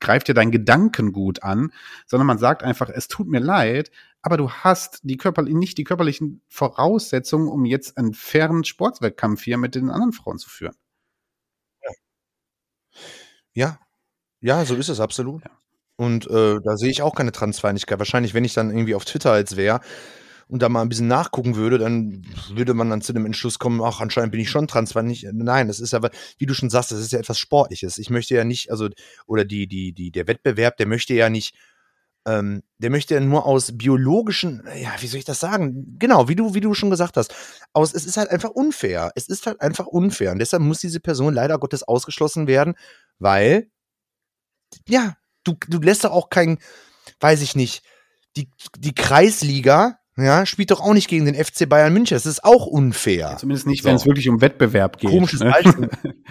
greift dir dein Gedankengut an, sondern man sagt einfach, es tut mir leid, aber du hast die Körper, nicht die körperlichen Voraussetzungen, um jetzt einen fairen Sportwettkampf hier mit den anderen Frauen zu führen. Ja, ja, so ist es absolut. Ja. Und äh, da sehe ich auch keine Transfeindlichkeit. Wahrscheinlich, wenn ich dann irgendwie auf Twitter jetzt wäre und da mal ein bisschen nachgucken würde, dann würde man dann zu dem Entschluss kommen, ach, anscheinend bin ich schon transfeindlich. Nein, das ist aber, wie du schon sagst, das ist ja etwas Sportliches. Ich möchte ja nicht, also, oder die, die, die, der Wettbewerb, der möchte ja nicht, ähm, der möchte ja nur aus biologischen, ja, wie soll ich das sagen? Genau, wie du, wie du schon gesagt hast. Aus, es ist halt einfach unfair. Es ist halt einfach unfair. Und deshalb muss diese Person leider Gottes ausgeschlossen werden, weil, ja, du, du lässt doch auch kein, weiß ich nicht, die, die Kreisliga, ja, spielt doch auch nicht gegen den FC Bayern München. Das ist auch unfair. Zumindest nicht, So. wenn es wirklich um Wettbewerb geht. Komisches ne? Beispiel. [laughs]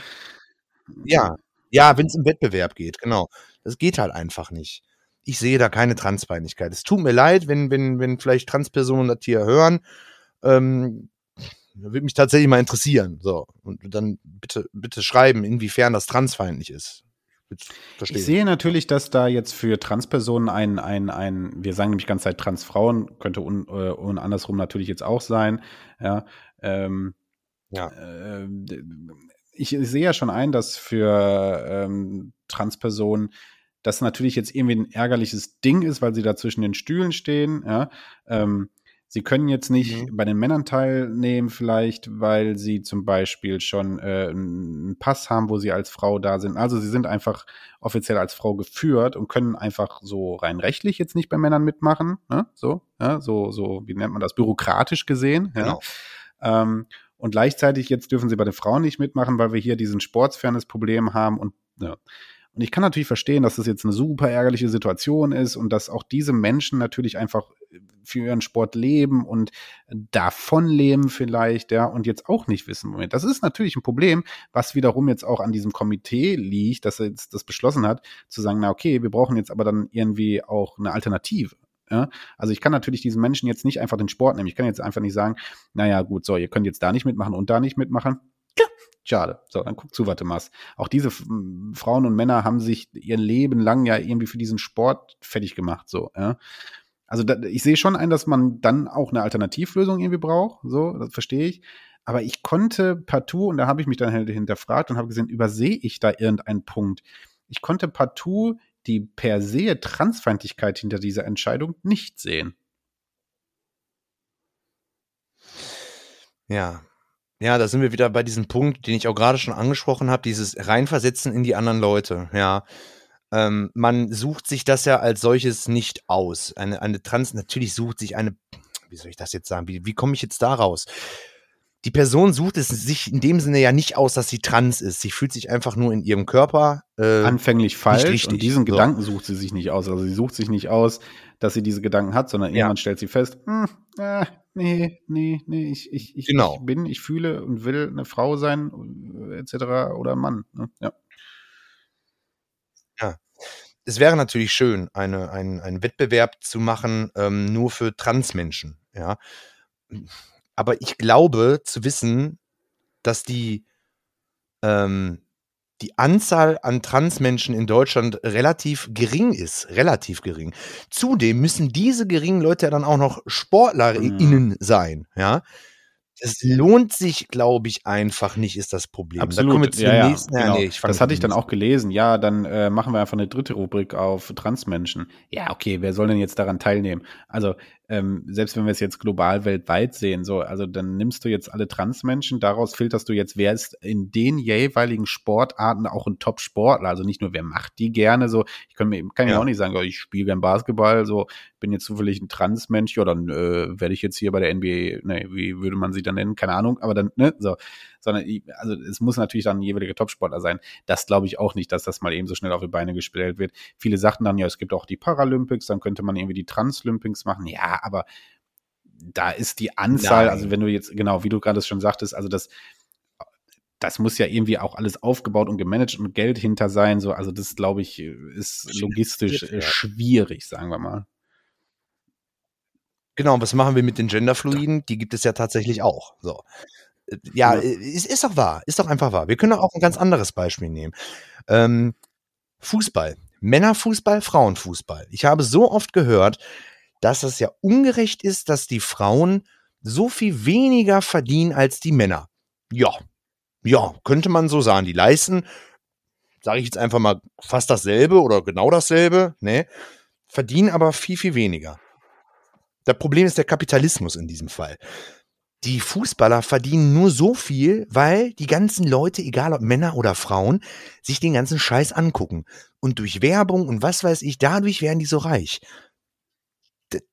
Ja, ja, wenn es im Wettbewerb geht, genau. Das geht halt einfach nicht. ich sehe da keine Transfeindlichkeit. Es tut mir leid, wenn, wenn, wenn vielleicht Transpersonen das hier hören. Ähm, würde mich tatsächlich mal interessieren. So. Und dann bitte, bitte schreiben, inwiefern das transfeindlich ist. Ich sehe natürlich, dass da jetzt für Transpersonen ein, ein, ein, wir sagen nämlich ganz Zeit Transfrauen, könnte un, äh, und andersrum natürlich jetzt auch sein. Ja, ähm, ja. Äh, ich sehe ja schon ein, dass für ähm, Transpersonen das natürlich jetzt irgendwie ein ärgerliches Ding ist, weil sie da zwischen den Stühlen stehen. Ja, ähm, Sie können jetzt nicht mhm. bei den Männern teilnehmen, vielleicht, weil sie zum Beispiel schon äh, einen Pass haben, wo sie als Frau da sind. Also sie sind einfach offiziell als Frau geführt und können einfach so rein rechtlich jetzt nicht bei Männern mitmachen. Ne? So, ja, so, so, wie nennt man das? Bürokratisch gesehen. Genau. Ja? Ähm, und gleichzeitig jetzt dürfen sie bei den Frauen nicht mitmachen, weil wir hier diesen Sportsfairness-Problem haben und ja. Und ich kann natürlich verstehen, dass das jetzt eine super ärgerliche Situation ist und dass auch diese Menschen natürlich einfach für ihren Sport leben und davon leben vielleicht, ja, und jetzt auch nicht wissen, Moment. Das ist natürlich ein Problem, was wiederum jetzt auch an diesem Komitee liegt, dass er jetzt das beschlossen hat, zu sagen, na okay, wir brauchen jetzt aber dann irgendwie auch eine Alternative. Ja, also ich kann natürlich diesen Menschen jetzt nicht einfach den Sport nehmen. Ich kann jetzt einfach nicht sagen, naja, gut, so, ihr könnt jetzt da nicht mitmachen und da nicht mitmachen. Schade. So, dann guck zu, warte mal. Auch diese Frauen und Männer haben sich ihr Leben lang ja irgendwie für diesen Sport fertig gemacht, so, ja. Also da, ich sehe schon ein, dass man dann auch eine Alternativlösung irgendwie braucht, so, das verstehe ich. Aber ich konnte partout, und da habe ich mich dann halt hinterfragt und habe gesehen, übersehe ich da irgendeinen Punkt. Ich konnte partout die per se Transfeindlichkeit hinter dieser Entscheidung nicht sehen. Ja, ja, da sind wir wieder bei diesem Punkt, den ich auch gerade schon angesprochen habe, dieses Reinversetzen in die anderen Leute, ja. Ähm, man sucht sich das ja als solches nicht aus. Eine, eine Trans, natürlich sucht sich eine, wie soll ich das jetzt sagen, wie, wie komme ich jetzt da raus? Die Person sucht es sich in dem Sinne ja nicht aus, dass sie trans ist. Sie fühlt sich einfach nur in ihrem Körper äh, anfänglich falsch und diesen so. Gedanken sucht sie sich nicht aus. Also sie sucht sich nicht aus, dass sie diese Gedanken hat, sondern ja. irgendwann stellt sie fest, hm, äh, nee, nee, nee, ich, ich, ich, genau. ich bin, ich fühle und will eine Frau sein, etc. oder ein Mann. Ne? Ja. Ja. Es wäre natürlich schön, eine, ein, einen Wettbewerb zu machen, ähm, nur für Transmenschen, ja. Aber ich glaube zu wissen, dass die, ähm, die Anzahl an Transmenschen in Deutschland relativ gering ist. Relativ gering. Zudem müssen diese geringen Leute ja dann auch noch SportlerInnen mhm. sein, ja. Es lohnt sich, glaube ich, einfach nicht, ist das Problem. Absolut. Da kommen wir zu ja, ja, nächsten. Genau. Ja, nee, das hatte ich dann auch gelesen. Ja, dann äh, machen wir einfach eine dritte Rubrik auf Transmenschen. Ja, okay, wer soll denn jetzt daran teilnehmen? Also ähm, selbst wenn wir es jetzt global weltweit sehen, so, also dann nimmst du jetzt alle Transmenschen, daraus filterst du jetzt, wer ist in den jeweiligen Sportarten auch ein Top-Sportler, also nicht nur, wer macht die gerne, so, ich kann mir, kann ja. auch nicht sagen, oh, ich spiele gern Basketball, so, bin jetzt zufällig ein Transmensch, ja, dann äh, werde ich jetzt hier bei der NBA, ne, wie würde man sie dann nennen, keine Ahnung, aber dann, ne, so, sondern also es muss natürlich dann ein jeweiliger Topsportler sein. Das glaube ich auch nicht, dass das mal eben so schnell auf die Beine gestellt wird. Viele sagten dann ja, es gibt auch die Paralympics, dann könnte man irgendwie die Translympics machen. Ja, aber da ist die Anzahl, Nein. also wenn du jetzt, genau, wie du gerade schon sagtest, also das, das muss ja irgendwie auch alles aufgebaut und gemanagt und Geld hinter sein. So, also das glaube ich, ist logistisch ja. schwierig, sagen wir mal. Genau, was machen wir mit den Genderfluiden? Die gibt es ja tatsächlich auch. So. Äh, ja, ja. Äh, ist, ist doch wahr, ist doch einfach wahr. Wir können auch ein ganz anderes Beispiel nehmen. Ähm, Fußball. Männerfußball, Frauenfußball. Ich habe so oft gehört, dass es ja ungerecht ist, dass die Frauen so viel weniger verdienen als die Männer. Ja, ja, könnte man so sagen. Die leisten, sage ich jetzt einfach mal, fast dasselbe oder genau dasselbe, ne? Verdienen aber viel, viel weniger. Das Problem ist der Kapitalismus in diesem Fall die Fußballer verdienen nur so viel, weil die ganzen Leute, egal ob Männer oder Frauen, sich den ganzen Scheiß angucken. Und durch Werbung und was weiß ich, dadurch werden die so reich.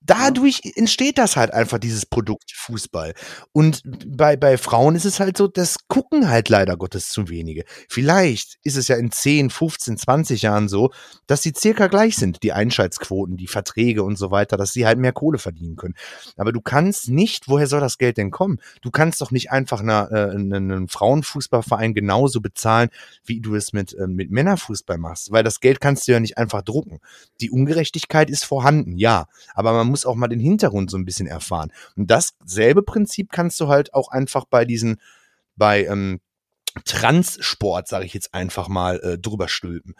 Dadurch entsteht das halt einfach, dieses Produkt Fußball. Und bei, bei Frauen ist es halt so, das gucken halt leider Gottes zu wenige. Vielleicht ist es ja in 10, 15, 20 Jahren so, dass sie circa gleich sind, die Einschaltsquoten, die Verträge und so weiter, dass sie halt mehr Kohle verdienen können. Aber du kannst nicht, woher soll das Geld denn kommen? Du kannst doch nicht einfach einer, äh, einen Frauenfußballverein genauso bezahlen, wie du es mit, äh, mit Männerfußball machst, weil das Geld kannst du ja nicht einfach drucken. Die Ungerechtigkeit ist vorhanden, ja, aber man muss auch mal den Hintergrund so ein bisschen erfahren. Und dasselbe Prinzip kannst du halt auch einfach bei diesen, bei ähm, Transsport, sage ich jetzt einfach mal, äh, drüber stülpen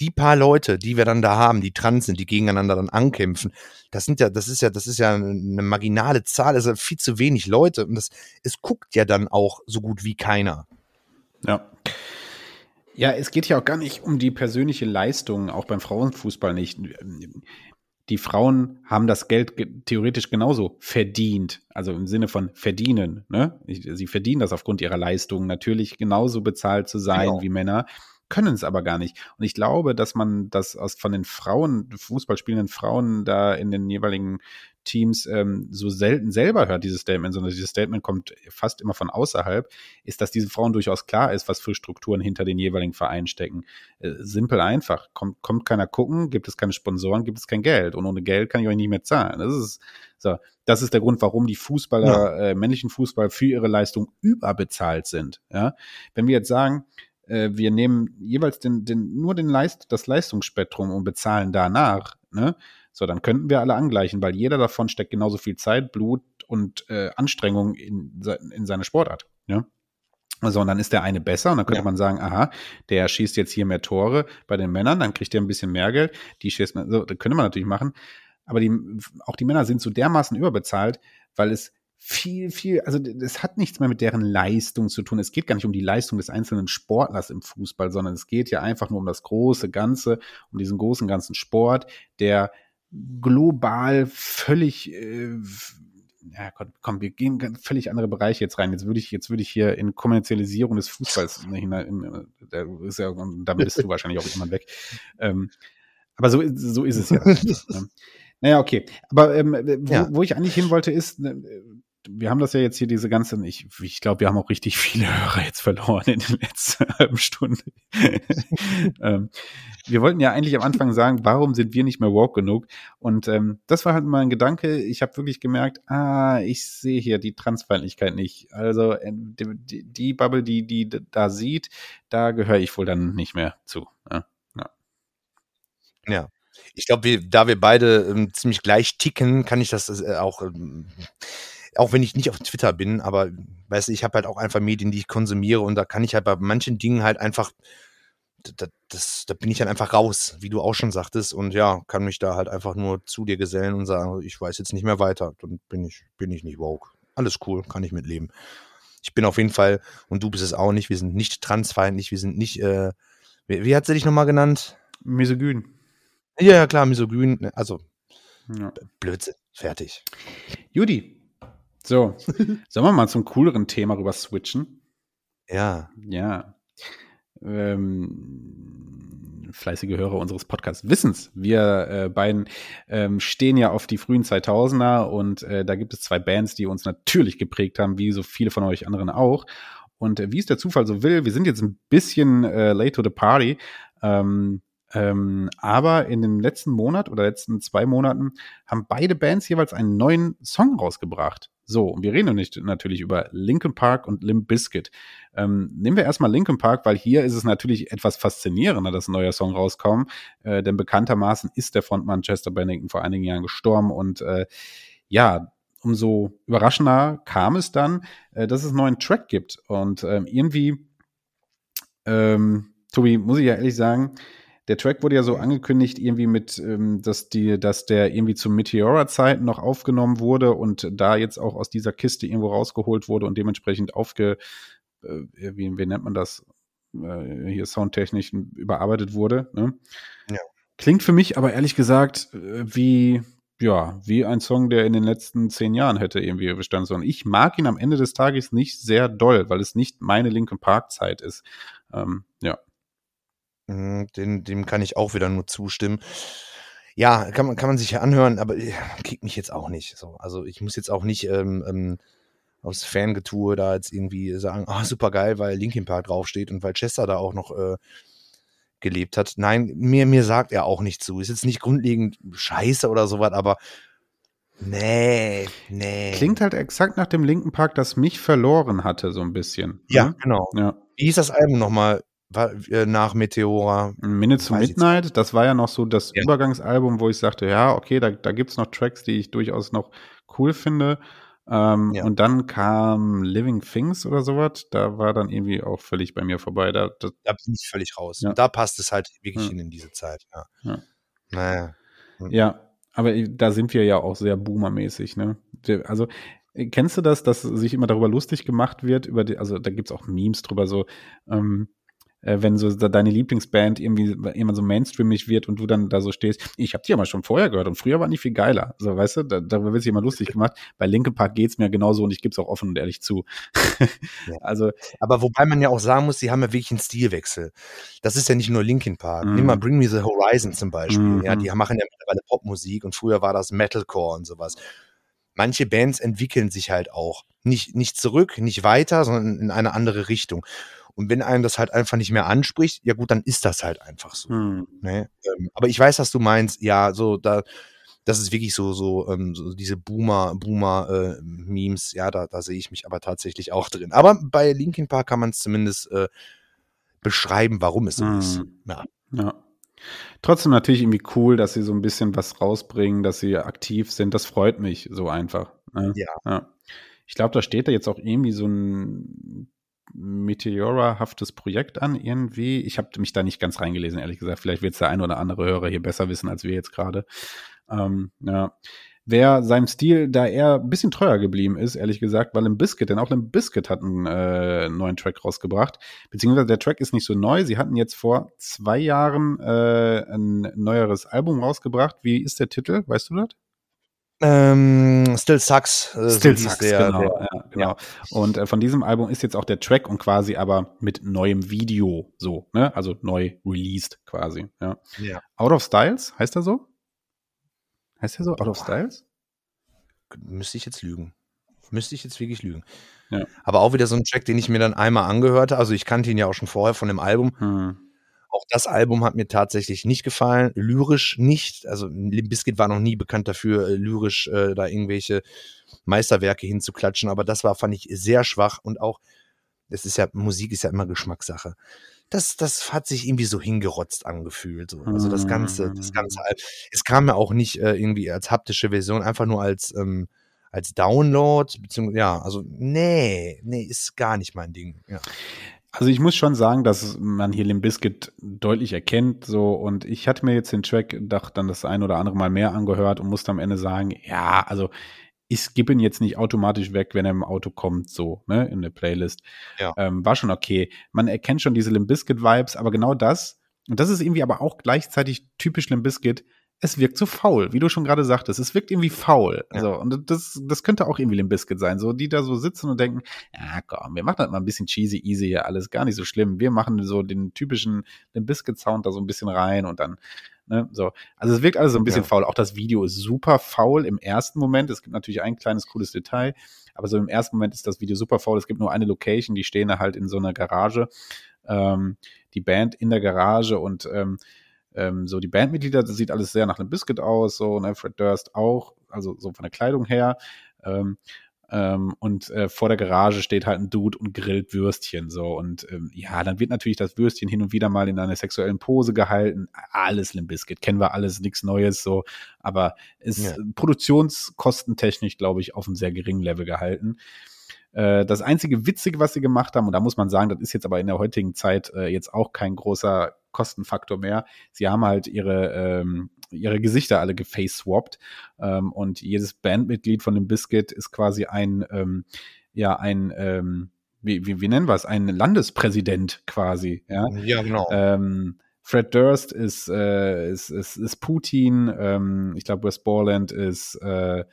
die paar Leute, die wir dann da haben, die trans sind, die gegeneinander dann ankämpfen, das sind ja, das ist ja, das ist ja eine marginale Zahl, also viel zu wenig Leute und das, es guckt ja dann auch so gut wie keiner. Ja. Ja, es geht ja auch gar nicht um die persönliche Leistung, auch beim Frauenfußball nicht die Frauen haben das Geld ge theoretisch genauso verdient, also im Sinne von verdienen. Ne? Sie verdienen das aufgrund ihrer Leistung, natürlich genauso bezahlt zu sein genau. wie Männer, können es aber gar nicht. Und ich glaube, dass man das aus von den Frauen, Fußballspielenden Frauen da in den jeweiligen Teams ähm, so selten selber hört, dieses Statement, sondern dieses Statement kommt fast immer von außerhalb, ist, dass diesen Frauen durchaus klar ist, was für Strukturen hinter den jeweiligen Vereinen stecken. Äh, simpel einfach. Kommt, kommt keiner gucken, gibt es keine Sponsoren, gibt es kein Geld. Und ohne Geld kann ich euch nicht mehr zahlen. Das ist so. Das ist der Grund, warum die Fußballer, ja. äh, männlichen Fußball für ihre Leistung überbezahlt sind. Ja? Wenn wir jetzt sagen, äh, wir nehmen jeweils den, den, nur den Leist, das Leistungsspektrum und bezahlen danach, ne? So, dann könnten wir alle angleichen, weil jeder davon steckt genauso viel Zeit, Blut und äh, Anstrengung in, in seine Sportart. Ja? So, und dann ist der eine besser und dann könnte ja. man sagen, aha, der schießt jetzt hier mehr Tore bei den Männern, dann kriegt er ein bisschen mehr Geld, die schießt, so, das könnte man natürlich machen. Aber die, auch die Männer sind so dermaßen überbezahlt, weil es viel, viel, also es hat nichts mehr mit deren Leistung zu tun. Es geht gar nicht um die Leistung des einzelnen Sportlers im Fußball, sondern es geht ja einfach nur um das große Ganze, um diesen großen ganzen Sport, der global völlig äh, ja, komm, komm, wir gehen in völlig andere Bereiche jetzt rein. Jetzt würde ich, jetzt würde ich hier in Kommerzialisierung des Fußballs [laughs] hinein, da ist ja, da bist du wahrscheinlich auch jemand weg. Ähm, aber so, so ist es ja. [laughs] Ne? naja, okay. Aber ähm, wo, ja. wo ich eigentlich hin wollte, ist, ne, wir haben das ja jetzt hier diese ganzen, ich, ich glaube, wir haben auch richtig viele Hörer jetzt verloren in den letzten [laughs] halben Stunden. [laughs] ähm, wir wollten ja eigentlich am Anfang sagen, warum sind wir nicht mehr woke genug? Und ähm, das war halt mal ein Gedanke. Ich habe wirklich gemerkt, ah, ich sehe hier die Transfeindlichkeit nicht. Also äh, die, die, Bubble, die die da sieht, da gehöre ich wohl dann nicht mehr zu. Ja. ja. ja. Ich glaube, da wir beide ähm, ziemlich gleich ticken, kann ich das äh, auch ähm, auch wenn ich nicht auf Twitter bin, aber weißt du, ich habe halt auch einfach Medien, die ich konsumiere und da kann ich halt bei manchen Dingen halt einfach, da, das, da bin ich dann einfach raus, wie du auch schon sagtest und ja, kann mich da halt einfach nur zu dir gesellen und sagen, ich weiß jetzt nicht mehr weiter, dann bin ich, bin ich nicht woke. Alles cool, kann ich mitleben. Ich bin auf jeden Fall, und du bist es auch nicht, wir sind nicht transfeindlich, wir sind nicht, äh, wie, wie hat sie dich nochmal genannt? Misogyn. Ja, ja, klar, misogyn, ne, also ja. Blödsinn, fertig. Judy, so, sollen wir mal zum cooleren Thema rüber switchen? Ja. Ja. Ähm, fleißige Hörer unseres Podcasts wissen's. Wir äh, beiden ähm, stehen ja auf die frühen 2000er und äh, da gibt es zwei Bands, die uns natürlich geprägt haben, wie so viele von euch anderen auch. Und äh, wie es der Zufall so will, wir sind jetzt ein bisschen äh, late to the party. Ähm, ähm, aber in dem letzten Monat oder letzten zwei Monaten haben beide Bands jeweils einen neuen Song rausgebracht. So, und wir reden nicht natürlich über Linkin Park und Limp Bizkit. Ähm, nehmen wir erstmal Linkin Park, weil hier ist es natürlich etwas faszinierender, dass ein neuer Song rauskommt. Äh, denn bekanntermaßen ist der Frontmann Chester Bennington vor einigen Jahren gestorben und äh, ja, umso überraschender kam es dann, äh, dass es einen neuen Track gibt. Und ähm, irgendwie, ähm, Tobi, muss ich ja ehrlich sagen, der Track wurde ja so angekündigt, irgendwie mit, ähm, dass die, dass der irgendwie zu Meteora-Zeiten noch aufgenommen wurde und da jetzt auch aus dieser Kiste irgendwo rausgeholt wurde und dementsprechend aufge, äh, wie, wie nennt man das? Äh, hier soundtechnisch überarbeitet wurde. Ne? Ja. Klingt für mich aber ehrlich gesagt äh, wie, ja, wie ein Song, der in den letzten zehn Jahren hätte irgendwie bestanden sollen. Ich mag ihn am Ende des Tages nicht sehr doll, weil es nicht meine Linkin Park Zeit ist. Ähm, ja. Mhm, dem kann ich auch wieder nur zustimmen. ja, kann man, kann man sich ja anhören, aber äh, kickt mich jetzt auch nicht. So. Also ich muss jetzt auch nicht ähm, ähm, aus Fangetue da jetzt irgendwie sagen, ah, super geil, weil Linkin Park draufsteht und weil Chester da auch noch äh, gelebt hat. Nein, mir, mir sagt er auch nicht zu. Ist jetzt nicht grundlegend scheiße oder sowas, aber nee, nee. Klingt halt exakt nach dem Linken Park, das mich verloren hatte, so ein bisschen. Ja, ne? genau. Ja. Wie hieß das Album nochmal war, äh, nach Meteora? Minute to Midnight, das war ja noch so das Ja. Übergangsalbum, wo ich sagte, ja, okay, da, da gibt's noch Tracks, die ich durchaus noch cool finde. Ähm, Ja. Und dann kam Living Things oder sowas, da war dann irgendwie auch völlig bei mir vorbei. Da, das, Da bin ich völlig raus. Ja. Da passt es halt wirklich Ja. hin in diese Zeit. Ja. Ja. Naja. Ja, aber da sind wir ja auch sehr boomermäßig, ne? Also, äh, kennst du das, dass sich immer darüber lustig gemacht wird, über die, also da gibt's auch Memes drüber, so, ähm, äh, wenn so deine Lieblingsband irgendwie immer so mainstreamig wird und du dann da so stehst, ich habe die ja mal schon vorher gehört und früher waren die viel geiler. So, weißt du, da, darüber wird sich immer lustig gemacht. Bei Linkin Park geht's mir genauso und ich gebe es auch offen und ehrlich zu. [laughs] Ja. Also, Aber wobei man ja auch sagen muss, die haben ja wirklich einen Stilwechsel. Das ist ja nicht nur Linkin Park. Mhm. Nimm mal Bring Me the Horizon zum Beispiel. Mhm. Ja, die machen ja mittlerweile Popmusik und früher war das Metalcore und sowas. Manche Bands entwickeln sich halt auch. Nicht, nicht zurück, nicht weiter, sondern in eine andere Richtung. Und wenn einem das halt einfach nicht mehr anspricht, ja gut, dann ist das halt einfach so. hm, Ne? Ähm, aber ich weiß, was du meinst. Ja, so da, das ist wirklich so so, ähm, so diese Boomer Boomer äh, Memes. Ja, da, da sehe ich mich aber tatsächlich auch drin. Aber bei Linkin Park kann man es zumindest äh, beschreiben, warum es so ist. Mhm. Ja. Ja. Trotzdem natürlich irgendwie cool, dass sie so ein bisschen was rausbringen, dass sie aktiv sind. Das freut mich so einfach. Ne? Ja. Ich glaube, da steht da jetzt auch irgendwie so ein Meteora-haftes Projekt an irgendwie. Ich habe mich da nicht ganz reingelesen, ehrlich gesagt. Vielleicht wird es der ein oder andere Hörer hier besser wissen als wir jetzt gerade. Ähm, ja. Wer seinem Stil da eher ein bisschen treuer geblieben ist, ehrlich gesagt, weil Limp Bizkit, denn auch Limp Bizkit hat einen äh, neuen Track rausgebracht. Beziehungsweise der Track ist nicht so neu. Sie hatten jetzt vor zwei Jahren äh, ein neueres Album rausgebracht. Wie ist der Titel? Weißt du das? Ähm, Still Sucks. Äh, Still hieß Sucks, der, genau. Der, ja, genau. Und äh, von diesem Album ist jetzt auch der Track und quasi aber mit neuem Video so, ne? Also neu released quasi. Ja. ja. Out of Styles, heißt er so? Heißt er so? Out of Styles? Müsste ich jetzt lügen. Müsste ich jetzt wirklich lügen. Ja. Aber auch wieder so ein Track, den ich mir dann einmal angehörte. Also ich kannte ihn ja auch schon vorher von dem Album. Hm. Auch das Album hat mir tatsächlich nicht gefallen. Lyrisch nicht. Also Limp Bizkit war noch nie bekannt dafür, äh, lyrisch äh, da irgendwelche Meisterwerke hinzuklatschen. Aber das war, fand ich, sehr schwach. Und auch, das ist ja, Musik ist ja immer Geschmackssache. Das, das hat sich irgendwie so hingerotzt angefühlt. So. Also das Ganze, das ganze Album. Es kam ja auch nicht äh, irgendwie als haptische Version, einfach nur als, ähm, als Download. Beziehungsweise, ja, also nee, nee, ist gar nicht mein Ding. Ja. Also ich muss schon sagen, dass man hier Limp Bizkit deutlich erkennt, so und ich hatte mir jetzt den Track doch dann das ein oder andere Mal mehr angehört und musste am Ende sagen, ja, also ich skippe ihn jetzt nicht automatisch weg, wenn er im Auto kommt, so, ne, in der Playlist. Ja. Ähm, war schon okay. Man erkennt schon diese Limp Bizkit Vibes, aber genau das, und das ist irgendwie aber auch gleichzeitig typisch Limp Bizkit, es wirkt so faul, wie du schon gerade sagtest. Es wirkt irgendwie faul. Ja. So, und das, das könnte auch irgendwie Limp Bizkit sein. So, die da so sitzen und denken, ja komm, wir machen das mal ein bisschen cheesy, easy hier, alles gar nicht so schlimm. Wir machen so den typischen Limp Bizkit Sound da so ein bisschen rein und dann, ne, so. Also es wirkt alles so ein bisschen Ja. faul. Auch das Video ist super faul im ersten Moment. Es gibt natürlich ein kleines cooles Detail, aber so im ersten Moment ist das Video super faul. Es gibt nur eine Location, die stehen da halt in so einer Garage. Ähm, die Band in der Garage und ähm, ähm, so die Bandmitglieder, das sieht alles sehr nach einem Biscuit aus, so, ne, Fred Durst auch, also so von der Kleidung her. Ähm, ähm, und äh, vor der Garage steht halt ein Dude und grillt Würstchen, so. Und ähm, ja, dann wird natürlich das Würstchen hin und wieder mal in einer sexuellen Pose gehalten. Alles Limp Bizkit, kennen wir alles, nichts Neues, so. Aber ist Ja. produktionskostentechnisch, glaube ich, auf einem sehr geringen Level gehalten. Äh, Das einzige Witzige, was sie gemacht haben, und da muss man sagen, das ist jetzt aber in der heutigen Zeit äh, jetzt auch kein großer Kostenfaktor mehr. Sie haben halt ihre, ähm, ihre Gesichter alle gefaceswapped ähm, und jedes Bandmitglied von dem Biscuit ist quasi ein, ähm, ja, ein, ähm, wie, wie, wie nennen wir es, ein Landespräsident quasi, ja. Ja, genau. Ähm, Fred Durst ist, äh, ist, ist, ist Putin, ähm, ich glaube West Borland ist, äh,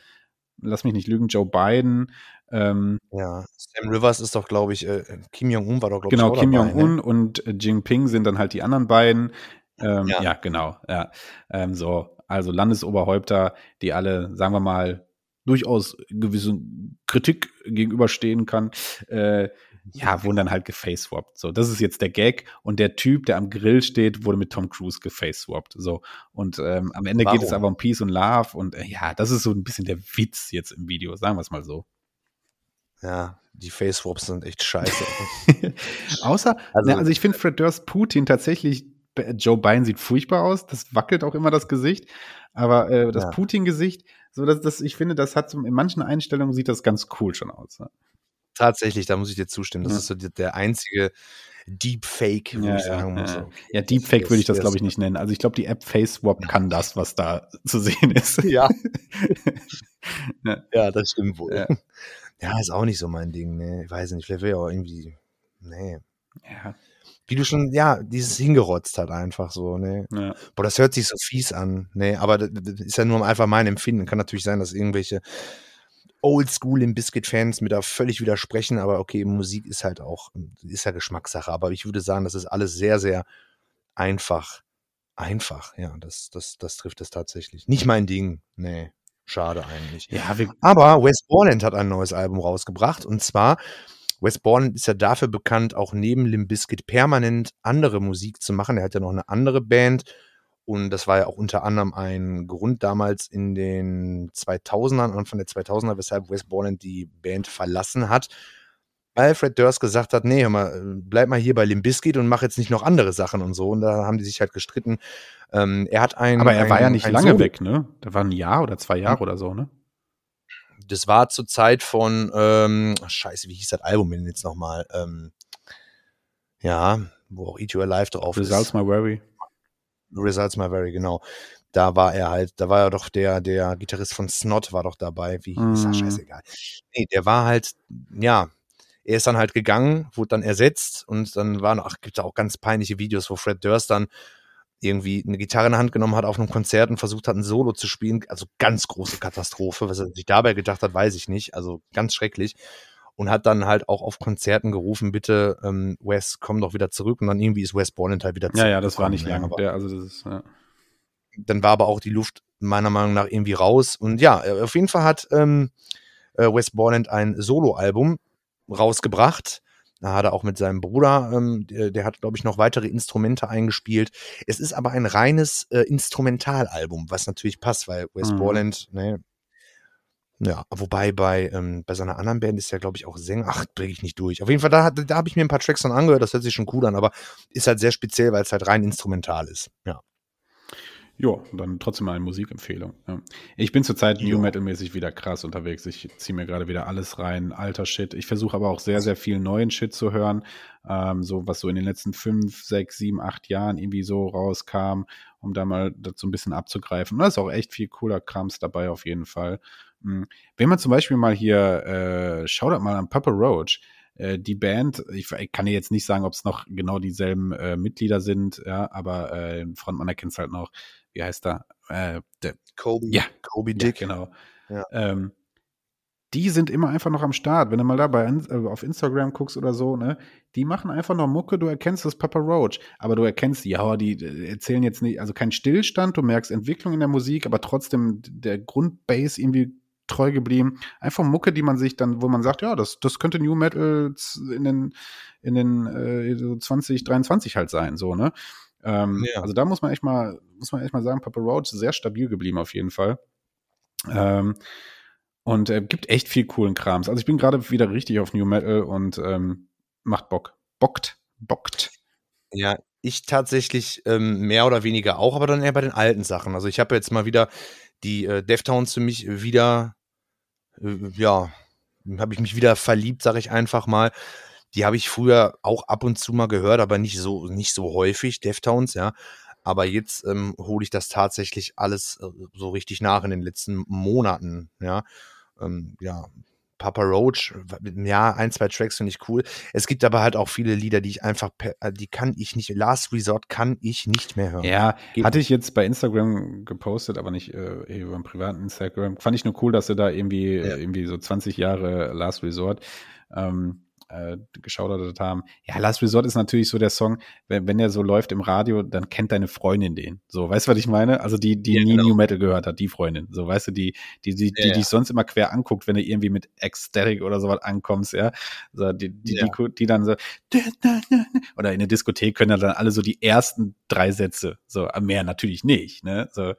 lass mich nicht lügen, Joe Biden, ähm, Ja, Sam Rivers ist doch, glaube ich, äh, Kim Jong-un war doch, glaube genau, ich, auch Kim dabei, Jong-un Ne? und äh, Jinping sind dann halt die anderen beiden. Ähm, ja. Ja. genau, ja. Ähm, so. Also Landesoberhäupter, die alle, sagen wir mal, durchaus gewisse Kritik gegenüberstehen kann, äh, ja, wurden dann halt gefaceswapped. So, das ist jetzt der Gag. Und der Typ, der am Grill steht, wurde mit Tom Cruise gefaceswapped. So. Und ähm, am Ende Warum? geht es aber um Peace und Love. Und äh, ja, das ist so ein bisschen der Witz jetzt im Video, sagen wir es mal so. Ja, die Face-Swaps sind echt scheiße. [laughs] Außer, also, ne, also ich finde Fred Durst Putin tatsächlich, Joe Biden sieht furchtbar aus, das wackelt auch immer das Gesicht, aber äh, das Ja. Putin-Gesicht, so dass das, ich finde, das hat so, in manchen Einstellungen sieht das ganz cool schon aus. Ne? Tatsächlich, da muss ich dir zustimmen. Das Ja. ist so der einzige Deepfake, wo Ja, ich sagen ja, muss. ja. okay, Ja, Deepfake würde ich das, glaube ich, nicht nennen. Also ich glaube, die App FaceSwap kann das, was da [laughs] zu sehen ist. [laughs] Ja. ja, das stimmt wohl. Ja. Ist auch nicht so mein Ding, ne. Ich weiß nicht, vielleicht wäre ja auch irgendwie, nee. Ja, Wie du schon, ja, dieses hingerotzt hat einfach so, ne. ja. Boah, das hört sich so fies an, ne, aber das, das ist ja nur einfach mein Empfinden. Kann natürlich sein, dass irgendwelche Oldschool im Biscuit-Fans mir da völlig widersprechen, aber okay, Musik ist halt auch, ist ja Geschmackssache, aber ich würde sagen, das ist alles sehr, sehr einfach. Einfach, ja, das, das, das trifft es tatsächlich. Nicht mein Ding, nee, schade eigentlich. ja Aber Wes Borland hat ein neues Album rausgebracht und zwar Wes Borland ist ja dafür bekannt, auch neben Limp Bizkit permanent andere Musik zu machen. Er hat ja noch eine andere Band und das war ja auch unter anderem ein Grund damals in den 2000ern, Anfang der 2000er, weshalb Wes Borland die Band verlassen hat. Weil Fred Durst gesagt hat, nee, hör mal, bleib mal hier bei Limp Bizkit und mach jetzt nicht noch andere Sachen und so. Und da haben die sich halt gestritten. Ähm, er hat ein aber er war ein, ja nicht lange Solo- weg, ne? Da war ein Jahr oder zwei Jahre oder so, ne? Das war zur Zeit von, ähm, scheiße, wie hieß das Album denn jetzt nochmal? Ähm, ja, wo auch Eat You Alive drauf Results ist. My Worry. Results My Very, genau. Da war er halt, da war ja doch der, der Gitarrist von Snot war doch dabei. Wie ist Mhm. das scheißegal. Nee, der war halt, ja, er ist dann halt gegangen, wurde dann ersetzt und dann waren, ach, gibt auch ganz peinliche Videos, wo Fred Durst dann irgendwie eine Gitarre in der Hand genommen hat auf einem Konzert und versucht hat, ein Solo zu spielen. Also ganz große Katastrophe. Was er sich dabei gedacht hat, weiß ich nicht. Also ganz schrecklich. Und hat dann halt auch auf Konzerten gerufen, bitte, ähm, Wes, komm doch wieder zurück. Und dann irgendwie ist Wes Borland halt wieder Ja, ja, das war nicht ne? lange. Der, also das ist, ja. dann war aber auch die Luft meiner Meinung nach irgendwie raus. Und ja, äh, auf jeden Fall hat ähm, äh, Wes Borland ein Soloalbum rausgebracht. Da hat er auch mit seinem Bruder, ähm, der, der hat, glaube ich, noch weitere Instrumente eingespielt. Es ist aber ein reines äh, Instrumentalalbum, was natürlich passt, weil Wes Mhm. Borland, ne, ja, wobei bei, ähm, bei seiner anderen Band ist er, glaube ich, auch Sänger. Ach, bringe ich nicht durch. Auf jeden Fall, da, da habe ich mir ein paar Tracks dann angehört, das hört sich schon cool an, aber ist halt sehr speziell, weil es halt rein instrumental ist. Ja. Ja, dann trotzdem mal eine Musikempfehlung. Ich bin zurzeit Jo. New Metal-mäßig wieder krass unterwegs. Ich ziehe mir gerade wieder alles rein, alter Shit. Ich versuche aber auch sehr, sehr viel neuen Shit zu hören. Ähm, so, was so in den letzten fünf, sechs, sieben, acht Jahren irgendwie so rauskam, um da mal das so ein bisschen abzugreifen. Und da ist auch echt viel cooler Krams dabei auf jeden Fall. Mhm. Wenn man zum Beispiel mal hier, äh, schaut mal an Papa Roach. Äh, die Band, ich, ich kann dir jetzt nicht sagen, ob es noch genau dieselben äh, Mitglieder sind, ja, aber äh, Frontmann erkennt es halt noch. Wie heißt er? Äh, der Kobe, Ja. Kobe ja, Dick. genau. Ja. Ähm, die sind immer einfach noch am Start. Wenn du mal da bei, äh, auf Instagram guckst oder so, ne, die machen einfach noch Mucke, du erkennst das Papa Roach, aber du erkennst, ja, die äh, erzählen jetzt nicht, also kein Stillstand, du merkst Entwicklung in der Musik, aber trotzdem der Grundbase irgendwie treu geblieben. Einfach Mucke, die man sich dann, wo man sagt, ja, das, das könnte New Metal in den, in den äh, so 2023 halt sein, so, ne? Ähm, Ja. Also da muss man echt mal, muss man echt mal sagen, Papa Roach ist sehr stabil geblieben auf jeden Fall. Ähm, und äh, gibt echt viel coolen Krams. Also ich bin gerade wieder richtig auf New Metal und ähm, macht Bock. Bockt. Bockt. Ja, ich tatsächlich ähm, mehr oder weniger auch, aber dann eher bei den alten Sachen. Also ich habe jetzt mal wieder die äh, Deftones für mich wieder, äh, ja, habe ich mich wieder verliebt, sage ich einfach mal. Die habe ich früher auch ab und zu mal gehört, aber nicht so nicht so häufig, Deftones, ja. Aber jetzt ähm, hole ich das tatsächlich alles äh, so richtig nach in den letzten Monaten, ja. Ähm, ja, Papa Roach, ja, ein, zwei Tracks finde ich cool. Es gibt aber halt auch viele Lieder, die ich einfach, äh, die kann ich nicht, Last Resort kann ich nicht mehr hören. Ja, Geht hatte ich jetzt bei Instagram gepostet, aber nicht äh, über einen privaten Instagram. Fand ich nur cool, dass sie da irgendwie, Ja. äh, irgendwie so 20 Jahre Last Resort. Ähm, äh, geschaudert haben. Ja, Last Resort ist natürlich so der Song, wenn, wenn der so läuft im Radio, dann kennt deine Freundin den. So, weißt du, was ich meine? Also die, die Ja, nie genau. New Metal gehört hat, die Freundin. So, weißt du, die, die, die, die Ja, ja. dich sonst immer quer anguckt, wenn du irgendwie mit Ecstatic oder sowas ankommst, ja. So, die, die, Ja. die, die dann so, oder in der Diskothek können ja dann alle so die ersten drei Sätze. So, mehr natürlich nicht, ne? So,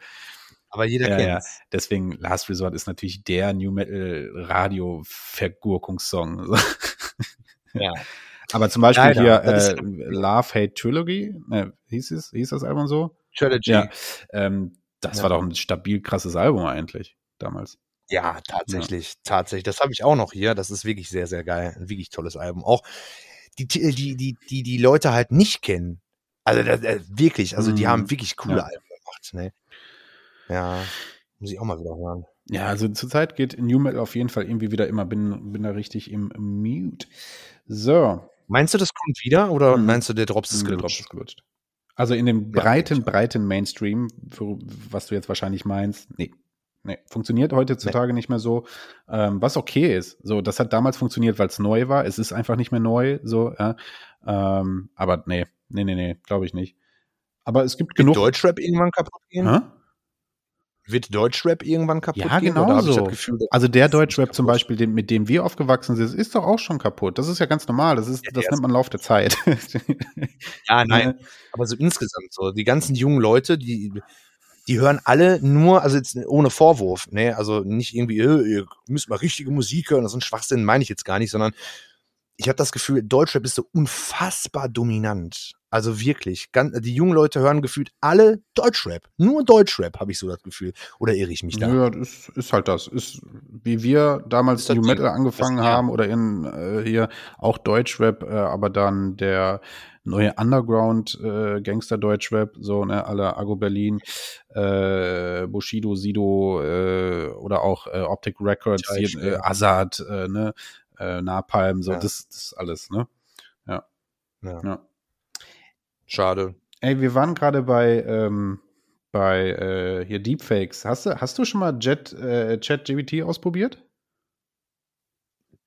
Aber jeder Ja, ja. kennt's. deswegen Last Resort ist natürlich der New Metal Radio Vergurkungssong. So. [laughs] Ja. Aber zum Beispiel Leider, hier äh, Love Hate Trilogy, ne, hieß es, hieß das Album so? Trilogy. Ja. Ähm, das Ja. war doch ein stabil krasses Album eigentlich damals. Ja, tatsächlich, tatsächlich. Das habe ich auch noch hier. Das ist wirklich sehr, sehr geil. Ein wirklich tolles Album. Auch die, die, die, die, die, die Leute halt nicht kennen. Also das, äh, wirklich, also die Mhm. haben wirklich coole Ja. Alben gemacht. Ne? Ja, muss ich auch mal wieder hören. Ja, also zurzeit geht New Metal auf jeden Fall irgendwie wieder immer, bin, bin da richtig im Mute. So. Meinst du, das kommt wieder oder Mhm. meinst du, der Drops ist Der Drops gelutscht? ist gelutscht. Also in dem Ja, breiten, ich breiten Mainstream, für, was du jetzt wahrscheinlich meinst, nee. Nee, funktioniert heutzutage nicht mehr so, ähm, was okay ist. So, das hat damals funktioniert, weil es neu war. Es ist einfach nicht mehr neu, so, ja. Ähm, aber nee, nee, nee, nee, glaube ich nicht. Aber es gibt Wird genug. Deutschrap irgendwann kaputt gehen? Hä? Wird Deutschrap irgendwann kaputt Ja, gehen? genau so. Gefühl, Also der Deutschrap zum? Beispiel, den, mit dem wir aufgewachsen sind, ist doch auch schon kaputt. Das ist ja ganz normal. Das ist, Ja, das nennt man Lauf der Zeit. [laughs] Ja, nein. Aber so insgesamt so, die ganzen jungen Leute, die, die hören alle nur, also jetzt ohne Vorwurf, ne, also nicht irgendwie, äh, ihr müsst mal richtige Musik hören, das ist ein Schwachsinn, meine ich jetzt gar nicht, sondern ich habe das Gefühl, Deutschrap ist so unfassbar dominant. Also wirklich, ganz, die jungen Leute hören gefühlt alle Deutschrap. Nur Deutschrap, habe ich so das Gefühl. Oder irre ich mich da? Ja, das ist, ist halt das. Ist, wie wir damals New. Metal angefangen Das- ja. haben oder in äh, hier auch Deutschrap, äh, aber dann der neue Underground äh, Gangster Deutschrap, so ne, alle Ago Berlin, äh, Bushido, Sido äh, oder auch äh, Optic Records, Ja, hier, ich äh. Azad, äh, ne, äh, Napalm, so Ja. das, das alles, ne? Ja. Ja. Schade. Ey, wir waren gerade bei, ähm, bei äh, hier Deepfakes. Hast du, hast du schon mal Jet, äh, ChatGPT ausprobiert?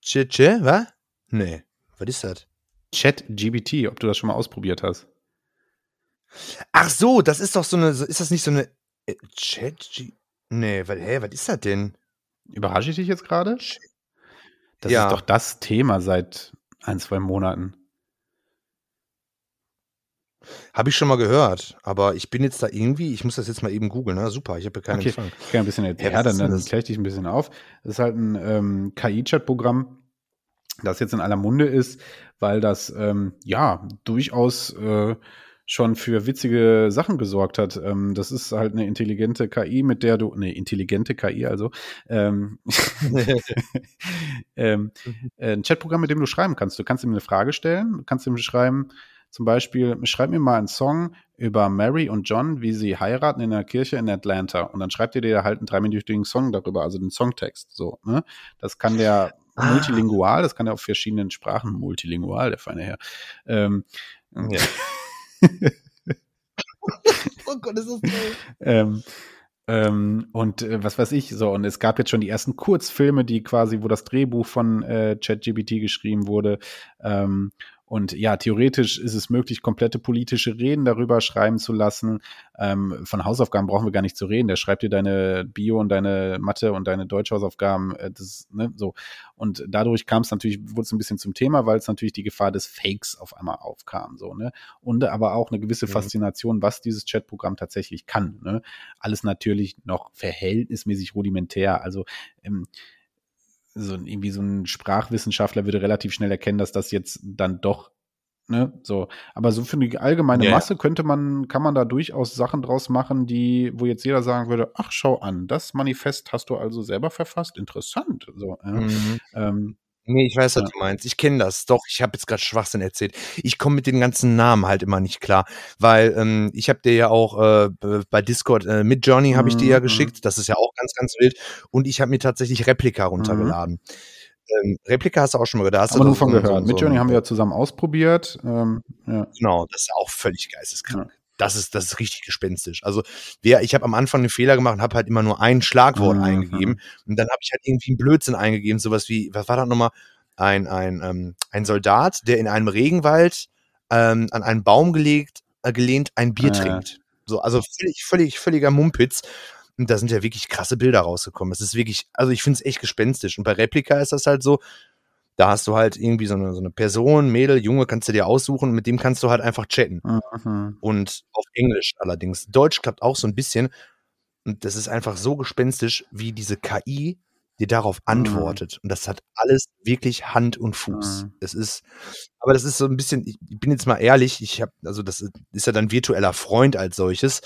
Tche, tche, was? Nee. Was ist das? ChatGPT, ob du das schon mal ausprobiert hast. Ach so, das ist doch so eine, ist das nicht so eine äh, Chat? G nee, was, hä, was ist das denn? Überrasche ich dich jetzt gerade? Das Ja. ist doch das Thema seit ein, zwei Monaten. Habe ich schon mal gehört, aber ich bin jetzt da irgendwie, ich muss das jetzt mal eben googeln, ne? Super, ich habe hier keinen Okay, Empfang. ich kann ein bisschen erzählen. Ja, dann, dann kläre ich dich ein bisschen auf. Das ist halt ein ähm, KI-Chat-Programm, das jetzt in aller Munde ist, weil das ähm, ja durchaus äh, schon für witzige Sachen gesorgt hat. Ähm, das ist halt eine intelligente KI, mit der du, eine intelligente KI also, ähm, [laughs] ähm, äh, ein Chatprogramm, mit dem du schreiben kannst. Du kannst ihm eine Frage stellen, du kannst ihm schreiben, zum Beispiel, schreib mir mal einen Song über Mary und John, wie sie heiraten in der Kirche in Atlanta. Und dann schreibt ihr dir halt einen dreiminütigen Song darüber, also den Songtext. So, ne? Das kann der Ah. multilingual, das kann er auf verschiedenen Sprachen multilingual, der feine Herr. Ähm, Ja. [laughs] [laughs] oh Gott, ist das toll. ähm, ähm, und äh, was weiß ich, so, und es gab jetzt schon die ersten Kurzfilme, die quasi, wo das Drehbuch von äh, ChatGPT geschrieben wurde. Ähm, und ja, theoretisch ist es möglich, komplette politische Reden darüber schreiben zu lassen. Ähm, von Hausaufgaben brauchen wir gar nicht zu reden. Der schreibt dir deine Bio und deine Mathe und deine Deutschhausaufgaben. Äh, das, ne, so. Und dadurch kam es natürlich, wurde es ein bisschen zum Thema, weil es natürlich die Gefahr des Fakes auf einmal aufkam. So, ne? Und aber auch eine gewisse Mhm. Faszination, was dieses Chatprogramm tatsächlich kann. Ne? Alles natürlich noch verhältnismäßig rudimentär. Also ähm, so ein- irgendwie so ein Sprachwissenschaftler würde relativ schnell erkennen, dass das jetzt dann doch Ne, so, aber so für die allgemeine ja. Masse könnte man, kann man da durchaus Sachen draus machen, die, wo jetzt jeder sagen würde, ach, schau an, das Manifest hast du also selber verfasst, interessant. So. Mhm. ähm, Nee, ich weiß, was Ja. du meinst. Ich kenne das. Doch, ich habe jetzt gerade Schwachsinn erzählt. Ich komme mit den ganzen Namen halt immer nicht klar, weil ähm, ich habe dir ja auch äh, bei Discord äh, mit Journey habe ich dir ja Mhm, geschickt. Das ist ja auch ganz, ganz wild. Und ich habe mir tatsächlich Replika runtergeladen. Ähm, Replika hast du auch schon mal hast aber du nur von gehört. so- Mit ein- haben wir ja zusammen ausprobiert. Ähm, ja. Genau, das ist auch völlig geisteskrank. Ja. Das ist, das ist richtig gespenstisch. Also, wer, ich habe am Anfang einen Fehler gemacht und habe halt immer nur ein Schlagwort Mhm. eingegeben. Und dann habe ich halt irgendwie einen Blödsinn eingegeben, sowas wie, was war das nochmal? ein, ein, ähm, ein Soldat, der in einem Regenwald ähm, an einen Baum gelegt, äh, gelehnt ein Bier Äh. trinkt. So, also völlig, völlig, völliger Mumpitz. Und da sind ja wirklich krasse Bilder rausgekommen. Es ist wirklich, also ich finde es echt gespenstisch. Und bei Replika ist das halt so, da hast du halt irgendwie so eine, so eine Person, Mädel, Junge, kannst du dir aussuchen und mit dem kannst du halt einfach chatten. Mhm. Und auf Englisch allerdings. Deutsch klappt auch so ein bisschen. Und das ist einfach so gespenstisch, wie diese KI dir darauf antwortet. Und das hat alles wirklich Hand und Fuß. Mhm. Es ist, aber das ist so ein bisschen, ich bin jetzt mal ehrlich, ich habe, also das ist ja dann virtueller Freund als solches.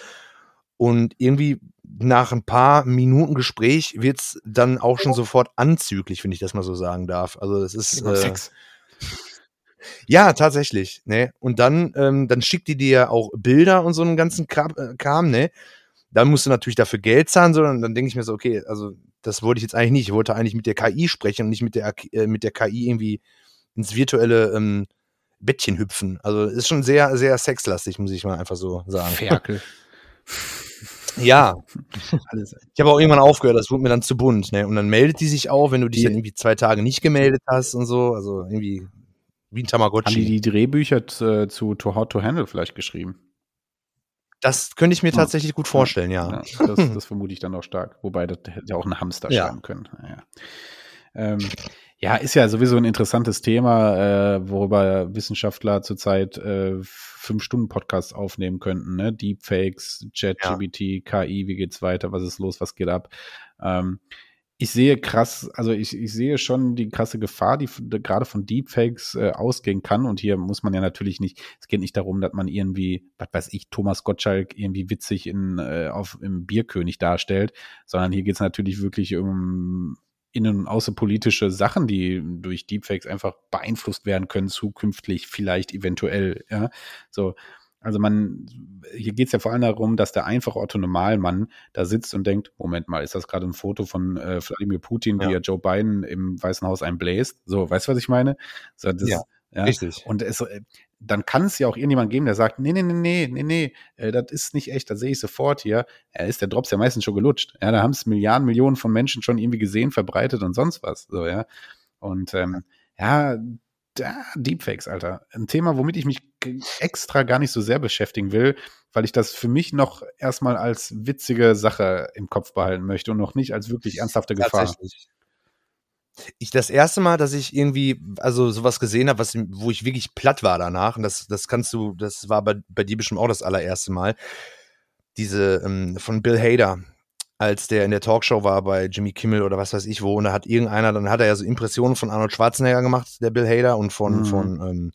Und irgendwie nach ein paar Minuten Gespräch wird's dann auch schon sofort anzüglich, wenn ich das mal so sagen darf. Also es ist. Äh, Sex. [laughs] ja, tatsächlich, ne? Und dann, ähm, dann schickt die dir auch Bilder und so einen ganzen Kram, äh, Kram, ne? Dann musst du natürlich dafür Geld zahlen, sondern dann denke ich mir so, okay, also das wollte ich jetzt eigentlich nicht. Ich wollte eigentlich mit der KI sprechen und nicht mit der, äh, mit der KI irgendwie ins virtuelle ähm, Bettchen hüpfen. Also ist schon sehr, sehr sexlastig, muss ich mal einfach so sagen. Ferkel. [laughs] Ja, [laughs] ich habe auch irgendwann aufgehört, das wurde mir dann zu bunt, ne? Und dann meldet die sich auch, wenn du dich dann irgendwie zwei Tage nicht gemeldet hast und so. Also irgendwie wie ein Haben Tamagotchi. die die Drehbücher t- zu To How to Handle vielleicht geschrieben? Das könnte ich mir Ja. tatsächlich gut vorstellen, ja. Ja, das, [laughs] das vermute ich dann auch stark. Wobei, das hätte ja auch ein Hamster Ja. schreiben können. Ja. Ähm, ja, ist ja sowieso ein interessantes Thema, äh, worüber Wissenschaftler zurzeit äh, fünf Stunden Podcasts aufnehmen könnten. Ne? Deepfakes, ChatGPT, KI, wie geht's weiter, was ist los, was geht ab? Ähm, ich sehe krass, also ich, ich sehe schon die krasse Gefahr, die f- gerade von Deepfakes äh, ausgehen kann. Und hier muss man ja natürlich nicht, es geht nicht darum, dass man irgendwie, was weiß ich, Thomas Gottschalk irgendwie witzig in, äh, auf, im Bierkönig darstellt, sondern hier geht es natürlich wirklich um innen- und außenpolitische Sachen, die durch Deepfakes einfach beeinflusst werden können, zukünftig vielleicht eventuell, ja. So, also man, hier geht es ja vor allem darum, dass der einfache Otto Normalmann da sitzt und denkt, Moment mal, ist das gerade ein Foto von äh, Wladimir Putin, wie Ja. er Joe Biden im Weißen Haus einbläst? So, weißt du, was ich meine? So, das, Ja, ja. Richtig. Und es, äh, dann kann es ja auch irgendjemand geben, der sagt, nee, nee, nee, nee, nee, nee, äh, das ist nicht echt, das sehe ich sofort hier. Ja, ist der Drops ja meistens schon gelutscht. Ja, da haben es Milliarden, Millionen von Menschen schon irgendwie gesehen, verbreitet und sonst was. So, ja. Und ähm, ja, da, Deepfakes, Alter. Ein Thema, womit ich mich extra gar nicht so sehr beschäftigen will, weil ich das für mich noch erstmal als witzige Sache im Kopf behalten möchte und noch nicht als wirklich ernsthafte Gefahr. Tatsächlich. Ich das erste Mal, dass ich irgendwie, also sowas gesehen habe, was, wo ich wirklich platt war danach, und das, das kannst du, das war bei, bei dir bestimmt auch das allererste Mal, diese ähm, von Bill Hader, als der in der Talkshow war bei Jimmy Kimmel oder was weiß ich wo, und da hat irgendeiner, dann hat er ja so Impressionen von Arnold Schwarzenegger gemacht, der Bill Hader, und von, Mhm. von, ähm,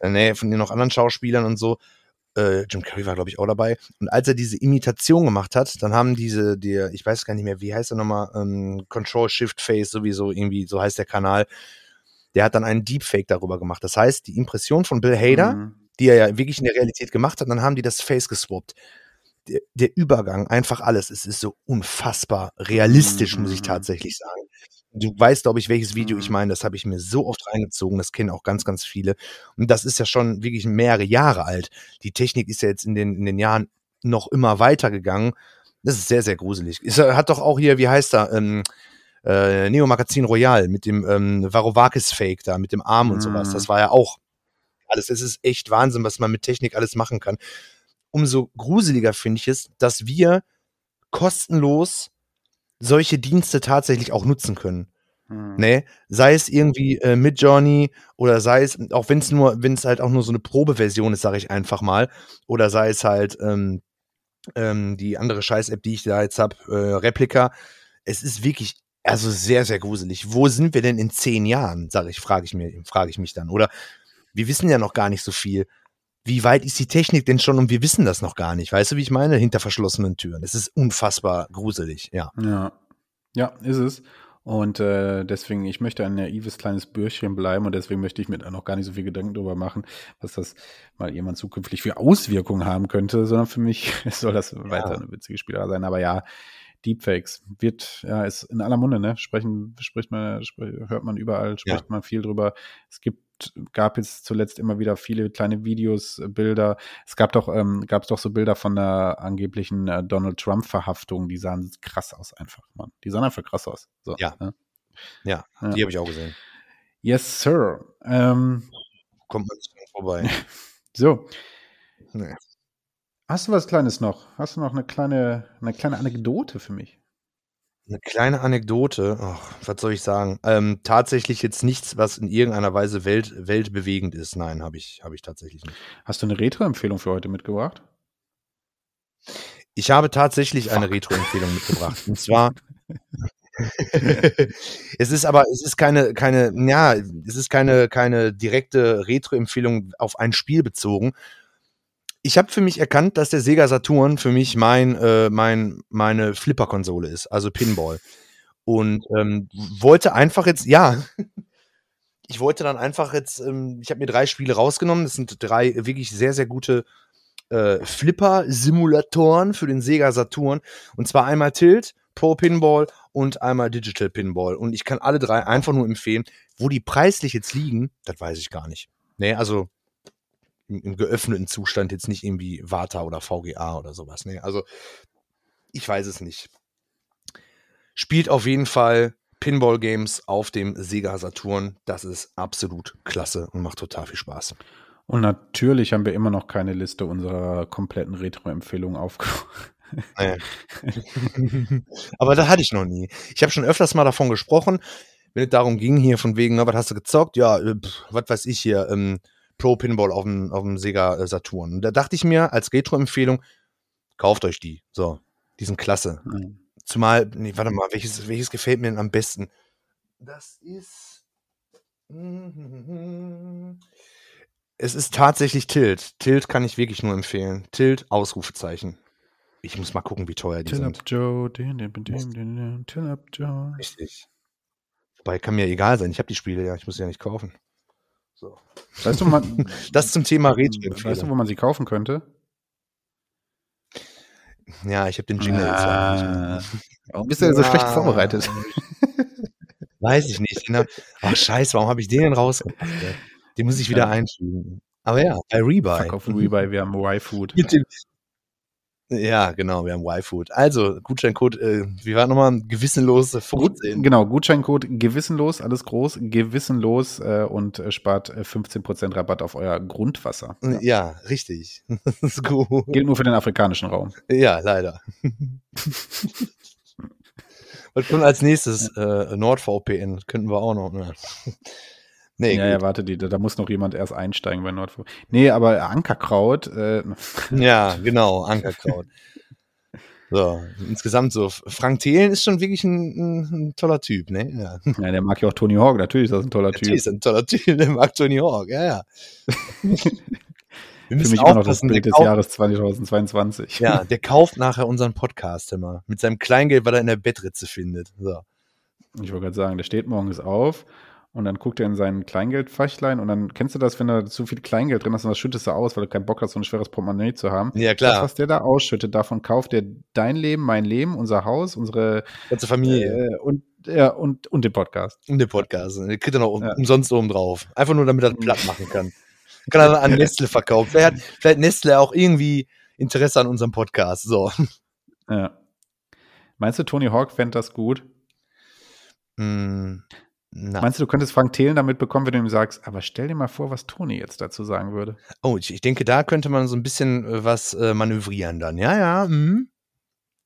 äh, nee, von den noch anderen Schauspielern und so. Äh, Jim Carrey war, glaube ich, auch dabei. Und als er diese Imitation gemacht hat, dann haben diese, der, ich weiß gar nicht mehr, wie heißt er nochmal, ähm, Control Shift Face, sowieso irgendwie, so heißt der Kanal. Der hat dann einen Deepfake darüber gemacht. Das heißt, die Impression von Bill Hader, Mhm. die er ja wirklich in der Realität gemacht hat, dann haben die das Face geswappt. Der, der Übergang, einfach alles, es ist so unfassbar realistisch, muss ich Mhm. tatsächlich sagen. Du weißt, glaube ich, welches Video ich Mhm. meine. Das habe ich mir so oft reingezogen. Das kennen auch ganz, ganz viele. Und das ist ja schon wirklich mehrere Jahre alt. Die Technik ist ja jetzt in den, in den Jahren noch immer weitergegangen. Das ist sehr, sehr gruselig. Er- hat doch auch hier, wie heißt er, ähm, äh, Neo Magazin Royal mit dem ähm, Varovacis-Fake da, mit dem Arm und sowas. Mhm. Das war ja auch alles. Es ist echt Wahnsinn, was man mit Technik alles machen kann. Umso gruseliger finde ich es, dass wir kostenlos solche Dienste tatsächlich auch nutzen können. Mhm. Ne? Sei es irgendwie äh, mit Johnny oder sei es, auch wenn es nur, wenn es halt auch nur so eine Probeversion ist, sage ich einfach mal, oder sei es halt ähm, ähm, die andere Scheiß-App, die ich da jetzt habe, äh, Replika. Es ist wirklich, also sehr, sehr gruselig. Wo sind wir denn in zehn Jahren, sage ich, frage ich mir, frage ich mich dann. Oder wir wissen ja noch gar nicht so viel. Wie weit ist die Technik denn schon und wir wissen das noch gar nicht? Weißt du, wie ich meine? Hinter verschlossenen Türen. Es ist unfassbar gruselig, ja. Ja. Ja, ist es. Und äh, deswegen, ich möchte ein naives kleines Bürschchen bleiben und deswegen möchte ich mir da noch gar nicht so viel Gedanken drüber machen, was das mal jemand zukünftig für Auswirkungen haben könnte, sondern für mich [laughs] soll das weiter eine witzige Spielerei sein. Aber ja, Deepfakes wird, ja, ist in aller Munde, ne? Sprechen, spricht man, spr hört man überall, spricht Ja. man viel drüber. Es gibt, gab jetzt zuletzt immer wieder viele kleine Videos, äh, Bilder. Es gab doch, ähm, gab es doch so Bilder von der angeblichen äh, Donald Trump-Verhaftung, die sahen krass aus einfach, Mann. Die sahen einfach krass aus. So, Ja. ne? Ja, Ja. die habe ich auch gesehen. Yes, Sir. Ähm, Kommt man nicht vorbei. [laughs] so, Nee. Hast du was Kleines noch? Hast du noch eine kleine, eine kleine Anekdote für mich? Eine kleine Anekdote, ach, was soll ich sagen? Ähm, tatsächlich jetzt nichts, was in irgendeiner Weise welt, weltbewegend ist. Nein, habe ich, hab ich tatsächlich nicht. Hast du eine Retro-Empfehlung für heute mitgebracht? Ich habe tatsächlich eine Retro-Empfehlung mitgebracht. Und [laughs] zwar. [laughs] es ist aber, es ist keine, keine, ja, es ist keine, keine direkte Retro-Empfehlung auf ein Spiel bezogen. Ich habe für mich erkannt, dass der Sega Saturn für mich mein, äh, mein, meine Flipper-Konsole ist, also Pinball. Und ähm, wollte einfach jetzt, ja, [laughs] ich wollte dann einfach jetzt, ähm, ich habe mir drei Spiele rausgenommen. Das sind drei wirklich sehr, sehr gute äh, Flipper-Simulatoren für den Sega Saturn. Und zwar einmal Tilt, Pro Pinball und einmal Digital Pinball. Und ich kann alle drei einfach nur empfehlen. Wo die preislich jetzt liegen, das weiß ich gar nicht. Nee, also im, geöffneten Zustand jetzt nicht irgendwie Vata oder VGA oder sowas. Nee, also ich weiß es nicht. Spielt auf jeden Fall Pinball Games auf dem Sega Saturn. Das ist absolut klasse und macht total viel Spaß. Und natürlich haben wir immer noch keine Liste unserer kompletten Retro-Empfehlungen aufgerufen. [laughs] Nee. Aber das hatte ich noch nie. Ich habe schon öfters mal davon gesprochen, wenn es darum ging, hier von wegen, na, was hast du gezockt? Ja, äh, pff, was weiß ich hier, ähm, Pro Pinball auf dem, auf dem Sega äh, Saturn. Und da dachte ich mir als Retro-Empfehlung, kauft euch die. So, die sind klasse. Zumal, nee, warte mal, welches, welches gefällt mir denn am besten? Das ist. [laughs] Es ist tatsächlich Tilt. Tilt kann ich wirklich nur empfehlen. Tilt, Ausrufezeichen. Ich muss mal gucken, wie teuer die Till sind. up Joe, din, din, din, Till up Joe. Richtig. Wobei, kann mir egal sein. Ich habe die Spiele ja, ich muss sie ja nicht kaufen. So. Weißt du, man, [laughs] Das zum Thema weißt du, wo man sie kaufen könnte? Ja, ich habe den Jingle jetzt nicht. Ah, [laughs] Warum bist du denn so schlecht Ja. vorbereitet? [laughs] Weiß ich nicht. Hab, ach, scheiße, warum habe ich den denn rausgebracht? Den muss ich wieder Ja. einfügen. Aber ja, bei Rebuy. Verkaufen Rebuy, wir haben Y-Food. Mit Ja, genau, wir haben Y-Food. Also, Gutscheincode, äh, wie war nochmal? Gewissenlose Gut, 15. genau, Gutscheincode gewissenlos, alles groß, gewissenlos äh, und äh, spart äh, 15% Rabatt auf euer Grundwasser. Ja. Ja, richtig. [laughs] Das ist gut. Gilt nur für den afrikanischen Raum. Ja, leider. [laughs] Was kommt als nächstes? Äh, NordVPN könnten wir auch noch. Ne? Nee, ja, ja, warte, die, da muss noch jemand erst einsteigen bei Nordfunk. Nee, aber Ankerkraut, äh, [laughs] ja, genau, Ankerkraut. So, insgesamt so. Frank Thelen ist schon wirklich ein, ein, ein toller Typ, ne? Ja. ja, der mag ja auch Tony Hawk, natürlich ist das ein toller Natürlich Typ. ist er ein toller Typ, der mag Tony Hawk, ja, ja. Für mich immer noch das Bild des kauft, Jahres 2022. ja, [laughs] der kauft nachher unseren Podcast immer. Mit seinem Kleingeld, was er in der Bettritze findet. So. Ich wollte gerade sagen, der steht morgens auf und dann guckt er in sein Kleingeldfächlein und dann kennst du das, wenn da zu viel Kleingeld drin ist und das schüttest du aus, weil du keinen Bock hast, so ein schweres Portemonnaie zu haben. Ja, Das, klar. was der da ausschüttet, davon kauft er dein Leben, mein Leben, unser Haus, unsere Ganze Familie. äh, und, ja, und, und den Podcast. Und den Podcast. Den kriegt er noch um, Ja. umsonst oben drauf. Einfach nur, damit er das platt machen kann. Kann er dann an [laughs] Nestle verkaufen. Vielleicht hat vielleicht Nestle auch irgendwie Interesse an unserem Podcast. So. Ja. Meinst du, Tony Hawk fände das gut? Hm, na. Meinst du, du könntest Frank Thelen damit bekommen, wenn du ihm sagst, aber stell dir mal vor, was Toni jetzt dazu sagen würde. Oh, ich, denke, da könnte man so ein bisschen äh, was äh, manövrieren dann. Ja, ja. Mhm.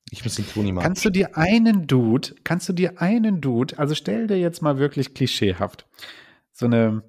Ich muss den Toni mal. Kannst du dir einen Dude, kannst du dir einen Dude, also stell dir jetzt mal wirklich klischeehaft, so eine,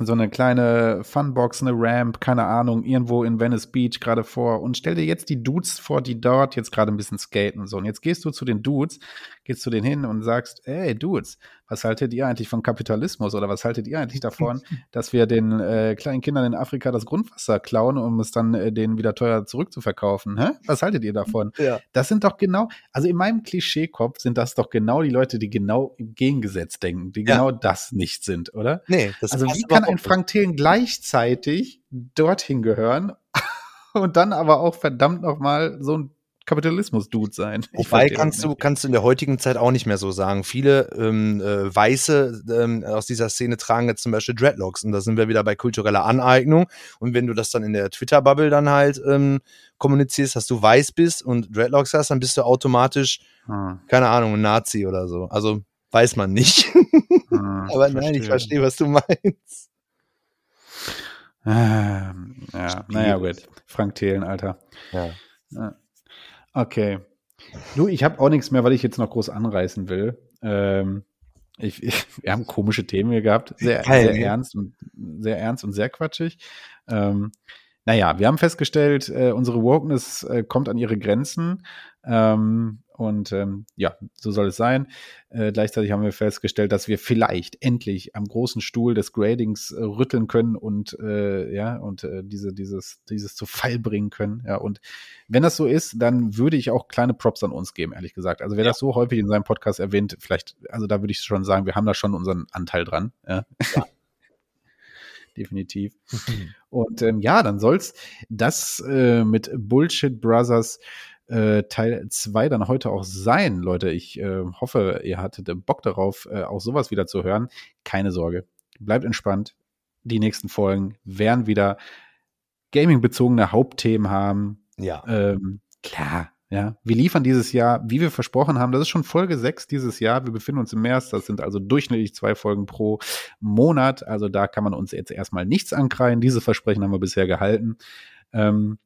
so eine kleine Funbox, eine Ramp, keine Ahnung, irgendwo in Venice Beach gerade vor und stell dir jetzt die Dudes vor, die dort jetzt gerade ein bisschen skaten so. Und jetzt gehst du zu den Dudes, gehst zu denen hin und sagst, hey Dudes, was haltet ihr eigentlich von Kapitalismus oder was haltet ihr eigentlich davon, [laughs] dass wir den äh, kleinen Kindern in Afrika das Grundwasser klauen, um es dann äh, denen wieder teuer zurückzuverkaufen? Hä? Was haltet ihr davon? ja. Das sind doch genau, also in meinem Klischeekopf sind das doch genau die Leute, die genau im Gegengesetz denken, die Ja. genau das nicht sind, oder? Nee, das also wie kann ein. Frank Thelen gleichzeitig dorthin gehören [laughs] und dann aber auch verdammt nochmal so ein Kapitalismus-Dude sein? Ich Wobei verstehe kannst du, kannst du in der heutigen Zeit auch nicht mehr so sagen. Viele ähm, äh, Weiße ähm, aus dieser Szene tragen jetzt zum Beispiel Dreadlocks und da sind wir wieder bei kultureller Aneignung. Und wenn du das dann in der Twitter-Bubble dann halt ähm, kommunizierst, dass du weiß bist und Dreadlocks hast, dann bist du automatisch, Hm. keine Ahnung, ein Nazi oder so. Also weiß man nicht. Ah, [laughs] Aber nein, ich verstehe, was du meinst. Ähm, ja, naja, gut. Frank Thelen, Alter. Ja. Ja. Okay. Du, ich habe auch nichts mehr, weil ich jetzt noch groß anreißen will. Ähm, ich, [laughs] ich, wir haben komische Themen hier gehabt. Sehr, Geil, sehr ne? ernst und sehr ernst und sehr quatschig. Ähm, naja, wir haben festgestellt, äh, unsere Wokeness äh, kommt an ihre Grenzen. Ähm, und ähm, ja, so soll es sein. Äh, gleichzeitig haben wir festgestellt, dass wir vielleicht endlich am großen Stuhl des Gradings äh, rütteln können und äh, ja und äh, diese dieses dieses zu Fall bringen können. Ja und wenn das so ist, dann würde ich auch kleine Props an uns geben, ehrlich gesagt. Also wer das so häufig in seinem Podcast erwähnt, vielleicht, also da würde ich schon sagen, wir haben da schon unseren Anteil dran. Ja. Definitiv. Und ähm, ja, dann soll's das äh, mit Bullshit Brothers äh, Teil 2 dann heute auch sein, Leute. Ich äh, hoffe, ihr hattet Bock darauf, äh, auch sowas wieder zu hören. Keine Sorge. Bleibt entspannt. Die nächsten Folgen werden wieder gaming-bezogene Hauptthemen haben. Ja. Ähm, klar, ja. Wir liefern dieses Jahr, wie wir versprochen haben, das ist schon Folge 6 dieses Jahr. Wir befinden uns im März. Das sind also durchschnittlich zwei Folgen pro Monat. Also da kann man uns jetzt erstmal nichts ankreien. Diese Versprechen haben wir bisher gehalten. Ähm,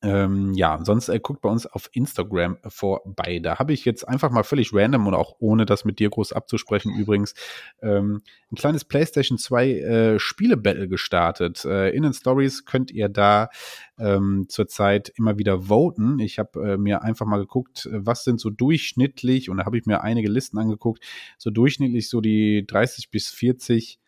ähm, ja, sonst äh, guckt bei uns auf Instagram vorbei. Da habe ich jetzt einfach mal völlig random und auch ohne das mit dir groß abzusprechen übrigens ähm, ein kleines PlayStation 2 äh, Spiele-Battle gestartet. Äh, in den Stories könnt ihr da ähm, zurzeit immer wieder voten. Ich habe äh, mir einfach mal geguckt, was sind so durchschnittlich und da habe ich mir einige Listen angeguckt, so durchschnittlich so die 30 bis 40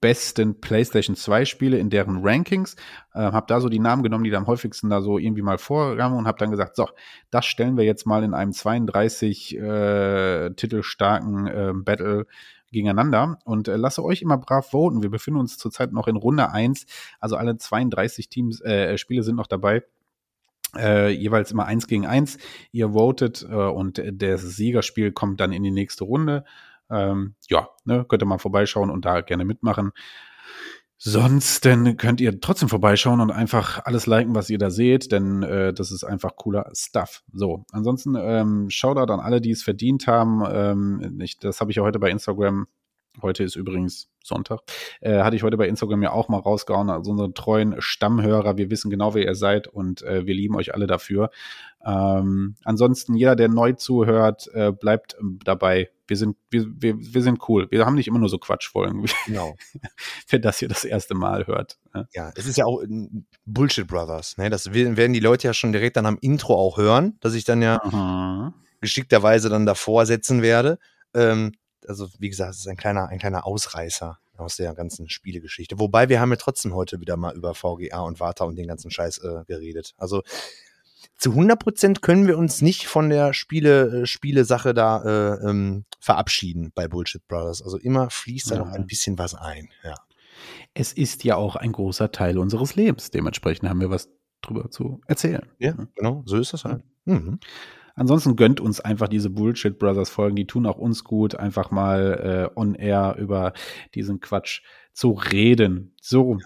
besten PlayStation 2 Spiele in deren Rankings. Äh, habe da so die Namen genommen, die da am häufigsten da so irgendwie mal vorkamen und habe dann gesagt, so, das stellen wir jetzt mal in einem 32 äh, titelstarken äh, Battle gegeneinander und äh, lasse euch immer brav voten. Wir befinden uns zurzeit noch in Runde 1, also alle 32 Teams, äh, Spiele sind noch dabei. Äh, jeweils immer eins gegen eins. Ihr votet äh, und das Siegerspiel kommt dann in die nächste Runde. Ähm, ja, ne, könnt ihr mal vorbeischauen und da gerne mitmachen. Sonst dann könnt ihr trotzdem vorbeischauen und einfach alles liken, was ihr da seht, denn äh, das ist einfach cooler Stuff. So, ansonsten ähm, Shoutout an alle, die es verdient haben. Ähm, ich, das habe ich ja heute bei Instagram. Heute ist übrigens Sonntag. Äh, hatte ich heute bei Instagram ja auch mal rausgehauen. Also unsere treuen Stammhörer, wir wissen genau, wer ihr seid und äh, wir lieben euch alle dafür. Ähm, ansonsten, jeder, der neu zuhört, äh, bleibt dabei. Wir sind, wir, wir, wir sind cool. Wir haben nicht immer nur so Quatschfolgen, Genau. [laughs] für das ihr das erste Mal hört. Ja. Ja, es ist ja auch Bullshit Brothers. Ne? Das werden die Leute ja schon direkt dann am Intro auch hören, dass ich dann ja Aha. geschickterweise dann davor setzen werde. Ähm, also, wie gesagt, es ist ein kleiner, ein kleiner Ausreißer aus der ganzen Spielegeschichte. Wobei wir haben ja trotzdem heute wieder mal über VGA und Vata und den ganzen Scheiß äh, geredet. Also zu 100 Prozent können wir uns nicht von der Spiele, äh, Spiele-Sache da äh, ähm, verabschieden bei Bullshit Brothers. Also immer fließt da noch ein Ja. bisschen was ein. Ja. Es ist ja auch ein großer Teil unseres Lebens. Dementsprechend haben wir was drüber zu erzählen. Ja, genau, so ist das halt. Mhm. Ansonsten gönnt uns einfach diese Bullshit Brothers Folgen, die tun auch uns gut, einfach mal äh, on air über diesen Quatsch zu reden. So,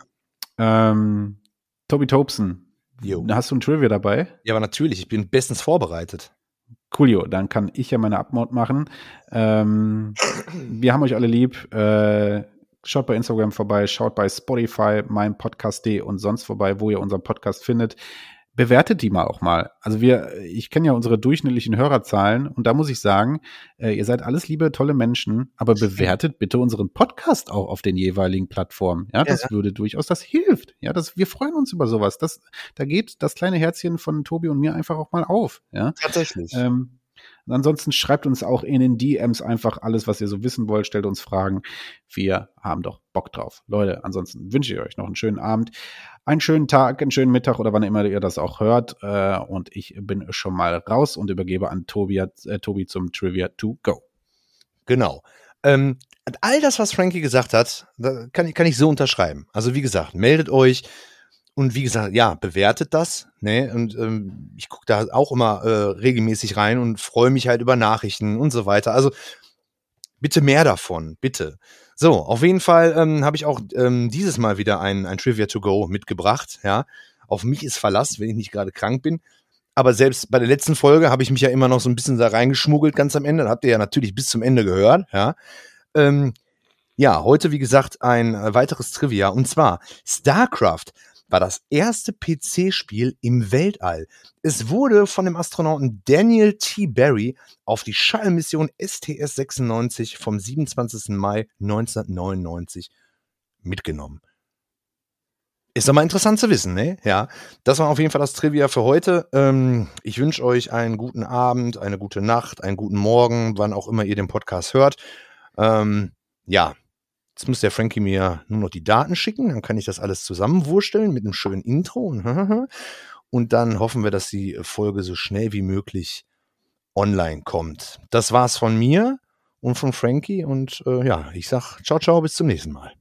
ähm, Tobi Tobson, Jo. hast du ein Trivia dabei? Ja, aber natürlich, ich bin bestens vorbereitet. Coolio, dann kann ich ja meine Abmord machen. Ähm, wir haben euch alle lieb. Äh, schaut bei Instagram vorbei, schaut bei Spotify, mein Podcast.de und sonst vorbei, wo ihr unseren Podcast findet. Bewertet die mal auch mal. Also wir, ich kenne ja unsere durchschnittlichen Hörerzahlen und da muss ich sagen, äh, ihr seid alles liebe, tolle Menschen, aber bewertet bitte unseren Podcast auch auf den jeweiligen Plattformen. Ja, das würde durchaus, das hilft. Ja, das, wir freuen uns über sowas. Das, da geht das kleine Herzchen von Tobi und mir einfach auch mal auf. Ja. Tatsächlich. Ähm, und ansonsten schreibt uns auch in den DMs einfach alles, was ihr so wissen wollt, stellt uns Fragen. Wir haben doch Bock drauf. Leute, ansonsten wünsche ich euch noch einen schönen Abend, einen schönen Tag, einen schönen Mittag oder wann immer ihr das auch hört. Äh, und ich bin schon mal raus und übergebe an Tobi, äh, Tobi zum Trivia to go. Genau. Ähm, all das, was Frankie gesagt hat, kann, kann ich so unterschreiben. Also wie gesagt, meldet euch und wie gesagt, ja, bewertet das. Ne? Und ähm, ich gucke da auch immer äh, regelmäßig rein und freue mich halt über Nachrichten und so weiter. Also bitte mehr davon, bitte. So, auf jeden Fall ähm, habe ich auch ähm, dieses Mal wieder ein, ein Trivia to go mitgebracht. Ja, auf mich ist Verlass, wenn ich nicht gerade krank bin. aber selbst bei der letzten Folge habe ich mich ja immer noch so ein bisschen da reingeschmuggelt ganz am Ende. Das habt ihr ja natürlich bis zum Ende gehört. Ja, ähm, ja heute, wie gesagt, ein äh, weiteres Trivia. Und zwar StarCraft war das erste PC-Spiel im Weltall. Es wurde von dem Astronauten Daniel T. Barry auf die Schallmission STS-96 vom 27. Mai 1999 mitgenommen. Ist doch mal interessant zu wissen, ne? Ja, das war auf jeden Fall das Trivia für heute. Ähm, ich wünsche euch einen guten Abend, eine gute Nacht, einen guten Morgen, wann auch immer ihr den Podcast hört. Ähm, ja, jetzt muss der Frankie mir nur noch die Daten schicken, dann kann ich das alles zusammenwursteln mit einem schönen Intro. [laughs] Und dann hoffen wir, dass die Folge so schnell wie möglich online kommt. Das war's von mir und von Frankie und äh, ja, ich sag ciao, ciao, bis zum nächsten Mal.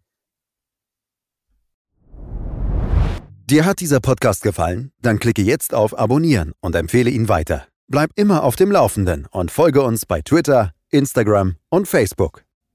Dir hat dieser Podcast gefallen? Dann klicke jetzt auf Abonnieren und empfehle ihn weiter. Bleib immer auf dem Laufenden und folge uns bei Twitter, Instagram und Facebook.